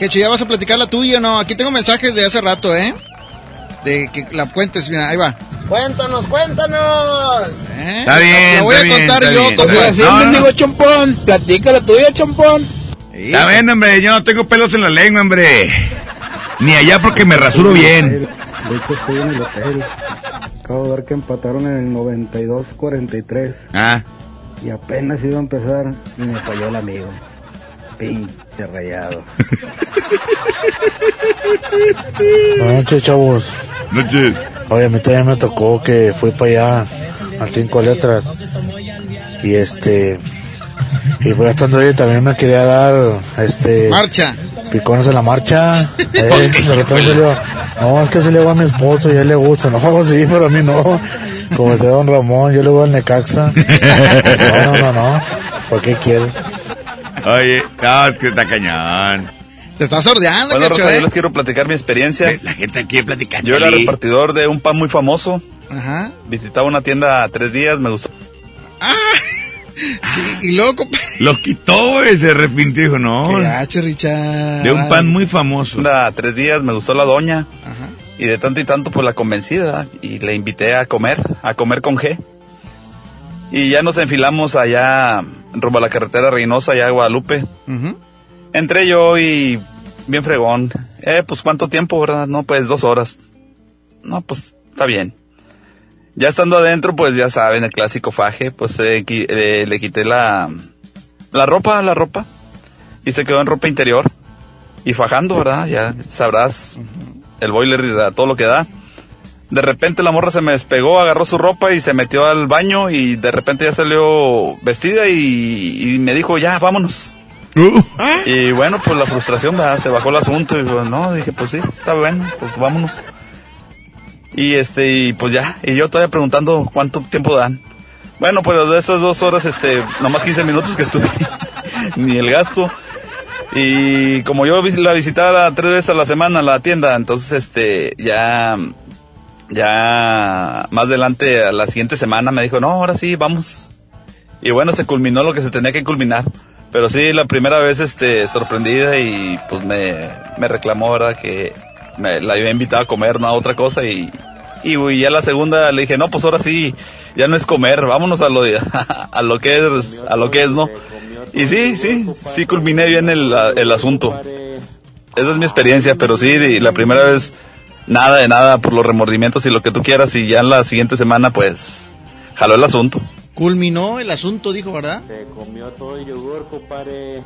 Que ya vas a platicar la tuya, ¿no? Aquí tengo mensajes de hace rato, ¿eh? De que la cuentes, mira, ahí va. Cuéntanos, cuéntanos. ¿Eh? Está bien, La voy está a bien, contar yo, bien. compa. Así No, no. mendigo chompón. Platica la tuya, chompón. Está bien, hombre, yo no tengo pelos en la lengua, hombre. Ni allá porque me rasuro bien. De hecho, estoy en el hotel. Acabo de ver que empataron en el 92-43. Ah, Y apenas iba a empezar y me falló el amigo. Pinche rayado. Buenas noches, chavos. Noches. Oye, a mí también me tocó que fui para allá al cinco letras. Y este. Y pues estando ahí también me quería dar este. Marcha. Picones en la marcha. Eh, de repente salió. No, es que se le va a mi esposo y a él le gusta. No, sí, pero a mí no. Como decía don Ramón, yo le voy al Necaxa. No, no, no, no. ¿Por qué quieres? Oye, no, es que está cañón. Te estás sordeando, Bueno, Rosa, ¿eh? yo les quiero platicar mi experiencia. La gente quiere platicar. Yo era repartidor de un pan muy famoso. Ajá. Visitaba una tienda tres días, me gustó. Y, y luego, compa- Lo quitó, güey, se arrepintió, dijo, no. Qué gacho, Richard. De un pan muy famoso. Anda, tres días, me gustó la doña. Y de tanto y tanto, pues la convencí, ¿verdad? Y le invité a comer, a comer con G. Y ya nos enfilamos allá, rumbo a la carretera Reynosa, allá a Guadalupe. Entré yo y bien fregón. Eh, pues cuánto tiempo, ¿verdad? No, pues dos horas. No, pues está bien. Ya estando adentro, pues ya saben, el clásico faje, pues eh, qui- eh, le quité la, la ropa, la ropa. Y se quedó en ropa interior. Y fajando, ¿verdad? Ya sabrás, el boiler y todo lo que da. De repente la morra se me despegó, agarró su ropa y se metió al baño y de repente ya salió vestida y, y me dijo, ya, vámonos. Y bueno, pues la frustración, ¿verdad? se bajó el asunto y pues, no, dije, pues sí, está bueno, pues vámonos. Y este, y pues ya, y yo todavía preguntando cuánto tiempo dan. Bueno, pues de esas dos horas, este, nomás 15 minutos que estuve, ni el gasto. Y como yo la visitaba tres veces a la semana la tienda, entonces este, ya, ya más adelante a la siguiente semana me dijo, no, ahora sí, vamos. Y bueno, se culminó lo que se tenía que culminar. Pero sí, la primera vez, este, sorprendida y pues me, me reclamó, ¿verdad? Que me la había invitado a comer, no a otra cosa y, y, y ya la segunda le dije, no, pues ahora sí, ya no es comer, vámonos a lo, a lo que es, a lo que es, ¿no? Y sí, sí, sí culminé bien el, el asunto. Esa es mi experiencia, pero sí, la primera vez, nada de nada por los remordimientos y lo que tú quieras y ya en la siguiente semana, pues, jaló el asunto. Culminó el asunto, dijo, ¿verdad? Se comió todo el yogur, compadre.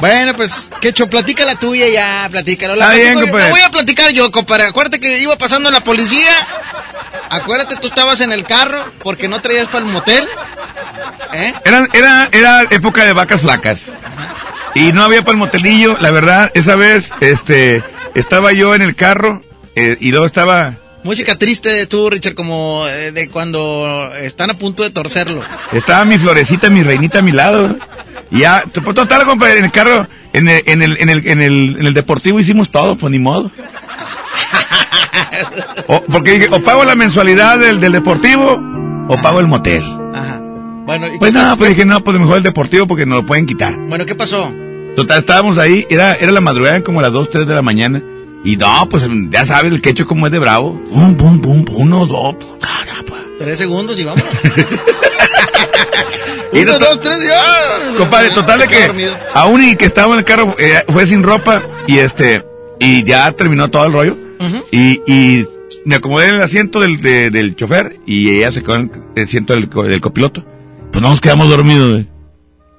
Bueno, pues, Quecho, platica la tuya ya, platícala. La, Está bien, compadre. la voy a platicar yo, compadre. Acuérdate que iba pasando la policía. Acuérdate, tú estabas en el carro porque no traías para el motel. ¿Eh? Era, era, era época de vacas flacas. Y no había para el motelillo, la verdad, esa vez, este, estaba yo en el carro, eh, y luego estaba, Música triste tú, Richard, como eh, de cuando están a punto de torcerlo. estaba mi florecita, mi reinita a mi lado. Y ya, total, compadre, en el carro, en el, en el, en el, en el, en el deportivo hicimos todo, pues ni modo. O- porque dije, o pago la mensualidad del, del deportivo, o pago el motel. Ajá. Bueno, ¿y Pues no, pasó? pues dije, no, pues mejor el deportivo porque nos lo pueden quitar. Bueno, ¿qué pasó? Total, estábamos ahí, era, era la madrugada como las 2, 3 de la mañana. Y no, pues ya sabes el quecho como es de bravo. Pum, pum, pum, uno, dos. pum. Tres segundos y vamos. Uno, no- dos, tres y. Compadre, total de que dormido. aún y que estaba en el carro, eh, fue sin ropa y este, y ya terminó todo el rollo. y, y me acomodé en el asiento del, de- del chofer y ella se quedó en el asiento del, del copiloto. Pues no nos quedamos dormidos, güey.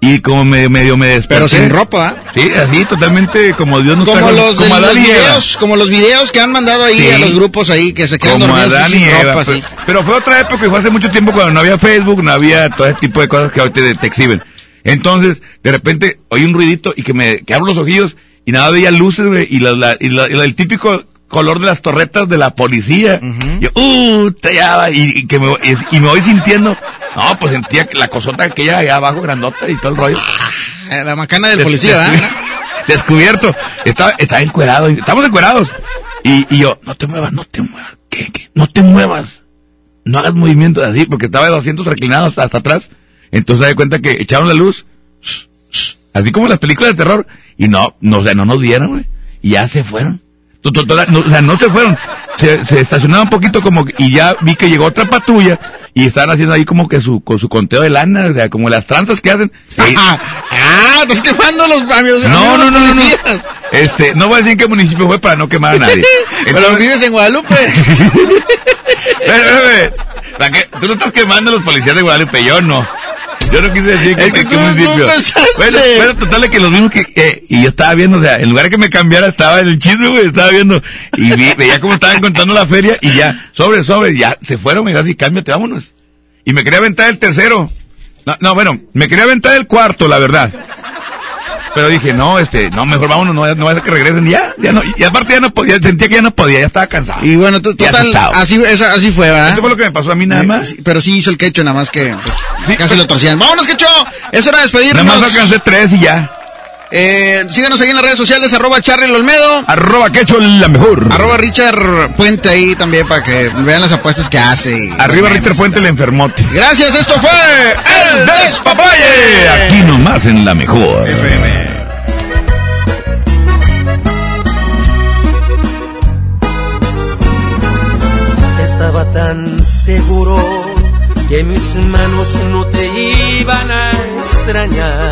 Y como me, medio me desperté. Pero sin ropa, Sí, así, totalmente como Dios nos Como haga- los, de como los y Eva. videos, como los videos que han mandado ahí Sí. a los grupos ahí que se quedan Como dormidos Adán sin Eva. ropa, pero, así. pero fue otra época, y fue hace mucho tiempo cuando no había Facebook, no había todo ese tipo de cosas que ahorita te, te exhiben. Entonces, de repente, oí un ruidito y que me, que abro los ojillos y nada veía luces, güey, y, la, la- y la- el típico color de las torretas de la policía. Yo, uh, te ya, va", y, y que me, y, y me voy sintiendo, no, pues sentía que la cosota aquella allá abajo, grandota y todo el rollo. Eh, La macana del Des- policía, descubi- ¿verdad? Descubierto. Estaba, estaba encuerado. Estamos encuerados. Y, y yo, no te muevas, no te muevas. ¿Qué, qué? No te muevas. No hagas movimientos así, porque estaba de los asientos reclinados hasta atrás. Entonces se da cuenta que echaron la luz. Así como en las películas de terror. Y no, no, o sea, no nos vieron, güey. Y ya se fueron. No, o sea, no se fueron. Se, se estacionaron un poquito como, que- y ya vi que llegó otra patrulla. Y estaban haciendo ahí como que su, con su conteo de lana, o sea, como las tranzas que hacen. Ah, estás quemando los amigos. no, no, no, no. Este, no voy a decir en qué municipio fue para no quemar a nadie. Pero vives en Guadalupe. Espérame, espérame. ¿Para qué? Tú no estás quemando a los policías de Guadalupe, yo no. Yo no quise decir que, Es que que tú- tú. Bueno, bueno, total de que los mismos que, que- y yo estaba viendo, o sea, en lugar de que me cambiara, estaba en el chisme, güey, estaba viendo, y vi- veía cómo estaban contando la feria, y ya, sobre, sobre, ya, se fueron, me dijo así, cámbiate, vámonos. Y me quería aventar el tercero. No, no, bueno, me quería aventar el cuarto, la verdad. Pero dije, no, este, no, mejor vámonos, no, no a que regresen, ya, ya no, y aparte ya no podía, sentía que ya no podía, ya estaba cansado. Y bueno, tú, total, así, eso- así fue, ¿verdad? Eso fue lo que me pasó a mí nada Eh, más. sí, Pero sí hizo el quecho, nada más que pues, casi lo torcían. ¡Vámonos, quecho! Es hora de despedirnos. Nada más alcancé tres y ya. Eh, síganos ahí en las redes sociales, arroba Charlie Olmedo. Arroba Quecho la mejor. Arroba Richard Puente ahí también para que vean las apuestas que hace. Arriba Richard Puente el enfermote. Gracias, esto fue El Despapalle. Aquí nomás en la mejor. Estaba tan seguro que mis manos no te iban a extrañar,